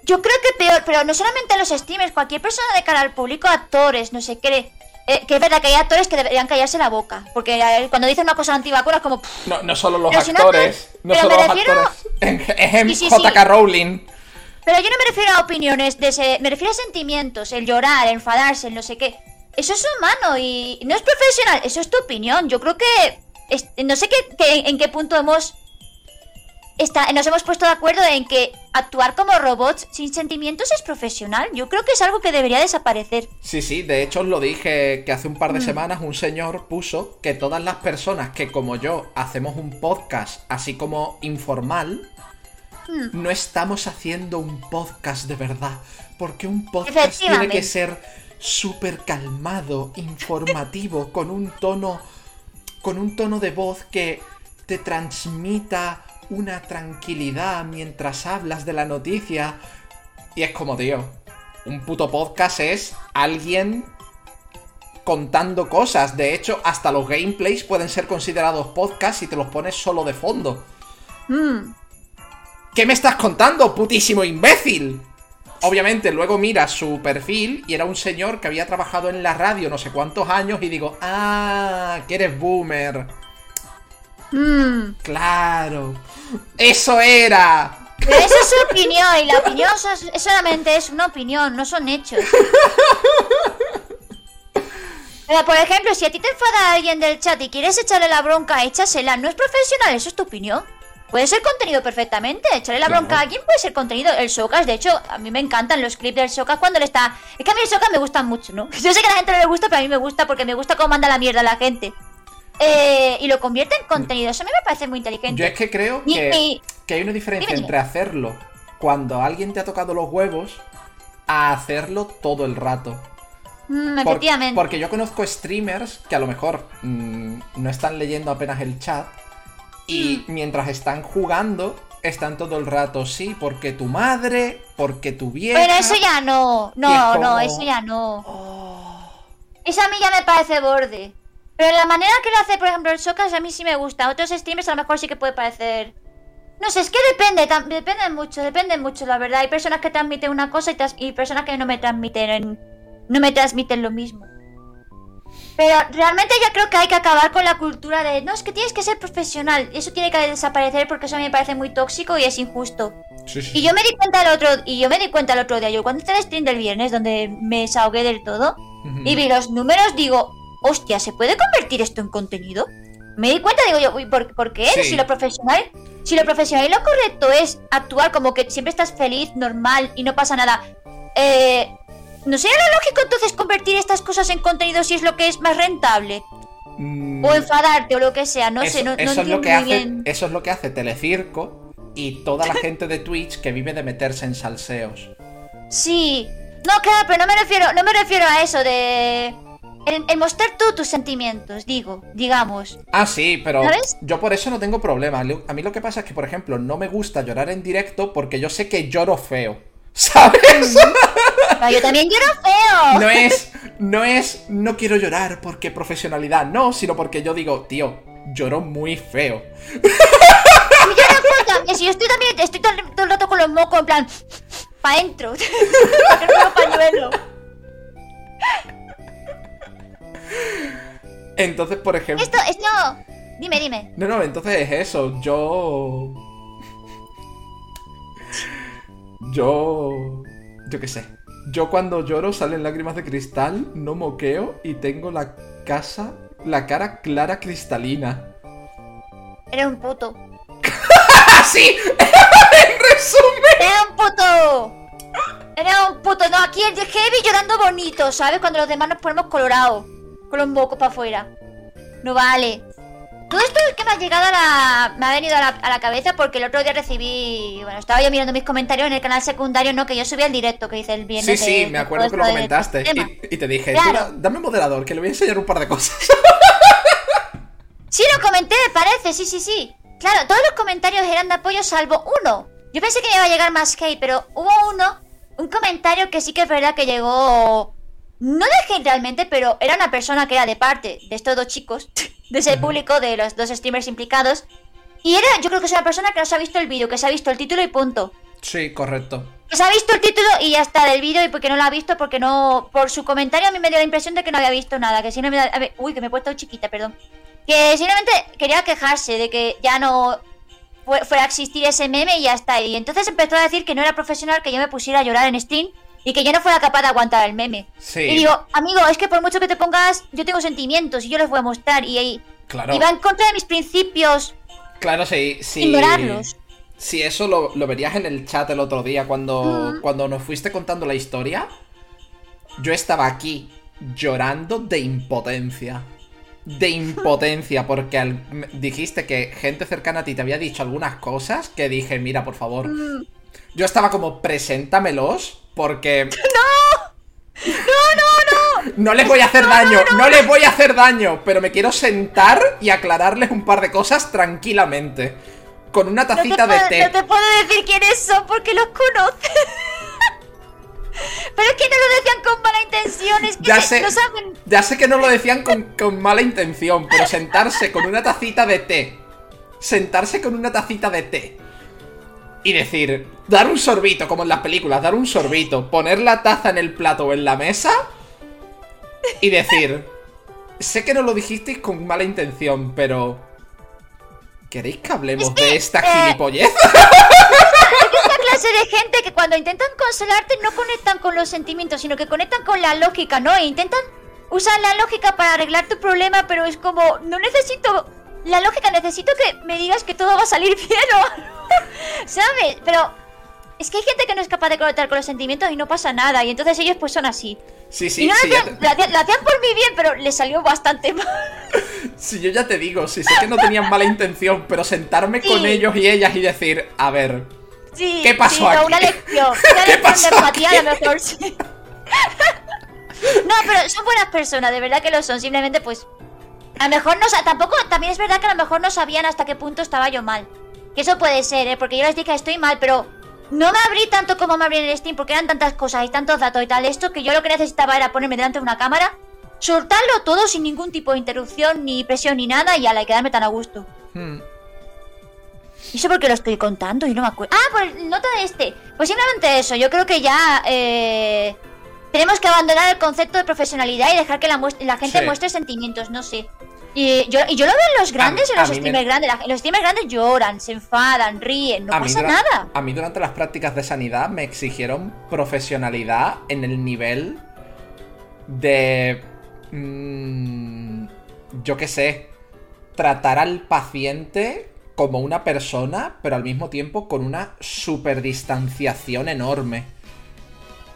Yo creo que peor, pero no solamente los streamers, cualquier persona de cara al público, actores, no sé qué. eh, que es verdad que hay actores que deberían callarse la boca. Porque eh, cuando dicen una cosa antivacuna es como. pff, No, no solo los no actores, no, pero solo me los refiero- actores. En, es en Sí, sí, JK sí. Rowling. Pero yo no me refiero a opiniones, de ese- me refiero a sentimientos, el llorar, el enfadarse, el no sé qué. Eso es humano y no es profesional, eso es tu opinión. Yo creo que. es- no sé qué, qué- en qué punto hemos. Está, nos hemos puesto de acuerdo en que actuar como robots sin sentimientos es profesional. Yo creo que es algo que debería desaparecer. Sí, sí, de hecho os lo dije que hace un par de Mm. semanas un señor puso que todas las personas que como yo hacemos un podcast así como informal. No estamos haciendo un podcast de verdad. Porque un podcast tiene que ser súper calmado, informativo, con un tono. con un tono de voz que te transmita una tranquilidad mientras hablas de la noticia. Y es como, tío, un puto podcast es alguien contando cosas. De hecho, hasta los gameplays pueden ser considerados podcasts si te los pones solo de fondo. Mm. ¿Qué me estás contando, putísimo imbécil? Obviamente, luego miras su perfil y era un señor que había trabajado en la radio no sé cuántos años y digo, ah, que eres boomer. Mm. Claro. Eso era. Pero esa es su opinión y la opinión es- solamente es una opinión, no son hechos. Pero, por ejemplo, si a ti te enfada alguien del chat y quieres echarle la bronca, échasela. No es profesional, eso es tu opinión. Puede ser contenido perfectamente. Echarle la Claro. bronca a alguien puede ser contenido. El Socas, de hecho, a mí me encantan los clips del Socas cuando le está. Es que a mí el Socas me gustan mucho, ¿no? Yo sé que a la gente no le gusta, pero a mí me gusta porque me gusta cómo manda la mierda a la gente. Eh, y lo convierte en contenido. Eso a mí me parece muy inteligente. Yo es que creo que, hay una diferencia Dime, dime. entre hacerlo cuando alguien te ha tocado los huevos a hacerlo todo el rato. Mm, Por- efectivamente. porque yo conozco streamers que a lo mejor mm, no están leyendo apenas el chat y Mm. mientras están jugando están todo el rato, sí, porque tu madre, porque tu vieja... Pero eso ya no. No, es como- no, eso ya no. Oh, Eso a mí ya me parece borde. Pero la manera que lo hace, por ejemplo, el Socas a mí sí me gusta. Otros streamers a lo mejor sí que puede parecer. No sé, es que depende, depende mucho, depende mucho, la verdad. Hay personas que transmiten una cosa y, y personas que no me transmiten. No me transmiten lo mismo. Pero realmente yo creo que hay que acabar con la cultura de. No, es que tienes que ser profesional. Eso tiene que desaparecer porque eso a mí me parece muy tóxico y es injusto. Sí, sí. Y yo me di cuenta el otro, y yo me di cuenta el otro día, yo cuando hice el stream del viernes, donde me desahogué del todo, y vi los números, digo, hostia, ¿se puede convertir esto en contenido? Me di cuenta, digo yo, uy, ¿por, por qué? Sí. Si lo profesional, si lo profesional y lo correcto es actuar como que siempre estás feliz, normal y no pasa nada. Eh, ¿No sería lo lógico entonces convertir estas cosas en contenido si es lo que es más rentable? Mm, O enfadarte o lo que sea, no eso, sé, no, no eso es entiendo lo que hace, bien. eso es lo que hace Telecirco y toda la gente de Twitch que vive de meterse en salseos. Sí. No, claro, pero no me refiero, no me refiero a eso de. En, en mostrar tú tus sentimientos, digo, digamos. Ah, sí, pero ¿Sabes? yo por eso no tengo problema. A mí lo que pasa es que, por ejemplo, no me gusta llorar en directo porque yo sé que lloro feo. ¿Sabes? Pero yo también lloro feo. No es, no es, no quiero llorar porque profesionalidad, no, sino porque yo digo, tío, lloro muy feo. Yo no puedo también, si yo estoy también, estoy todo, el- todo el rato con los mocos en plan. Pa' adentro. No pañuelo. Entonces, por ejemplo... Esto, esto. Dime, dime. No, no, entonces es eso, yo... Yo... Yo qué sé. Yo cuando lloro salen lágrimas de cristal, no moqueo y tengo la casa, la cara clara cristalina. Eres un puto. ¡Ah, sí! ¡En resumen! Eres un puto. Eres un puto. No, aquí el de heavy llorando bonito, ¿sabes? Cuando los demás nos ponemos colorados. Con los mocos para afuera. No vale. Todo esto es que me ha llegado a la. Me ha venido a la, a la cabeza porque el otro día recibí. Bueno, estaba yo mirando mis comentarios en el canal secundario, ¿no? Que yo subí el directo que hice el Sí, viernes. sí, de- me acuerdo que lo comentaste. tema. Y, y te dije, Claro. "Tú da- dame moderador, que le voy a enseñar un par de cosas. Sí, lo comenté, me parece, sí, sí, sí. Claro, todos los comentarios eran de apoyo salvo uno. Yo pensé que me iba a llegar más hate, pero hubo uno, un comentario que sí que es verdad que llegó... No de hate realmente, pero era una persona que era de parte de estos dos chicos, de ese público, de los dos streamers implicados. Y era, yo creo que es una persona que no se ha visto el vídeo, que se ha visto el título y punto. sí, correcto. Que se ha visto el título y ya está del vídeo y porque no lo ha visto, porque no... Por su comentario a mí me dio la impresión de que no había visto nada, que si no me da... a ver, uy, que me he puesto chiquita, perdón. Que simplemente quería quejarse de que ya no fue- fuera a existir ese meme y ya está. Y entonces empezó a decir que no era profesional que yo me pusiera a llorar en stream y que yo no fuera capaz de aguantar el meme. Sí. Y digo, amigo, es que por mucho que te pongas, yo tengo sentimientos y yo los voy a mostrar y, y, Claro. y va en contra de mis principios Claro, sí, sí. ignorarlos. Si eso lo, lo verías en el chat el otro día cuando, Ujú. cuando nos fuiste contando la historia. Yo estaba aquí llorando de impotencia. De impotencia, porque al- dijiste que gente cercana a ti te había dicho algunas cosas que dije, mira, por favor. Mm. Yo estaba como, preséntamelos, porque... ¡No, no, no! No les voy a hacer daño, no les voy a hacer daño, pero me quiero sentar y aclararles un par de cosas tranquilamente. Con una No tacita de puedo, té. no te puedo decir quiénes son porque los conoces. Pero es que no lo decían con mala intención, es que Ya sé, no saben. ya sé que no lo decían con, con mala intención, pero sentarse con una tacita de té, sentarse con una tacita de té y decir, dar un sorbito, como en las películas, dar un sorbito, poner la taza en el plato o en la mesa y decir, sé que no lo dijisteis con mala intención, pero... ¿Queréis que hablemos de esta eh, gilipollez? Esta clase de gente que cuando intentan consolarte no conectan con los sentimientos, sino que conectan con la lógica, ¿no? E intentan usar la lógica para arreglar tu problema, pero es como, no necesito la lógica, necesito que me digas que todo va a salir bien o ¿Sabes? Pero es que hay gente que no es capaz de conectar con los sentimientos y no pasa nada, y entonces ellos pues son así. Sí, sí, y no sí, lo, ya hacían, te- lo hacían- por mi bien, pero le salió bastante mal. sí, yo ya te digo, sí sé que no tenían mala intención, pero sentarme con ellos y ellas y decir, a ver, Sí, ¿Qué pasó sí, no, aquí? una lección. Una ¿Qué lección pasó de empatía aquí? a lo mejor sí. No, pero son buenas personas, de verdad que lo son. Simplemente, pues. A lo mejor no Tampoco. También es verdad que a lo mejor no sabían hasta qué punto estaba yo mal. Que eso puede ser, ¿eh? Porque yo les dije estoy mal, pero. No me abrí tanto como me abrí en el Steam porque eran tantas cosas y tantos datos y tal. Esto que yo lo que necesitaba era ponerme delante de una cámara, soltarlo todo sin ningún tipo de interrupción, ni presión, ni nada y ala, y quedarme tan a gusto. hmm, ¿Y eso porque lo estoy contando? Y no me acuerdo. Ah, por el nota de este. Pues simplemente eso. Yo creo que ya eh, tenemos que abandonar el concepto de profesionalidad y dejar que la, la gente Sí. muestre sentimientos. No sé. Y yo, y yo lo veo en los grandes, A- en los mí me- streamers grandes. Los streamers grandes lloran, se enfadan, ríen, no a, pasa nada. a mí durante las prácticas de sanidad me exigieron profesionalidad en el nivel de... mm, yo qué sé. Tratar al paciente como una persona, pero al mismo tiempo con una super distanciación enorme.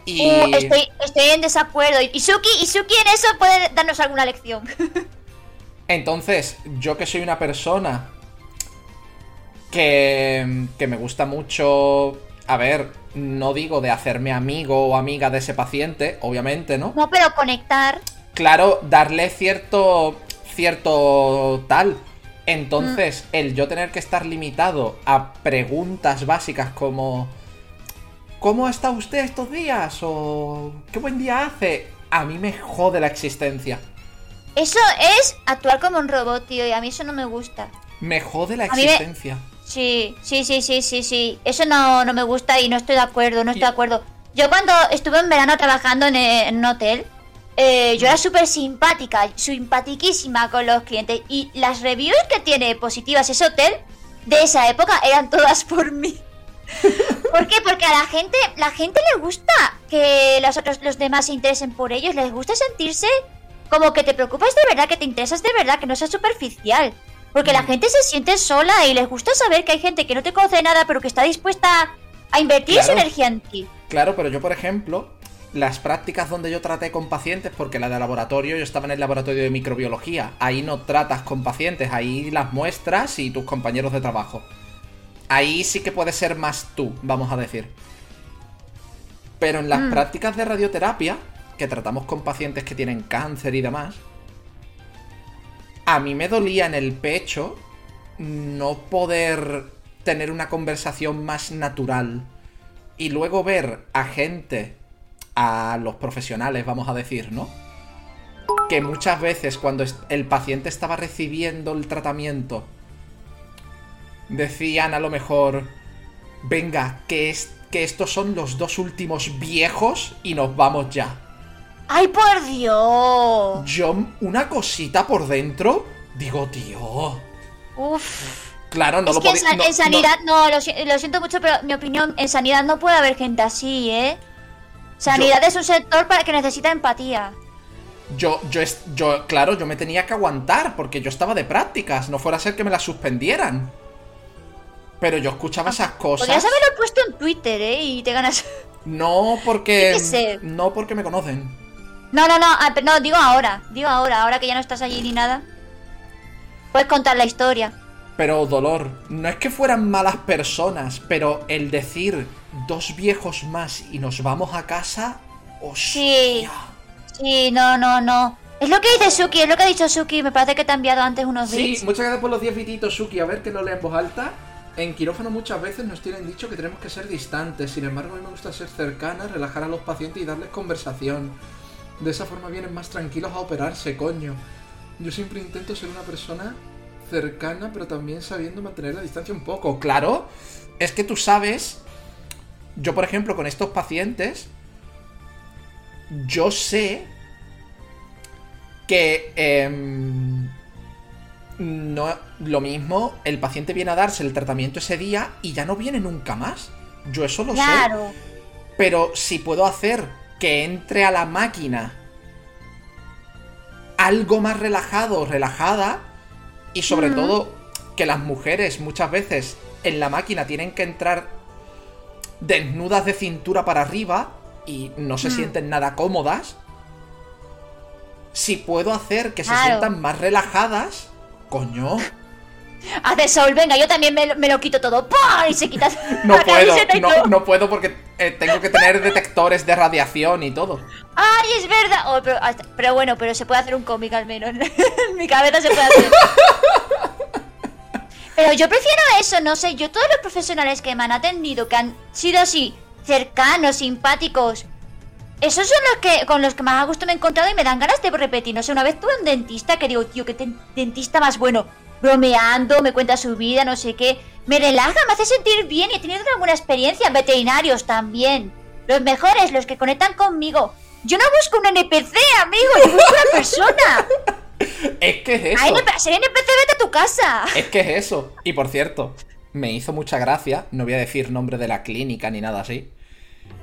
Y... Uh, estoy, estoy en desacuerdo. Y Suki en eso puede darnos alguna lección. Entonces, yo que soy una persona que, que me gusta mucho, a ver, no digo de hacerme amigo o amiga de ese paciente, obviamente, ¿no? no, pero conectar. Claro, darle cierto, cierto tal. Entonces, el yo tener que estar limitado a preguntas básicas como ¿Cómo está usted estos días? o ¿Qué buen día hace? A mí me jode la existencia. Eso es actuar como un robot, tío, y a mí eso no me gusta. Me jode la A mí me- existencia. Sí, sí, sí, sí, sí, sí. Eso no, no me gusta y no estoy de acuerdo, no estoy de acuerdo. Yo cuando estuve en verano trabajando en, en un hotel, eh, yo era súper simpática, simpatiquísima con los clientes. Y las reviews que tiene positivas ese hotel de esa época eran todas por mí. ¿Por qué? Porque a la gente, la gente le gusta que los otros, los demás se interesen por ellos, les gusta sentirse como que te preocupas de verdad, que te interesas de verdad, que no seas superficial. Porque la gente se siente sola y les gusta saber que hay gente que no te conoce nada, pero que está dispuesta a invertir su energía en ti. Claro, pero yo, por ejemplo, las prácticas donde yo traté con pacientes, porque la de laboratorio, yo estaba en el laboratorio de microbiología, ahí no tratas con pacientes, ahí las muestras y tus compañeros de trabajo. Ahí sí que puedes ser más tú, vamos a decir. Pero en las Mm. prácticas de radioterapia, que tratamos con pacientes que tienen cáncer y demás, a mí me dolía en el pecho no poder tener una conversación más natural y luego ver a gente, a los profesionales, vamos a decir, ¿no? Que muchas veces cuando el paciente estaba recibiendo el tratamiento, decían a lo mejor, venga, que, es, que estos son los dos últimos viejos y nos vamos ya. ¡Ay, por Dios! Yo, una cosita por dentro, digo, tío. Uf. Claro, no es lo que en, no- en sanidad, no, lo, si- lo siento mucho, pero mi opinión, en sanidad no puede haber gente así, ¿eh? Sanidad es un sector para que necesita empatía. Yo, yo, yo, claro, yo me tenía que aguantar porque yo estaba de prácticas, no fuera a ser que me las suspendieran. Pero yo escuchaba esas cosas. Podrías haberlo puesto en Twitter, ¿eh? Y te ganas. No porque. Sé. No porque me conocen. No, no, no, ah, no, digo ahora. Digo ahora, ahora que ya no estás allí ni nada. Puedes contar la historia. Pero dolor, no es que fueran malas personas, pero el decir dos viejos más y nos vamos a casa. Sí. hostia. Sí, no, no, no. Es lo que dice Suki, es lo que ha dicho Suki. Me parece que te ha enviado antes unos Sí, bits. muchas gracias por los 10 bititos, Suki. A ver que no lea en voz alta. En quirófano muchas veces nos tienen dicho que tenemos que ser distantes. Sin embargo, a mí me gusta ser cercana, relajar a los pacientes y darles conversación. De esa forma vienen más tranquilos a operarse, coño. Yo siempre intento ser una persona cercana, pero también sabiendo mantener la distancia un poco. Claro, es que tú sabes. Yo, por ejemplo, con estos pacientes. Yo sé que em, no lo mismo, el paciente viene a darse el tratamiento ese día y ya no viene nunca más. Yo eso lo sé. Claro. Pero si puedo hacer que entre a la máquina. Algo más relajado, relajada, y sobre todo que las mujeres muchas veces en la máquina tienen que entrar desnudas de cintura para arriba y no se Mm. sienten nada cómodas. Si puedo hacer que se sientan más relajadas, coño, Hace sol, venga, yo también me, lo- me lo quito todo. ¡Pum! Y se quita no la puedo, y no, puedo porque eh, tengo que tener detectores de radiación y todo. ¡Ay, es verdad! Oh, pero, hasta- pero bueno, pero se puede hacer un cómic al menos. en mi cabeza se puede hacer. Pero yo prefiero eso, no sé. Yo, todos los profesionales que me han atendido, que han sido así, cercanos, simpáticos, esos son los que con los que más a gusto me he encontrado y me dan ganas de repetir. No sé, una vez tuve un dentista que digo, tío, qué dentista más bueno. Bromeando, me cuenta su vida, no sé qué. Me relaja, me hace sentir bien y he tenido una buena experiencia. Veterinarios también. Los mejores, los que conectan conmigo. Yo no busco un NPC, amigo, yo busco una persona. Es que es eso. Ay, ser NPC, vete a tu casa. Es que es eso. Y por cierto, me hizo mucha gracia, no voy a decir nombre de la clínica ni nada así.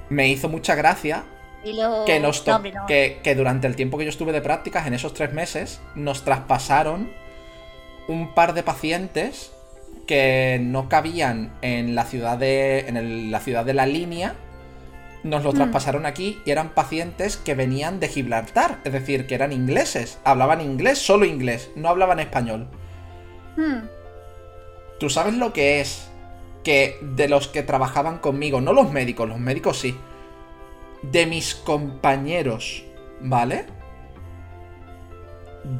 Me hizo mucha gracia que, nos to- No, hombre, no. que, que durante el tiempo que yo estuve de prácticas, en esos tres meses, nos traspasaron un par de pacientes que no cabían en la ciudad de. en el- la ciudad de la línea. Nos los Mm. traspasaron aquí y eran pacientes que venían de Gibraltar, es decir, que eran ingleses, hablaban inglés, solo inglés, no hablaban español. Hmm. ¿Tú sabes lo que es que de los que trabajaban conmigo, no los médicos, los médicos sí, de mis compañeros, ¿vale?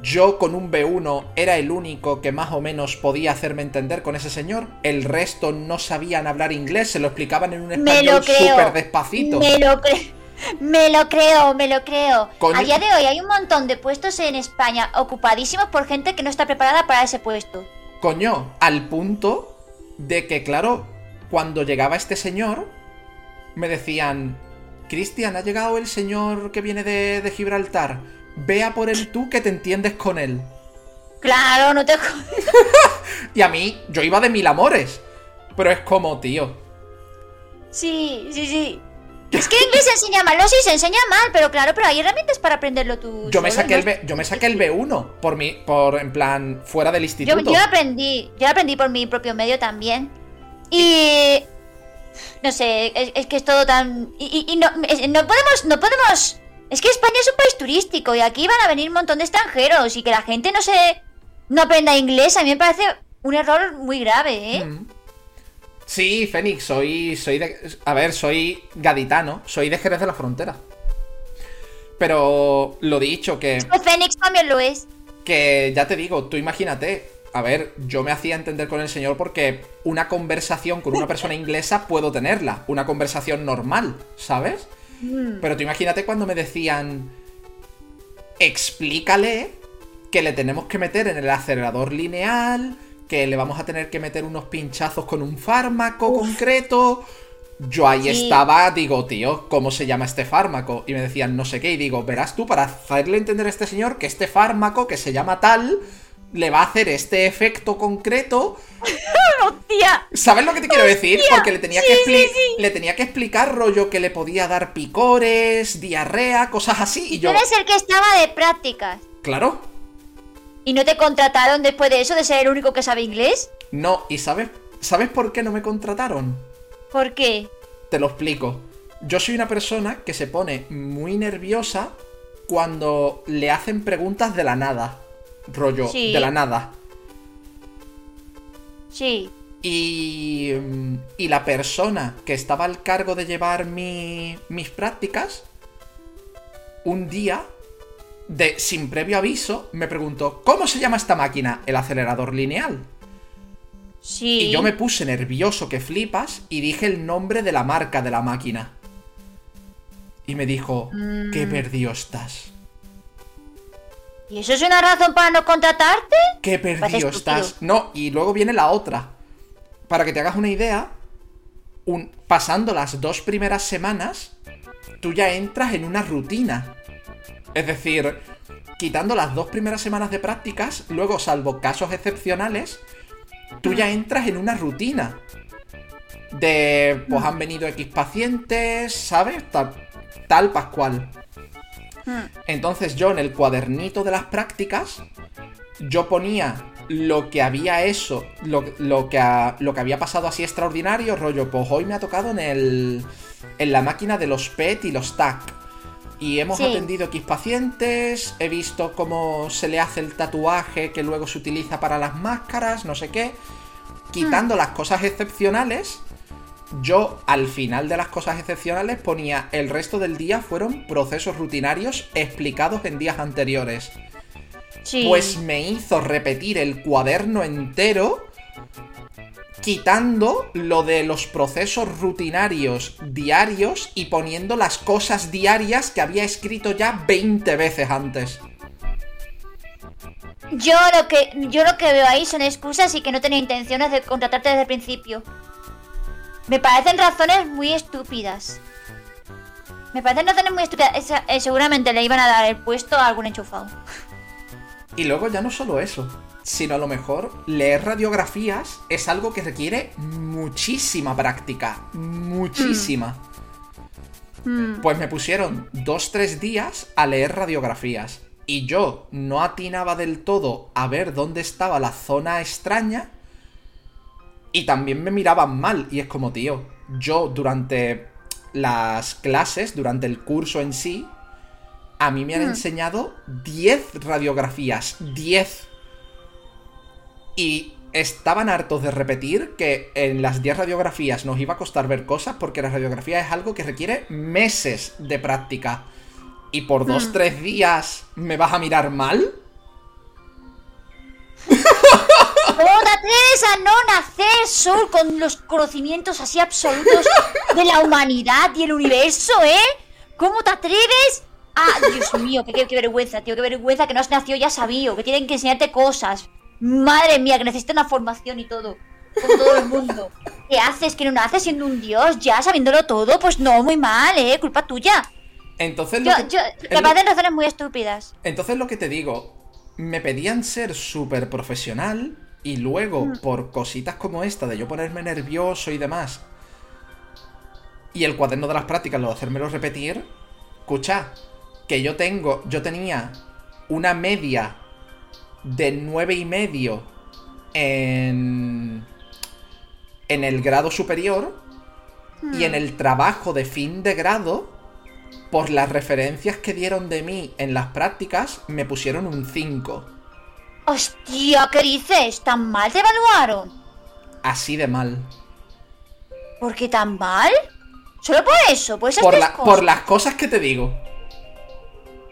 Yo con un B1 era el único que más o menos podía hacerme entender con ese señor. El resto no sabían hablar inglés, se lo explicaban en un español súper despacito. Me lo creo. Me lo creo, me lo creo. Coño. A día de hoy hay un montón de puestos en España ocupadísimos por gente que no está preparada para ese puesto. Coño, al punto de que, claro, cuando llegaba este señor, me decían, Cristian, ha llegado el señor que viene de, de Gibraltar. Vea por él tú que te entiendes con él. Claro, no te jodas. Y a mí, yo iba de mil amores. Pero es como, tío. Sí, sí, sí. Es que inglés se enseña mal, no, sí, se enseña mal, pero claro, pero hay herramientas para aprenderlo tú. Yo me saqué el B, yo me saqué el B1 por mi, por en plan, fuera del Yo, instituto. yo aprendí, yo aprendí por mi propio medio también. Y no sé, es, es que es todo tan y, y- y no, es- no podemos, no podemos. Es que España es un país turístico y aquí van a venir un montón de extranjeros y que la gente no se no aprenda inglés a mí me parece un error muy grave, ¿eh? Mm. Sí, Fénix, soy. soy de. A ver, soy gaditano, soy de Jerez de la Frontera. Pero lo dicho, que. Pues Fénix también lo es. Que ya te digo, tú imagínate. A ver, yo me hacía entender con el señor porque una conversación con una persona inglesa puedo tenerla. Una conversación normal, ¿sabes? Mm. Pero tú imagínate cuando me decían. Explícale que le tenemos que meter en el acelerador lineal. Que le vamos a tener que meter unos pinchazos con un fármaco concreto. Yo ahí Sí. estaba, digo, tío, ¿cómo se llama este fármaco? Y me decían no sé qué, y digo, verás tú, para hacerle entender a este señor que este fármaco, que se llama tal, le va a hacer este efecto concreto. ¡Hostia! ¿Sabes lo que te quiero decir? Porque le tenía, Sí, que sí, le tenía que explicar rollo que le podía dar picores, diarrea, cosas así, y yo, eres el que estaba de prácticas. claro, ¿Y no te contrataron después de eso de ser el único que sabe inglés? no, y ¿sabes, ¿sabes por qué no me contrataron? ¿Por qué? Te lo explico. Yo soy una persona que se pone muy nerviosa cuando le hacen preguntas de la nada. Rollo, Sí. de la nada. Sí. Y, mm, y la persona que estaba al cargo de llevar mi- mis prácticas, un día, de, sin previo aviso, me preguntó, ¿cómo se llama esta máquina? El acelerador lineal. Sí. Y yo me puse nervioso que flipas y dije el nombre de la marca de la máquina. Y me dijo, qué Mm. perdido estás. ¿Y eso es una razón para no contratarte? Qué perdido estás. No, y luego viene la otra. Para que te hagas una idea, un- pasando las dos primeras semanas, tú ya entras en una rutina. Es decir, quitando las dos primeras semanas de prácticas, luego, salvo casos excepcionales, tú ya entras en una rutina. De, pues han venido X pacientes, ¿sabes? Tal, tal Pascual. Hmm. Entonces yo en el cuadernito de las prácticas, yo ponía lo que había eso, lo, lo que, ha- lo que había pasado así extraordinario, rollo, pues hoy me ha tocado en el, en la máquina de los PET y los TAC. Y hemos Sí. atendido X pacientes, he visto cómo se le hace el tatuaje que luego se utiliza para las máscaras, no sé qué. Quitando las cosas excepcionales, yo al final de las cosas excepcionales ponía el resto del día fueron procesos rutinarios explicados en días anteriores. Sí. Pues me hizo repetir el cuaderno entero, quitando lo de los procesos rutinarios diarios y poniendo las cosas diarias que había escrito ya 20 veces antes. Yo lo que yo lo que veo ahí son excusas y que no tenía intenciones de contratarte desde el principio. Me parecen razones muy estúpidas. Me parecen razones muy estúpidas. Esa- eh, seguramente le iban a dar el puesto a algún enchufado. Y luego ya no solo eso, sino a lo mejor leer radiografías es algo que requiere muchísima práctica, muchísima. Mm. Pues me pusieron dos, tres días a leer radiografías. Y yo no atinaba del todo a ver dónde estaba la zona extraña. Y también me miraban mal. Y es como, tío, yo durante las clases, durante el curso en sí, a mí me han Mm. enseñado 10 radiografías. 10. Y estaban hartos de repetir que en las 10 radiografías nos iba a costar ver cosas porque la radiografía es algo que requiere meses de práctica. Y por dos, Mm. tres días me vas a mirar mal. ¿Cómo te atreves a no nacer, Sol, con los conocimientos así absolutos de la humanidad y el universo, eh? ¿Cómo te atreves? Ah, Dios mío, qué, qué- qué vergüenza, tío, qué vergüenza que no has nacido ya sabío, que tienen que enseñarte cosas. Madre mía, que necesitas una formación y todo. Con todo el mundo. ¿Qué haces? ¿Que no naces siendo un dios ya sabiéndolo todo? Pues no, muy mal, eh, culpa tuya. Entonces lo Yo, que- yo, lo- parecen razones muy estúpidas. Entonces lo que te digo, me pedían ser súper profesional y luego por cositas como esta de yo ponerme nervioso y demás y el cuaderno de las prácticas lo de hacérmelo repetir, escucha, que yo tengo, yo tenía una media de nueve y medio en en el grado superior y en el trabajo de fin de grado por las referencias que dieron de mí en las prácticas, me pusieron un 5. Hostia, ¿qué dices? ¿Tan mal te evaluaron? Así de mal. ¿Por qué tan mal? ¿Solo por eso? ¿Por esas Por, tres la- cosas? por las cosas que te digo.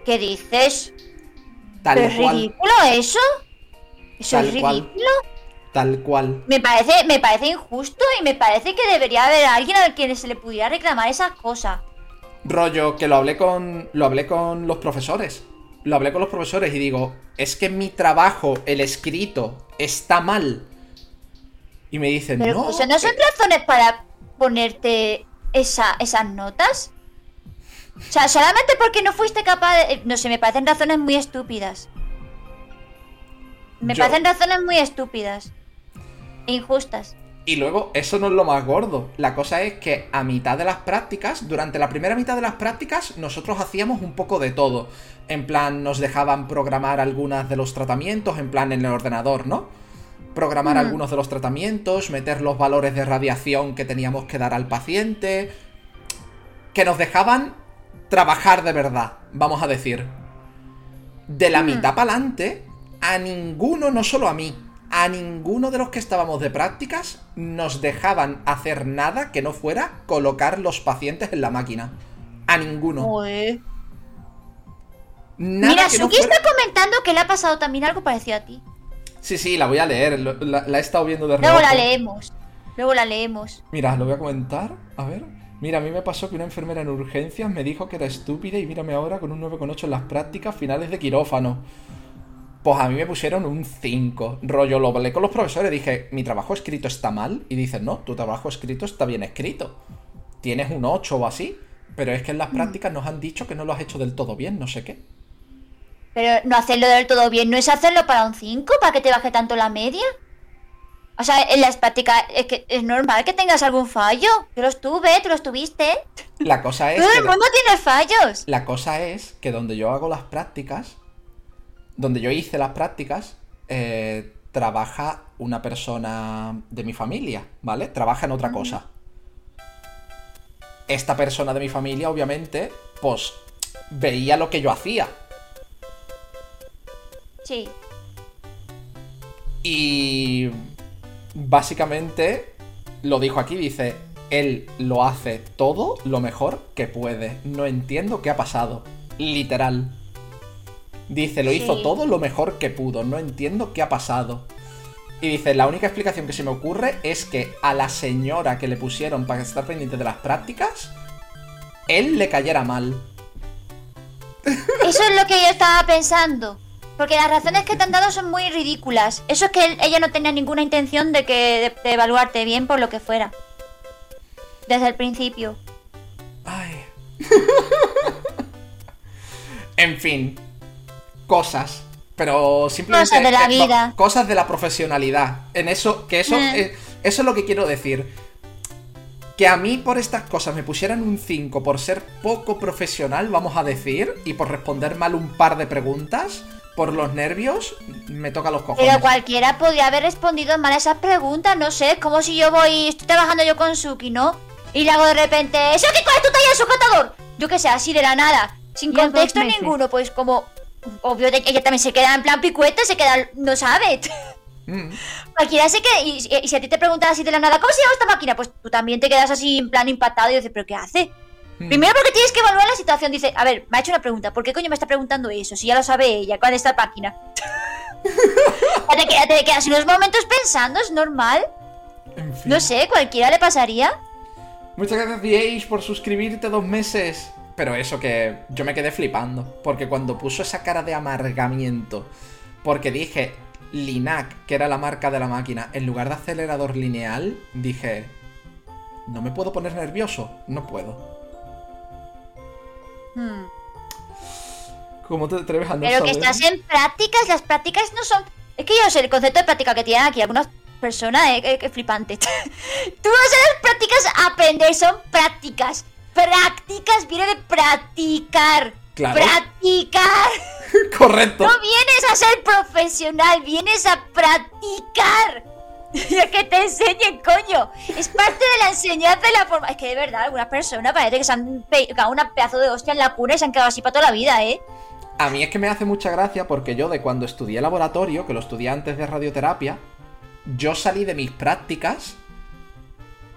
¿Qué dices? Tal ¿Pero es ridículo eso? ¿Eso Tal es cual. ridículo? Tal cual. Me parece, me parece injusto y me parece que debería haber alguien al quien se le pudiera reclamar esas cosas. Rollo, que lo hablé con. Lo hablé con los profesores. Lo hablé con los profesores y digo, es que mi trabajo, el escrito, está mal. Y me dicen, Pero no. ¿eso no son eh, razones para ponerte esa, esas notas? O sea, solamente porque no fuiste capaz de... No sé, me parecen razones muy estúpidas. Me Yo- parecen razones muy estúpidas. E injustas. Y luego, eso no es lo más gordo. La cosa es que a mitad de las prácticas, durante la primera mitad de las prácticas, nosotros hacíamos un poco de todo. En plan, nos dejaban programar algunas de los tratamientos, en plan en el ordenador, ¿no? Programar Mm. algunos de los tratamientos, meter los valores de radiación que teníamos que dar al paciente. Que nos dejaban trabajar de verdad, vamos a decir. De la Mm. mitad para adelante, a ninguno, no solo a mí, a ninguno de los que estábamos de prácticas nos dejaban hacer nada que no fuera colocar los pacientes en la máquina. A ninguno. Nada Mira, que no Suki fuera- está comentando que le ha pasado también algo parecido a ti. Sí, sí, la voy a leer. La, la he estado viendo de Luego la leemos. Luego la leemos. Mira, lo voy a comentar. A ver. Mira, a mí me pasó que una enfermera en urgencias me dijo que era estúpida y mírame ahora con un 9,8 en las prácticas finales de quirófano. Pues a mí me pusieron un 5. Rollo, lo hablé con los profesores. Dije, ¿mi trabajo escrito está mal? Y dicen, no, tu trabajo escrito está bien escrito. Tienes un 8 o así. Pero es que en las prácticas nos han dicho que no lo has hecho del todo bien, no sé qué. Pero no hacerlo del todo bien, ¿no es hacerlo para un 5? ¿Para que te baje tanto la media? O sea, en las prácticas es que es normal que tengas algún fallo. Yo los tuve, tú los tuviste. La cosa es Todo el mundo tiene fallos. La cosa es que donde yo hago las prácticas, donde yo hice las prácticas, eh, trabaja una persona de mi familia, ¿vale? Trabaja en otra cosa. Esta persona de mi familia, obviamente, pues veía lo que yo hacía. Sí. Y básicamente lo dijo aquí, dice, él lo hace todo lo mejor que puede. No entiendo qué ha pasado. Literal. Dice, lo hizo todo lo mejor que pudo. No entiendo qué ha pasado. Y dice, la única explicación que se me ocurre es que a la señora que le pusieron para estar pendiente de las prácticas, él le cayera mal. Eso es lo que yo estaba pensando. Porque las razones que te han dado son muy ridículas. Eso es que él- ella no tenía ninguna intención de que de, de evaluarte bien por lo que fuera. Desde el principio. Ay. en fin. Cosas. Pero simplemente. Cosas de la no, vida. cosas de la profesionalidad. En eso. Que eso. Mm. eh, eso es lo que quiero decir. Que a mí por estas cosas me pusieran un 5 por ser poco profesional, vamos a decir, y por responder mal un par de preguntas, por los nervios, me toca los cojones. Pero cualquiera podría haber respondido mal a esas preguntas, no sé, es como si yo voy, estoy trabajando yo con Suki, ¿no? Y le hago de repente, Suki, ¿cuál es tu talla de sujetador? Yo que sé, así de la nada, sin contexto ninguno, pues como, obvio, ella también se queda en plan picueta, se queda, no sabe. Mm. Cualquiera se queda, y, si a ti te preguntan así de la nada, ¿cómo se llama esta máquina? Pues tú también te quedas así en plan impactado y dices, ¿pero qué hace? Mm. Primero porque tienes que evaluar la situación. Dice, a ver, me ha hecho una pregunta. ¿Por qué coño me está preguntando eso? Si ya lo sabe ella, ¿cuál es esta máquina? Te, quedas, te quedas unos momentos pensando, es normal. En fin. No sé, cualquiera le pasaría. Muchas gracias, DH, por suscribirte dos meses. Pero eso que yo me quedé flipando. Porque cuando puso esa cara de amargamiento. Porque dije Linac, que era la marca de la máquina, en lugar de acelerador lineal, dije. No me puedo poner nervioso. No puedo. Hmm. ¿Cómo te atreves a no Pero que estás en prácticas, las prácticas no son. Es que yo sé el concepto de práctica que tienen aquí algunas personas, eh, que, que flipante. Tú vas a las prácticas a aprender, son prácticas. Prácticas viene de practicar. Claro. Practicar. Correcto. No vienes a ser profesional, vienes a practicar. Y a que te enseñen, coño. Es parte de la enseñanza de la forma. Es que de verdad, algunas personas parece que se han pegado una pedazo de hostia en la cuna y se han quedado así para toda la vida, ¿eh? A mí es que me hace mucha gracia porque yo de cuando estudié laboratorio, que lo estudié antes de radioterapia, yo salí de mis prácticas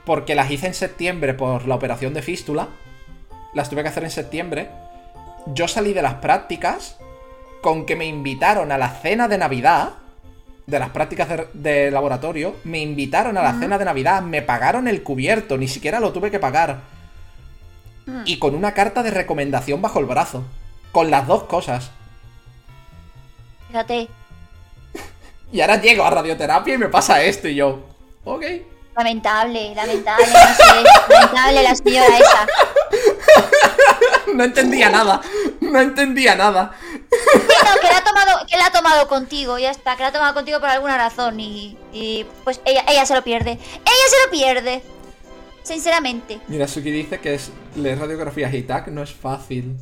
porque las hice en septiembre por la operación de fístula. Las tuve que hacer en septiembre. Yo salí de las prácticas con que me invitaron a la cena de Navidad. De las prácticas de, de laboratorio. Me invitaron a la cena de Navidad. Me pagaron el cubierto. Ni siquiera lo tuve que pagar. Mm. Y con una carta de recomendación bajo el brazo. Con las dos cosas. Fíjate. Y ahora llego a radioterapia y me pasa esto y yo. Ok. Lamentable, lamentable, no sé. Lamentable la señora esa. No entendía nada. No entendía nada. Sí, no, que la ha tomado, que la ha tomado contigo, ya está, que la ha tomado contigo por alguna razón y, y pues ella, ella se lo pierde. Ella se lo pierde. Sinceramente. Mira, Suki dice que es leer radiografías y TAC no es fácil.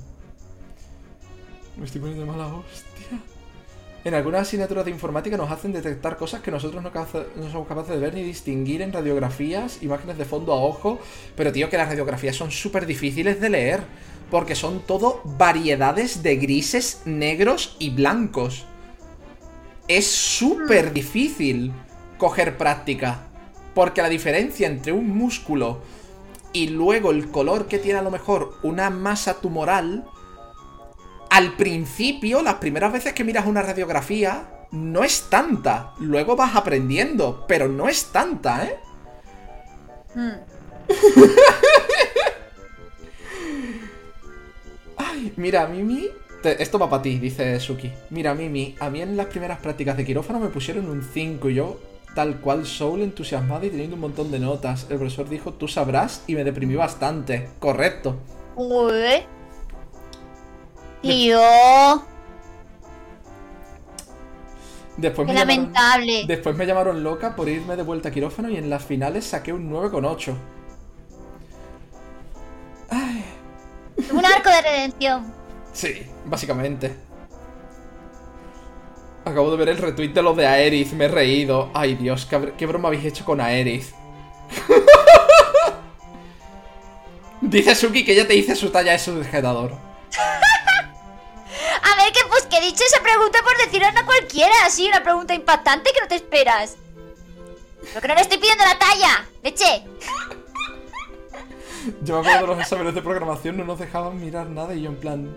Me estoy poniendo mala hostia. En algunas asignaturas de informática nos hacen detectar cosas que nosotros no, somos capaces de ver ni distinguir en radiografías, imágenes de fondo a ojo. Pero tío, que las radiografías son súper difíciles de leer. Porque son todo variedades de grises, negros y blancos. Es súper difícil coger práctica. Porque la diferencia entre un músculo y luego el color que tiene a lo mejor una masa tumoral, al principio, las primeras veces que miras una radiografía, no es tanta. Luego vas aprendiendo, pero no es tanta, ¿eh? Hmm. Ay, mira, Mimi. te- esto va para ti, dice Suki. Mira, Mimi, a mí en las primeras prácticas de quirófano me pusieron un 5 y yo, tal cual Soul, entusiasmado y teniendo un montón de notas. El profesor dijo, tú sabrás, y me deprimí bastante. Correcto. Uy. Tío. Después me, llamaron, lamentable. después me llamaron loca por irme de vuelta a quirófano y en las finales saqué un 9,8. Ay, Un arco de redención. sí, básicamente. Acabo de ver el retweet de los de Aerith, me he reído. Ay Dios, qué broma habéis hecho con Aerith. Dice Suki que ya te hice su talla de sujetador. A ver, que pues que he dicho esa pregunta por decirlo a cualquiera, así, una pregunta impactante que no te esperas. Pero que no le estoy pidiendo la talla, leche. Yo me acuerdo de los exámenes de programación, no nos dejaban mirar nada y yo en plan...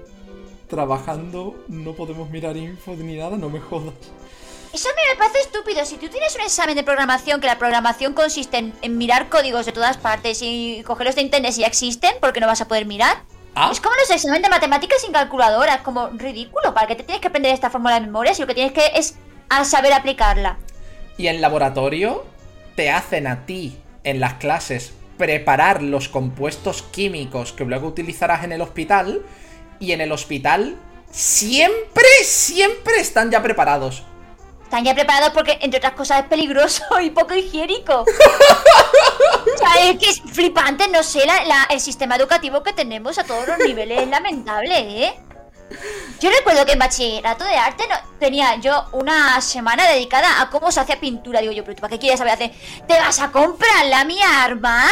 Trabajando, no podemos mirar info ni nada, no me jodas. Eso a mí me parece estúpido. Si tú tienes un examen de programación, que la programación consiste en, en mirar códigos de todas partes y cogerlos de internet si ya existen, porque no vas a poder mirar. Ah, Es como los exámenes de matemáticas sin calculadora, es como ridículo. ¿Para qué te tienes que aprender esta fórmula de memoria si lo que tienes que es a saber aplicarla? Y en laboratorio te hacen a ti, en las clases, preparar los compuestos químicos que luego utilizarás en el hospital. Y en el hospital siempre, siempre están ya preparados. Están ya preparados porque, entre otras cosas, es peligroso y poco higiénico. o sea, es que es flipante, no sé, el sistema educativo que tenemos a todos los niveles es lamentable, ¿eh? Yo recuerdo que en bachillerato de arte no, tenía yo una semana dedicada a cómo se hacía pintura. Digo yo, pero ¿tú para qué quieres saber hacer? ¿Te vas a comprar la mi arma?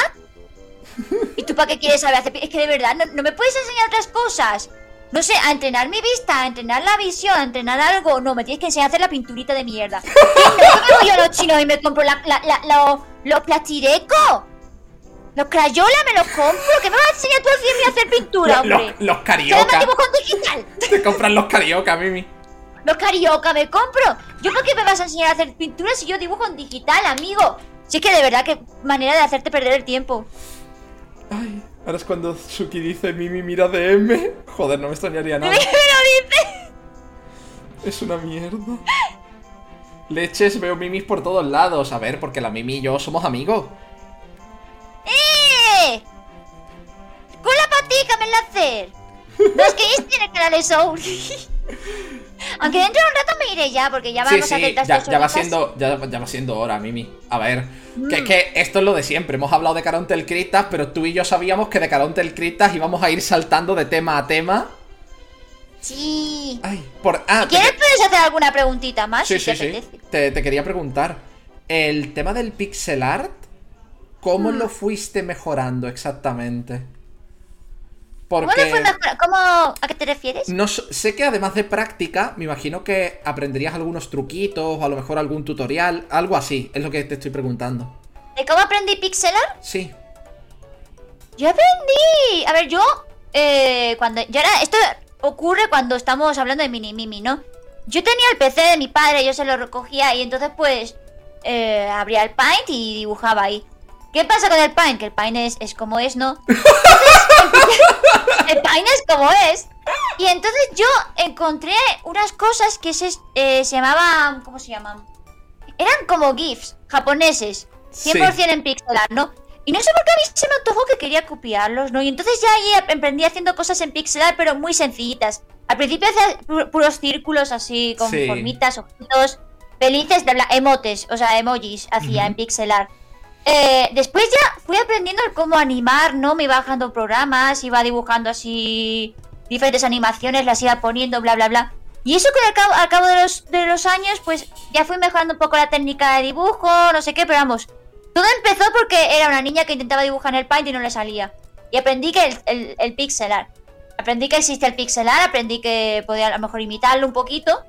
¿Y tú para qué quieres saber hacer? Es que de verdad, no, no me puedes enseñar otras cosas. No sé, a entrenar mi vista, a entrenar la visión, a entrenar algo. No, me tienes que enseñar a hacer la pinturita de mierda. ¿Qué? ¿Pero qué voy yo los chinos y me compro la, los plastirecos? Los crayola me los compro. ¿Qué me vas a enseñar tú a hacer pintura, Los, los, hombre? los llama carioca. digital. Te compran los carioca, Mimi. Los carioca me compro. ¿Yo por qué me vas a enseñar a hacer pintura si yo dibujo en digital, amigo? Si es que de verdad que manera de hacerte perder el tiempo. Ay, ahora es cuando Suki dice Mimi mira DM. Joder, no me extrañaría ¿Me nada. lo dices? Es una mierda. Leches, veo mimis por todos lados. A ver, porque la Mimi y yo somos amigos. ¡Eh! ¡Con la patica me la hacer! No, es que tiene cara de soul. Aunque dentro de un rato me iré ya, porque ya vamos a sí, ya, ya va siendo, ya, ya va siendo hora, Mimi. A ver, Mm. que es que esto es lo de siempre. Hemos hablado de Carontel Cristas, pero tú y yo sabíamos que de Carontel Cristas íbamos a ir saltando de tema a tema. Sí. Ay, por. Ah, Si te quieres que- puedes hacer alguna preguntita más sí, si sí, te sí. Te, te quería preguntar. El tema del pixel art, ¿cómo Mm. lo fuiste mejorando exactamente? ¿Cómo Porque. le fue mejor? ¿Cómo? ¿A qué te refieres? No sé que además de práctica, me imagino que aprenderías algunos truquitos o a lo mejor algún tutorial, algo así, es lo que te estoy preguntando. ¿De cómo aprendí pixelar? Sí. Yo aprendí. A ver, yo. Eh, cuando. Yo era. Esto ocurre cuando estamos hablando de mini mimi, ¿no? Yo tenía el PC de mi padre, yo se lo recogía y entonces, pues. eh, abría el Paint y dibujaba ahí. ¿Qué pasa con el Paint? Que el Paint es, es como es, ¿no? Entonces, el Paint es como es. Y entonces yo encontré unas cosas que se, eh, se llamaban. ¿Cómo se llaman? Eran como GIFs japoneses. 100% en pixel art, ¿no? Y no sé por qué a mí se me antojó que quería copiarlos, ¿no? Y entonces ya ahí emprendí haciendo cosas en pixel art, pero muy sencillitas. Al principio hacía pu- puros círculos así, con Sí. formitas, ojitos, felices, bla, bla, emotes, o sea, emojis hacía en pixel art. Eh, después ya fui aprendiendo el cómo animar, ¿no? Me iba bajando programas, iba dibujando así diferentes animaciones, las iba poniendo, bla, bla, bla. Y eso que al cabo, al cabo de, los, de los años, pues ya fui mejorando un poco la técnica de dibujo, no sé qué, pero vamos. Todo empezó porque era una niña que intentaba dibujar en el Paint y no le salía. Y aprendí que el, el, el pixel art. Aprendí que existe el pixel art, aprendí que podía a lo mejor imitarlo un poquito.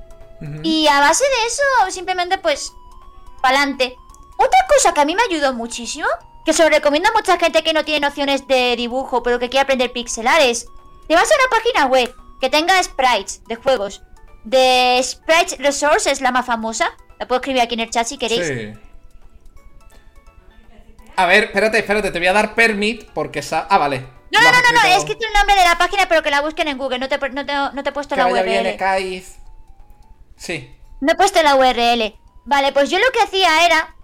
Y a base de eso, simplemente pues, pa'lante. Otra cosa que a mí me ayudó muchísimo, que se lo recomiendo a mucha gente que no tiene nociones de dibujo, pero que quiere aprender pixelar, es, te vas a una página web que tenga sprites de juegos. De Sprites Resource es la más famosa. La puedo escribir aquí en el chat si queréis. Sí. A ver, espérate, espérate, te voy a dar permit porque sa... Ah, vale. No, no, no, no, no, he escrito- el nombre de la página, pero que la busquen en Google. No te, no te, no te he puesto Que la vaya URL. bien, Kaiz. Sí. No he puesto la URL. Vale, pues yo lo que hacía era.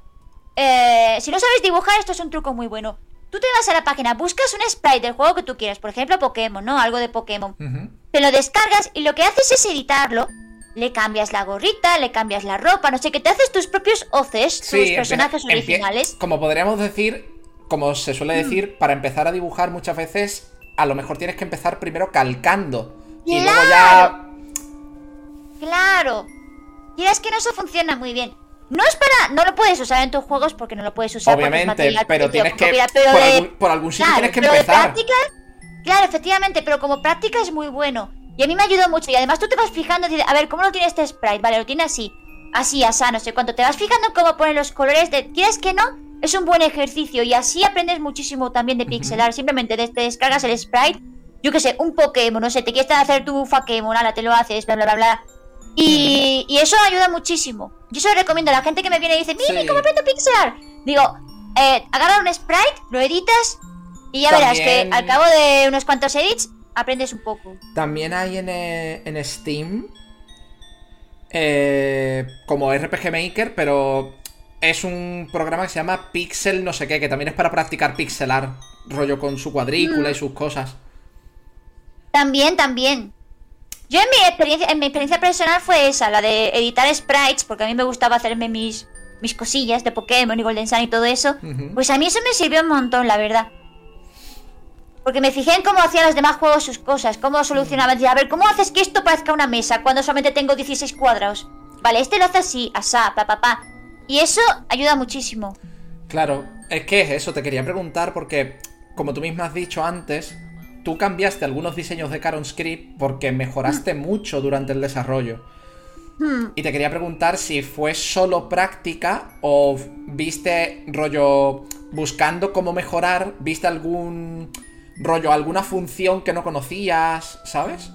eh, si no sabes dibujar, esto es un truco muy bueno. Tú te vas a la página, buscas un sprite del juego que tú quieras, por ejemplo Pokémon, ¿no? Algo de Pokémon. Te lo descargas y lo que haces es editarlo. Le cambias la gorrita, le cambias la ropa, no sé, que te haces tus propios OCs, tus personajes originales. Como podríamos decir, como se suele Mm. decir, para empezar a dibujar muchas veces, a lo mejor tienes que empezar primero calcando. Y luego ya. Claro. Y es que no eso funciona muy bien. No es para. No lo puedes usar en tus juegos porque no lo puedes usar. es Obviamente, pero tienes que. pero por, de- algún, por algún sitio Claro, tienes que pero de empezar. práctica, claro, efectivamente, pero como práctica es muy bueno. Y a mí me ayudó mucho. Y además tú te vas fijando, dices, a ver, ¿cómo lo tiene este sprite? Vale, lo tiene así, así, así, no sé cuánto. Te vas fijando cómo ponen los colores de. ¿Quieres que no? Es un buen ejercicio y así aprendes muchísimo también de pixelar. Simplemente te descargas el sprite, yo qué sé, un Pokémon, no sé, te quieres hacer tu Pokémon, ala, te lo haces, bla, bla, bla, bla. Y, y eso ayuda muchísimo. Yo se lo recomiendo a la gente que me viene y dice, Mimi, Sí. ¿cómo aprendo pixelar? Digo, eh, agarra un sprite, lo editas y ya verás que al cabo de unos cuantos edits aprendes un poco. También hay en, eh, en Steam. eh, como RPG Maker, pero es un programa que se llama Pixel no sé qué, que también es para practicar pixelar. Rollo con su cuadrícula Mm. y sus cosas. También, también. Yo en mi experiencia, en mi experiencia personal fue esa, la de editar sprites, porque a mí me gustaba hacerme mis, mis cosillas de Pokémon y Golden Sun y todo eso. Pues a mí eso me sirvió un montón, la verdad. Porque me fijé en cómo hacían los demás juegos sus cosas, cómo solucionaban. Decía, a ver, ¿cómo haces que esto parezca una mesa cuando solamente tengo 16 cuadrados? Vale, este lo hace así, asá, pa, pa, pa. Y eso ayuda muchísimo. Claro, es que es eso, te quería preguntar porque, como tú misma has dicho antes, tú cambiaste algunos diseños de Caron Script porque mejoraste mucho durante el desarrollo. Hmm. Y te quería preguntar si fue solo práctica o viste rollo buscando cómo mejorar, viste algún rollo, alguna función que no conocías, ¿sabes?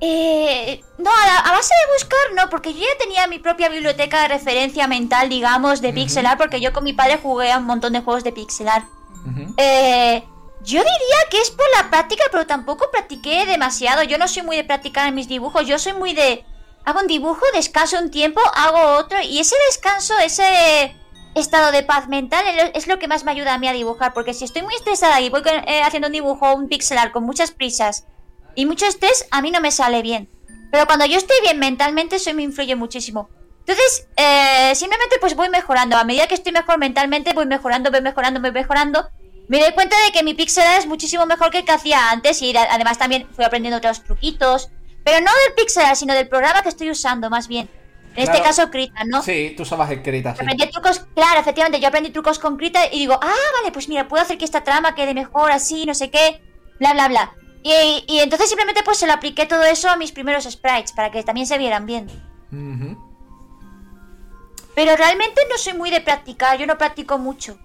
Eh, no, a, la- a base de buscar, no, porque yo ya tenía mi propia biblioteca de referencia mental, digamos, de pixel art, porque yo con mi padre jugué a un montón de juegos de pixel art. Ujú. Eh, yo diría que es por la práctica, pero tampoco practiqué demasiado. Yo no soy muy de practicar en mis dibujos, yo soy muy de... Hago un dibujo, descanso un tiempo, hago otro, y ese descanso, ese estado de paz mental es lo- que más me ayuda a mí a dibujar, porque si estoy muy estresada y voy eh, haciendo un dibujo, un pixel art con muchas prisas y mucho estrés, a mí no me sale bien. Pero cuando yo estoy bien mentalmente, eso me influye muchísimo. Entonces, eh, simplemente pues voy mejorando. A medida que estoy mejor mentalmente, voy mejorando, voy mejorando, voy mejorando. Me doy cuenta de que mi pixel art es muchísimo mejor que el que hacía antes y además también fui aprendiendo otros truquitos. Pero no del pixel art, sino del programa que estoy usando, más bien. En este caso, Krita, ¿no? Sí, tú usabas escrita, sí. Aprendí trucos, claro, efectivamente, yo aprendí trucos con Krita y digo, ah, vale, pues mira, puedo hacer que esta trama quede mejor así, no sé qué, bla, bla, bla. Y, y entonces simplemente pues se lo apliqué todo eso a mis primeros sprites, para que también se vieran bien. Pero realmente no soy muy de practicar, yo no practico mucho.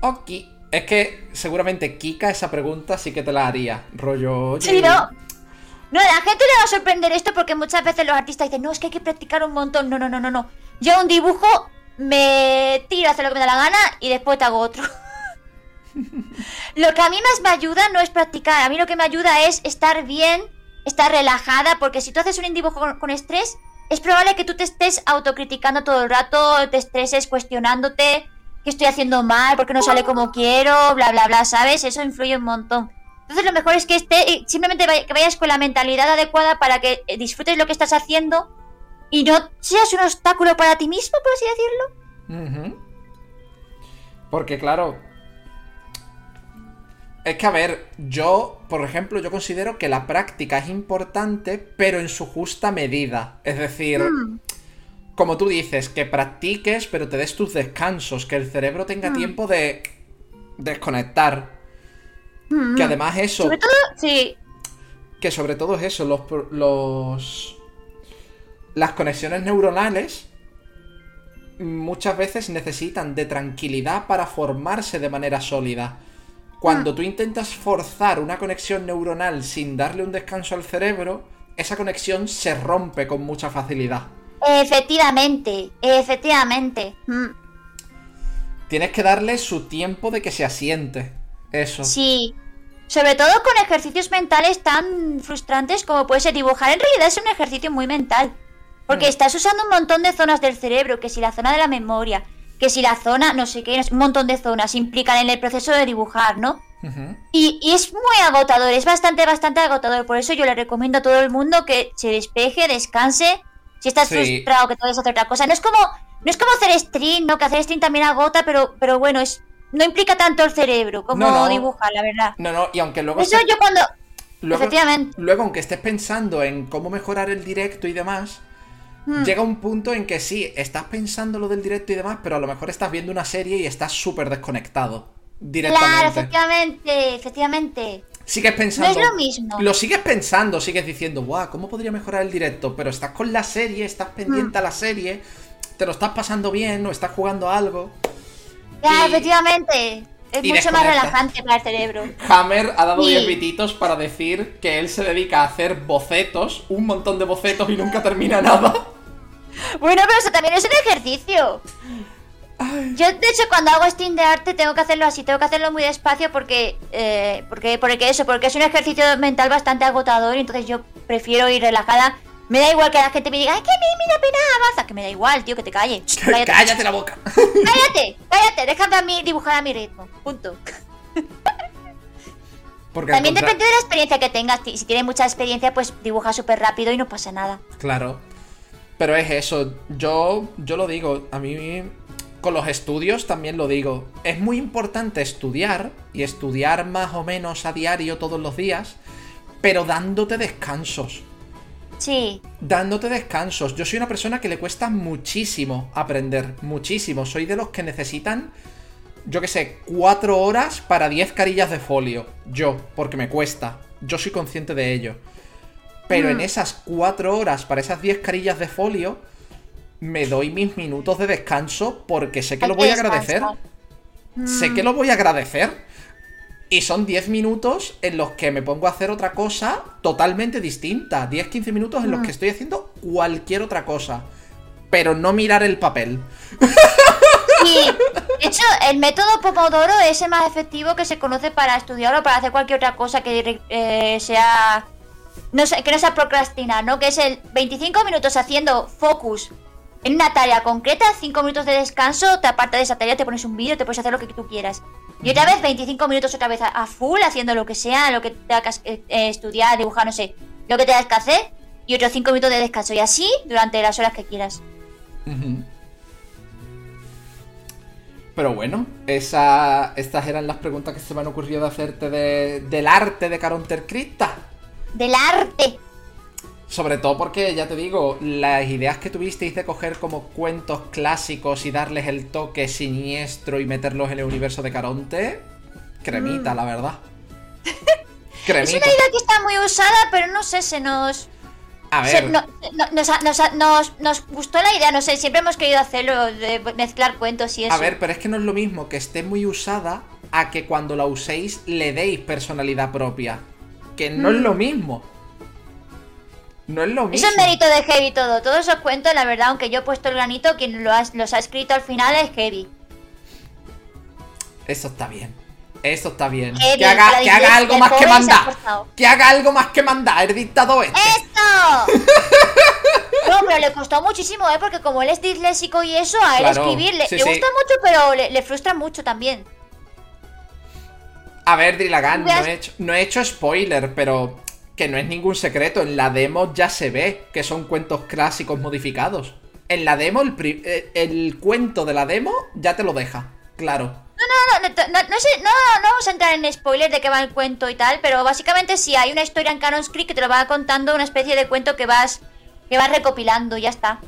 Ok. Es que seguramente Kika esa pregunta sí que te la haría. Rollo. oye, Sí, no. No, a la gente le va a sorprender esto porque muchas veces los artistas dicen, no, es que hay que practicar un montón. No, no, no, no, no. Yo un dibujo me tiro a hacer lo que me da la gana y después te hago otro. lo que a mí más me ayuda no es practicar, a mí lo que me ayuda es estar bien, estar relajada, porque si tú haces un dibujo con, con estrés, es probable que tú te estés autocriticando todo el rato, te estreses cuestionándote que estoy haciendo mal, porque no sale como quiero, bla, bla, bla, ¿sabes? Eso influye un montón. Entonces lo mejor es que esté, eh, simplemente vay- que vayas con la mentalidad adecuada para que eh, disfrutes lo que estás haciendo y no seas un obstáculo para ti mismo, por así decirlo. Porque claro. Es que a ver, yo, por ejemplo, yo considero que la práctica es importante, pero en su justa medida. Es decir, Mm. como tú dices, que practiques, pero te des tus descansos, que el cerebro tenga Mm. tiempo de desconectar. Mm, Que además eso, Sobre todo, sí. que sobre todo es eso, los, los las conexiones neuronales muchas veces necesitan de tranquilidad para formarse de manera sólida. Cuando Mm. tú intentas forzar una conexión neuronal sin darle un descanso al cerebro, esa conexión se rompe con mucha facilidad. Efectivamente, efectivamente. Mm, Tienes que darle su tiempo de que se asiente. Eso. Sí. Sobre todo con ejercicios mentales tan frustrantes como puede ser dibujar. En realidad es un ejercicio muy mental. Porque Mm. estás usando un montón de zonas del cerebro, que si la zona de la memoria, que si la zona, no sé qué, un montón de zonas implican en el proceso de dibujar, ¿no? Y, y es muy agotador, es bastante, bastante agotador. Por eso yo le recomiendo a todo el mundo que se despeje, descanse. Si estás Sí. frustrado, que puedes hacer otra cosa. No es como, no es como hacer stream, ¿no? Que hacer stream también agota, pero, pero bueno, es no implica tanto el cerebro como No, no. dibujar, la verdad. No, no, y aunque luego... Eso estés- yo cuando... luego, Efectivamente. luego, aunque estés pensando en cómo mejorar el directo y demás, Hmm. llega un punto en que sí, estás pensando lo del directo y demás, pero a lo mejor estás viendo una serie y estás súper desconectado. Claro, Directamente. efectivamente, efectivamente. Sigues pensando. No es lo mismo. Lo sigues pensando, sigues diciendo, guau, ¿cómo podría mejorar el directo? Pero estás con la serie, estás pendiente a Hmm. la serie, te lo estás pasando bien o estás jugando a algo. Claro, Y- efectivamente. Es mucho más relajante para el cerebro. Hammer ha dado Sí. 10 bititos para decir que él se dedica a hacer bocetos, un montón de bocetos y nunca termina nada. Bueno, pero eso también es un ejercicio. Yo, de hecho, cuando hago Steam de arte tengo que hacerlo así, tengo que hacerlo muy despacio porque, eh, porque, porque eso, porque es un ejercicio mental bastante agotador y entonces yo prefiero ir relajada. Me da igual que la gente me diga, ay, que a mí me da pena avanza, que me da igual, tío, que te calles. Cállate, Cállate la boca. cállate, cállate, déjame a mí dibujar a mi ritmo, punto. Porque También contra- depende de la experiencia que tengas. Si si tienes mucha experiencia, pues dibuja súper rápido y no pasa nada. Claro. Pero es eso. Yo, yo lo digo. A mí, con los estudios también lo digo. Es muy importante estudiar y estudiar más o menos a diario todos los días, pero dándote descansos. Sí. Dándote descansos. Yo soy una persona que le cuesta muchísimo aprender. Muchísimo. Soy de los que necesitan, yo qué sé, cuatro horas para 10 carillas de folio. Yo, porque me cuesta. Yo soy consciente de ello. Pero en Mm. esas cuatro horas para esas 10 carillas de folio, me doy mis minutos de descanso porque sé que Hay lo que voy a agradecer. Sé que lo voy a agradecer. Y son 10 minutos en los que me pongo a hacer otra cosa totalmente distinta. 10-15 minutos en los Mm. que estoy haciendo cualquier otra cosa. Pero no mirar el papel. Y, de hecho, el método Pomodoro es el más efectivo que se conoce para estudiar o para hacer cualquier otra cosa que eh, sea. No sé, que no sea procrastinar, ¿no? Que es el 25 minutos haciendo focus en una tarea concreta, 5 minutos de descanso, te apartas de esa tarea, te pones un vídeo, te puedes hacer lo que tú quieras. Y otra vez 25 minutos otra vez a, a full haciendo lo que sea, lo que tengas que eh, estudiar, dibujar, no sé, lo que tengas que hacer. Y otros 5 minutos de descanso. Y así durante las horas que quieras. Pero bueno, esa, estas eran las preguntas que se me han ocurrido de hacerte de- del arte de Caronter Crista. Del arte. Sobre todo porque, ya te digo, las ideas que tuvisteis de coger como cuentos clásicos y darles el toque siniestro y meterlos en el universo de Caronte, cremita, la verdad. Es Cremita. una idea que está muy usada, pero no sé, se nos. A se- ver, no- no- nos, nos- nos gustó la idea, no sé, siempre hemos querido hacerlo, de mezclar cuentos y eso. a ver, pero es que no es lo mismo que esté muy usada a que cuando la uséis le deis personalidad propia. Que no es Mm. lo mismo. No es lo mismo. Eso es mérito de Heavy todo. Todos esos cuentos, la verdad, aunque yo he puesto el granito, quien lo ha- los ha escrito al final es Heavy. Eso está bien. Eso está bien. Que haga, que haga algo más que mandar. Que haga algo más que mandar, el dictado este. ¡Esto! No, pero le costó muchísimo, ¿eh? Porque como él es disléxico y eso, a él Claro, escribir le, sí, le sí. gusta mucho, pero le, le frustra mucho también. A ver, Drilagan, no Veas- he, hecho, no he hecho spoiler, pero que no es ningún secreto. En la demo ya se ve que son cuentos clásicos modificados. En la demo, el, eh, el cuento de la demo ya te lo deja. Claro. No, no, no, no, no sé, no, no vamos a entrar en spoilers de qué va el cuento y tal, pero básicamente sí hay una historia en Canon Script que te lo va contando, una especie de cuento que vas que vas recopilando, ya está.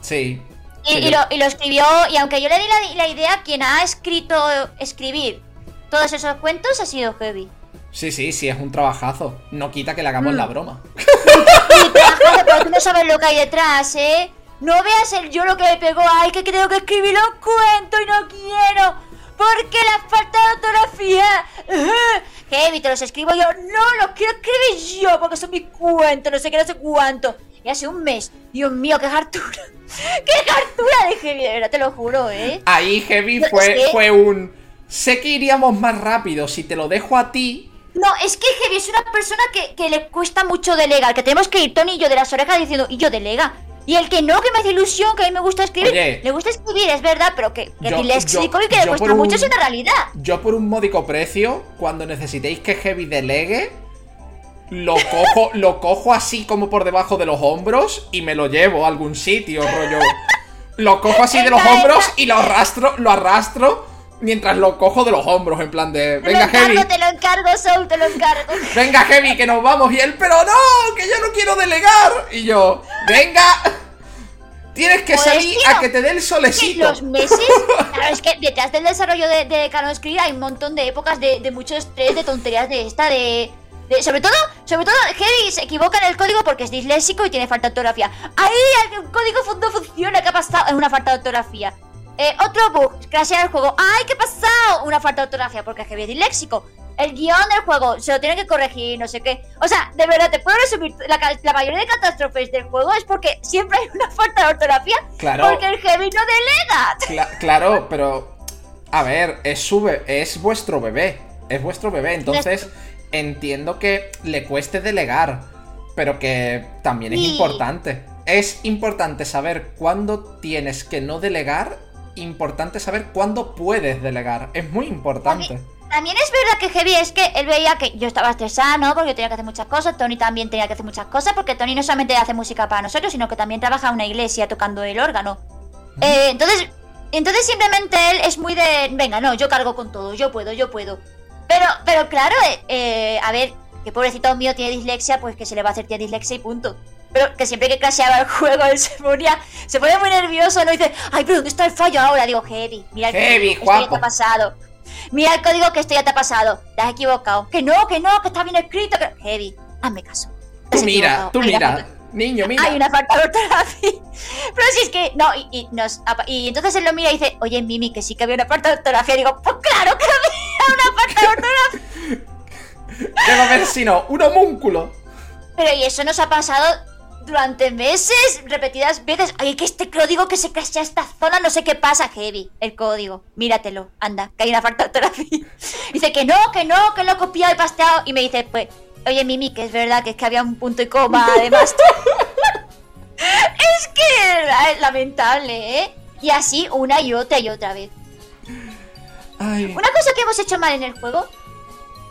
Sí. Y, Que y yo- lo, y lo escribió, y aunque yo le di la, la idea, quien ha escrito escribir todos esos cuentos ha sido Heavy. Sí, sí, sí, es un trabajazo. No quita que le hagamos Mm. la broma. Pero tú no sabes lo que hay detrás, ¿eh? No veas el yo lo que me pegó, ay, que tengo que escribir los cuentos y no quiero. Porque la falta de ortografía. Heavy, te los escribo yo. No, los quiero escribir yo porque son mis cuentos, no sé qué, no sé cuánto. Y hace un mes. Dios mío, qué hartura. Qué hartura de Heavy, de verdad, te lo juro, ¿eh? Ahí Heavy fue, fue un... Sé que iríamos más rápido si te lo dejo a ti. No, es que Heavy es una persona que, que le cuesta mucho delegar, que tenemos que ir Tony y yo de las orejas diciendo, y yo delega. Y el que no, que me hace ilusión, que a mí me gusta escribir, Oye. le gusta escribir, es verdad, pero que, que Yo- disléxico yo- y que le cuesta mucho es una realidad. Yo por un módico precio, cuando necesitéis que Heavy delegue, lo cojo, lo cojo así como por debajo de los hombros y me lo llevo a algún sitio, rollo. Lo cojo así de los hombros y lo arrastro, lo arrastro mientras lo cojo de los hombros, en plan de. Te Venga, encargo, Heavy. te lo encargo, Soul, te lo encargo. Venga, Heavy, que nos vamos. Y él, pero no, que yo no quiero delegar. Y yo, venga. Tienes que Pues, salir tío, a que te dé el solecito. los meses, claro, es que detrás del desarrollo de, de Canon Script hay un montón de épocas de, de mucho estrés, de tonterías de esta, de, de- sobre todo, sobre todo, Heavy se equivoca en el código porque es disléxico y tiene falta de ortografía. Ahí el código no funciona, ¿qué ha pasado? Es una falta de ortografía. Eh, otro bug, crashea el juego. ¡Ay, qué pasado! Una falta de ortografía porque Heavy es disléxico. El guion del juego se lo tiene que corregir, no sé qué. O sea, de verdad, te puedo resumir. La, mayoría de catástrofes del juego es porque siempre hay una falta de ortografía Claro. porque el Heavy no delega. Cla- claro, pero. A ver, es su es vuestro bebé. Es vuestro bebé. Entonces, entiendo que le cueste delegar. Pero que también es importante. Es importante saber cuándo tienes que no delegar. Importante saber cuándo puedes delegar. Es muy importante. también es verdad que Heavy es que él veía que yo estaba estresada, ¿no? Porque yo tenía que hacer muchas cosas, Tony también tenía que hacer muchas cosas, porque Tony no solamente hace música para nosotros, sino que también trabaja en una iglesia tocando el órgano. Eh, entonces, entonces simplemente él es muy de, venga, no, yo cargo con todo, yo puedo, yo puedo. Pero, pero claro, eh, eh, a ver, que pobrecito mío tiene dislexia, pues que se le va a hacer tía dislexia y punto. Pero que siempre que crasheaba el juego él se ponía, se pone muy nervioso, ¿no? Y dice, ay, pero ¿dónde está el fallo ahora? Digo, Heavy, mira el Heavy, código, esto ya te ha pasado. Mira el código que esto ya te ha pasado. Te has equivocado. Que no, que no, que está bien escrito. Que... Heavy, hazme caso. Tú mira, tú mira. falta- Niño, mira. Hay una falta de ortografía. Pero si es que, no, y, y nos, y entonces él lo mira y dice, oye, Mimi, que sí que había una falta de ortografía. Y digo, pues claro que había una falta de ortografía. ¿Qué va a haber si no? Un homúnculo. Pero y eso nos ha pasado durante meses, repetidas veces. Ay, que este código que se crashea esta zona, no sé qué pasa, Heavy. El código, míratelo, anda, que hay una falta de ortografía. Dice que no, que no, que lo he copiado y pasteado. Y me dice, pues, oye, Mimi, que es verdad que es que había un punto y coma, además. es que es lamentable, ¿eh? Y así una y otra y otra vez. Ay. Una cosa que hemos hecho mal en el juego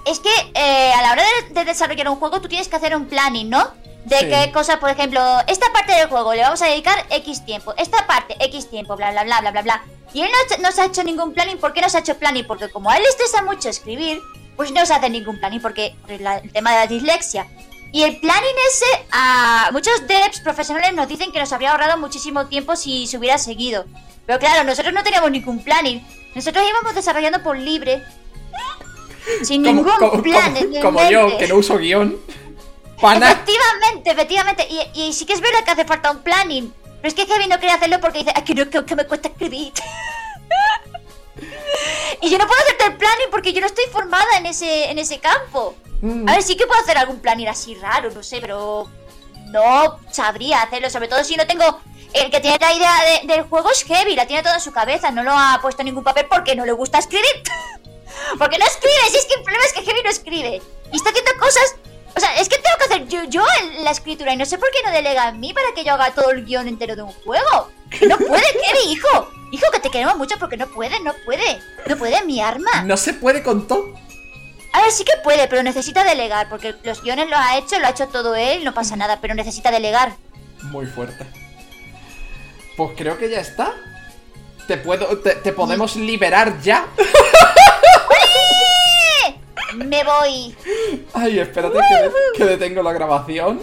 es que eh, a la hora de, de desarrollar un juego tú tienes que hacer un planning, ¿no? De Sí. qué cosas, por ejemplo, esta parte del juego le vamos a dedicar X tiempo, esta parte X tiempo, bla, bla, bla, bla, bla, bla. Y él no, no se ha hecho ningún planning. ¿Por qué no se ha hecho planning? Porque como a él le estresa mucho escribir, pues no se hace ningún planning porque por la- el tema de la dislexia. Y el planning ese, a muchos devs profesionales nos dicen que nos habría ahorrado muchísimo tiempo si se hubiera seguido. Pero claro, nosotros no teníamos ningún planning. Nosotros íbamos desarrollando por libre. Sin Como, ningún como- plan. como- en el como yo, que no uso guion. Efectivamente, efectivamente. Y, y sí que es verdad que hace falta un planning. Pero es que Heavy no quiere hacerlo porque dice, es que no, que, que me cuesta escribir. y yo no puedo hacerte el planning porque yo no estoy formada en ese, en ese campo. Mm. A ver, sí que puedo hacer algún planning así raro, no sé, pero no sabría hacerlo. Sobre todo si no tengo... El que tiene la idea de- del juego es Heavy, la tiene toda en su cabeza, no lo ha puesto en ningún papel porque no le gusta escribir. porque no escribe, si es que el problema es que Heavy no escribe. Y está haciendo cosas... O sea, es que tengo que hacer yo, yo la escritura y no sé por qué no delega en mí para que yo haga todo el guion entero de un juego. No puede, Heavy, hijo. Hijo, que te queremos mucho porque no puede, no puede. No puede mi arma. No se puede con todo. A ver, sí que puede, pero necesita delegar, porque los guiones lo ha hecho, lo ha hecho todo él, no pasa nada, pero necesita delegar. Muy fuerte. Pues creo que ya está. Te puedo. Te, te podemos liberar ya. Me voy. Ay, espérate que, de- que detengo la grabación.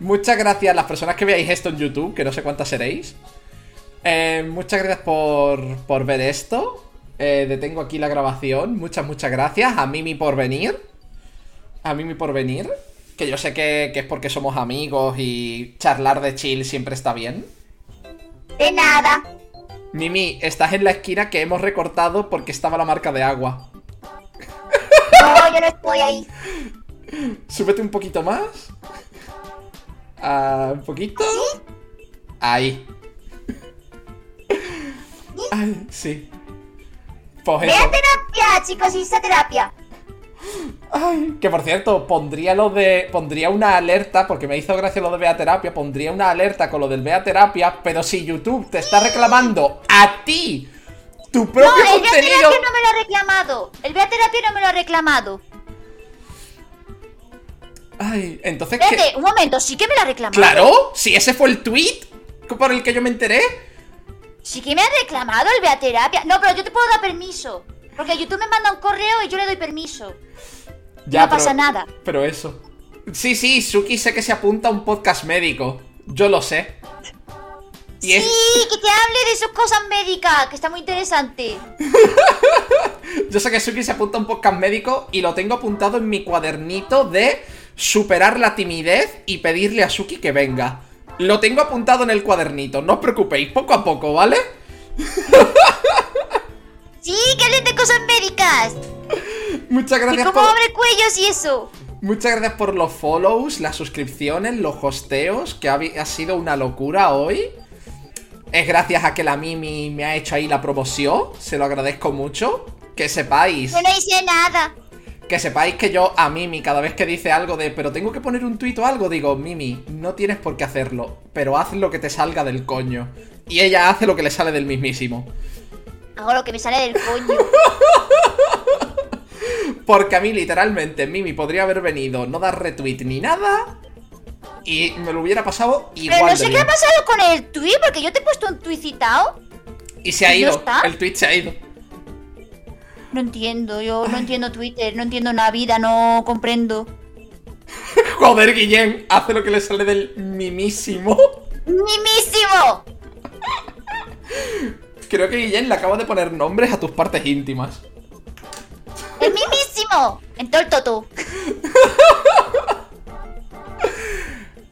Muchas gracias a las personas que veáis esto en YouTube, que no sé cuántas seréis. Eh, muchas gracias por, por ver esto. Eh, detengo aquí la grabación. Muchas, muchas gracias. A Mimi por venir. A Mimi por venir. Que yo sé que, que es porque somos amigos y charlar de chill siempre está bien. De nada. Mimi, estás en la esquina que hemos recortado porque estaba la marca de agua. No, yo no estoy ahí. Súbete un poquito más. Ah, un poquito. Ahí. Ay, sí. Pues Ve a terapia, chicos, hice terapia. Ay, que por cierto, pondría lo de. Pondría una alerta, porque me hizo gracia lo de Beaterapia. Pondría una alerta con lo del Beaterapia. Pero si YouTube te está reclamando a ti tu No, propio el Bea contenido. Terapia no me lo ha reclamado. El Terapia no me lo ha reclamado. Ay, entonces ¿qué? Espérate, un momento, sí que me lo ha reclamado. Claro, si ese fue el tweet por el que yo me enteré. Sí que me ha reclamado el Bea Terapia. No, pero yo te puedo dar permiso. Porque YouTube me manda un correo y yo le doy permiso. Ya, no pero- pasa nada. Pero eso. Sí, sí, Suki sé que se apunta a un podcast médico. Yo lo sé. Y Sí, que te hable de sus cosas médicas, que está muy interesante. yo sé que Suki se apunta a un podcast médico y lo tengo apuntado en mi cuadernito de superar la timidez y pedirle a Suki que venga. Lo tengo apuntado en el cuadernito, no os preocupéis, poco a poco, ¿vale? Sí, que hablen de cosas médicas. Muchas Y gracias cómo por... abre cuellos y eso. Muchas gracias por los follows, las suscripciones, los hosteos, que ha sido una locura hoy. Es gracias a que la Mimi me ha hecho ahí la promoción, se lo agradezco mucho. Que sepáis, Yo no hice nada. que sepáis que yo a Mimi cada vez que dice algo de pero tengo que poner un tuit o algo, digo, Mimi, no tienes por qué hacerlo, pero haz lo que te salga del coño. Y ella hace lo que le sale del mismísimo. Hago lo que me sale del coño. Porque a mí, literalmente, Mimi podría haber venido, no dar retweet ni nada. Y me lo hubiera pasado igual. Pero no de sé qué bien. ha pasado con el tweet, porque yo te he puesto un tweet citado. Y se ha ¿No ido. está? El tweet se ha ido. No entiendo, yo no entiendo Twitter, no entiendo la vida, no comprendo. Joder, Guillén, hace lo que le sale del mimísimo. ¡Mimísimo! Creo que Guillén le acaba de poner nombres a tus partes íntimas. ¡El mismísimo! En todo el toto.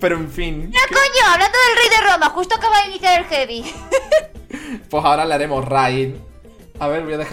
Pero en fin, Mira, coño, hablando del rey de Roma, justo acaba de iniciar el heavy. pues ahora le haremos raid. A ver, voy a dejar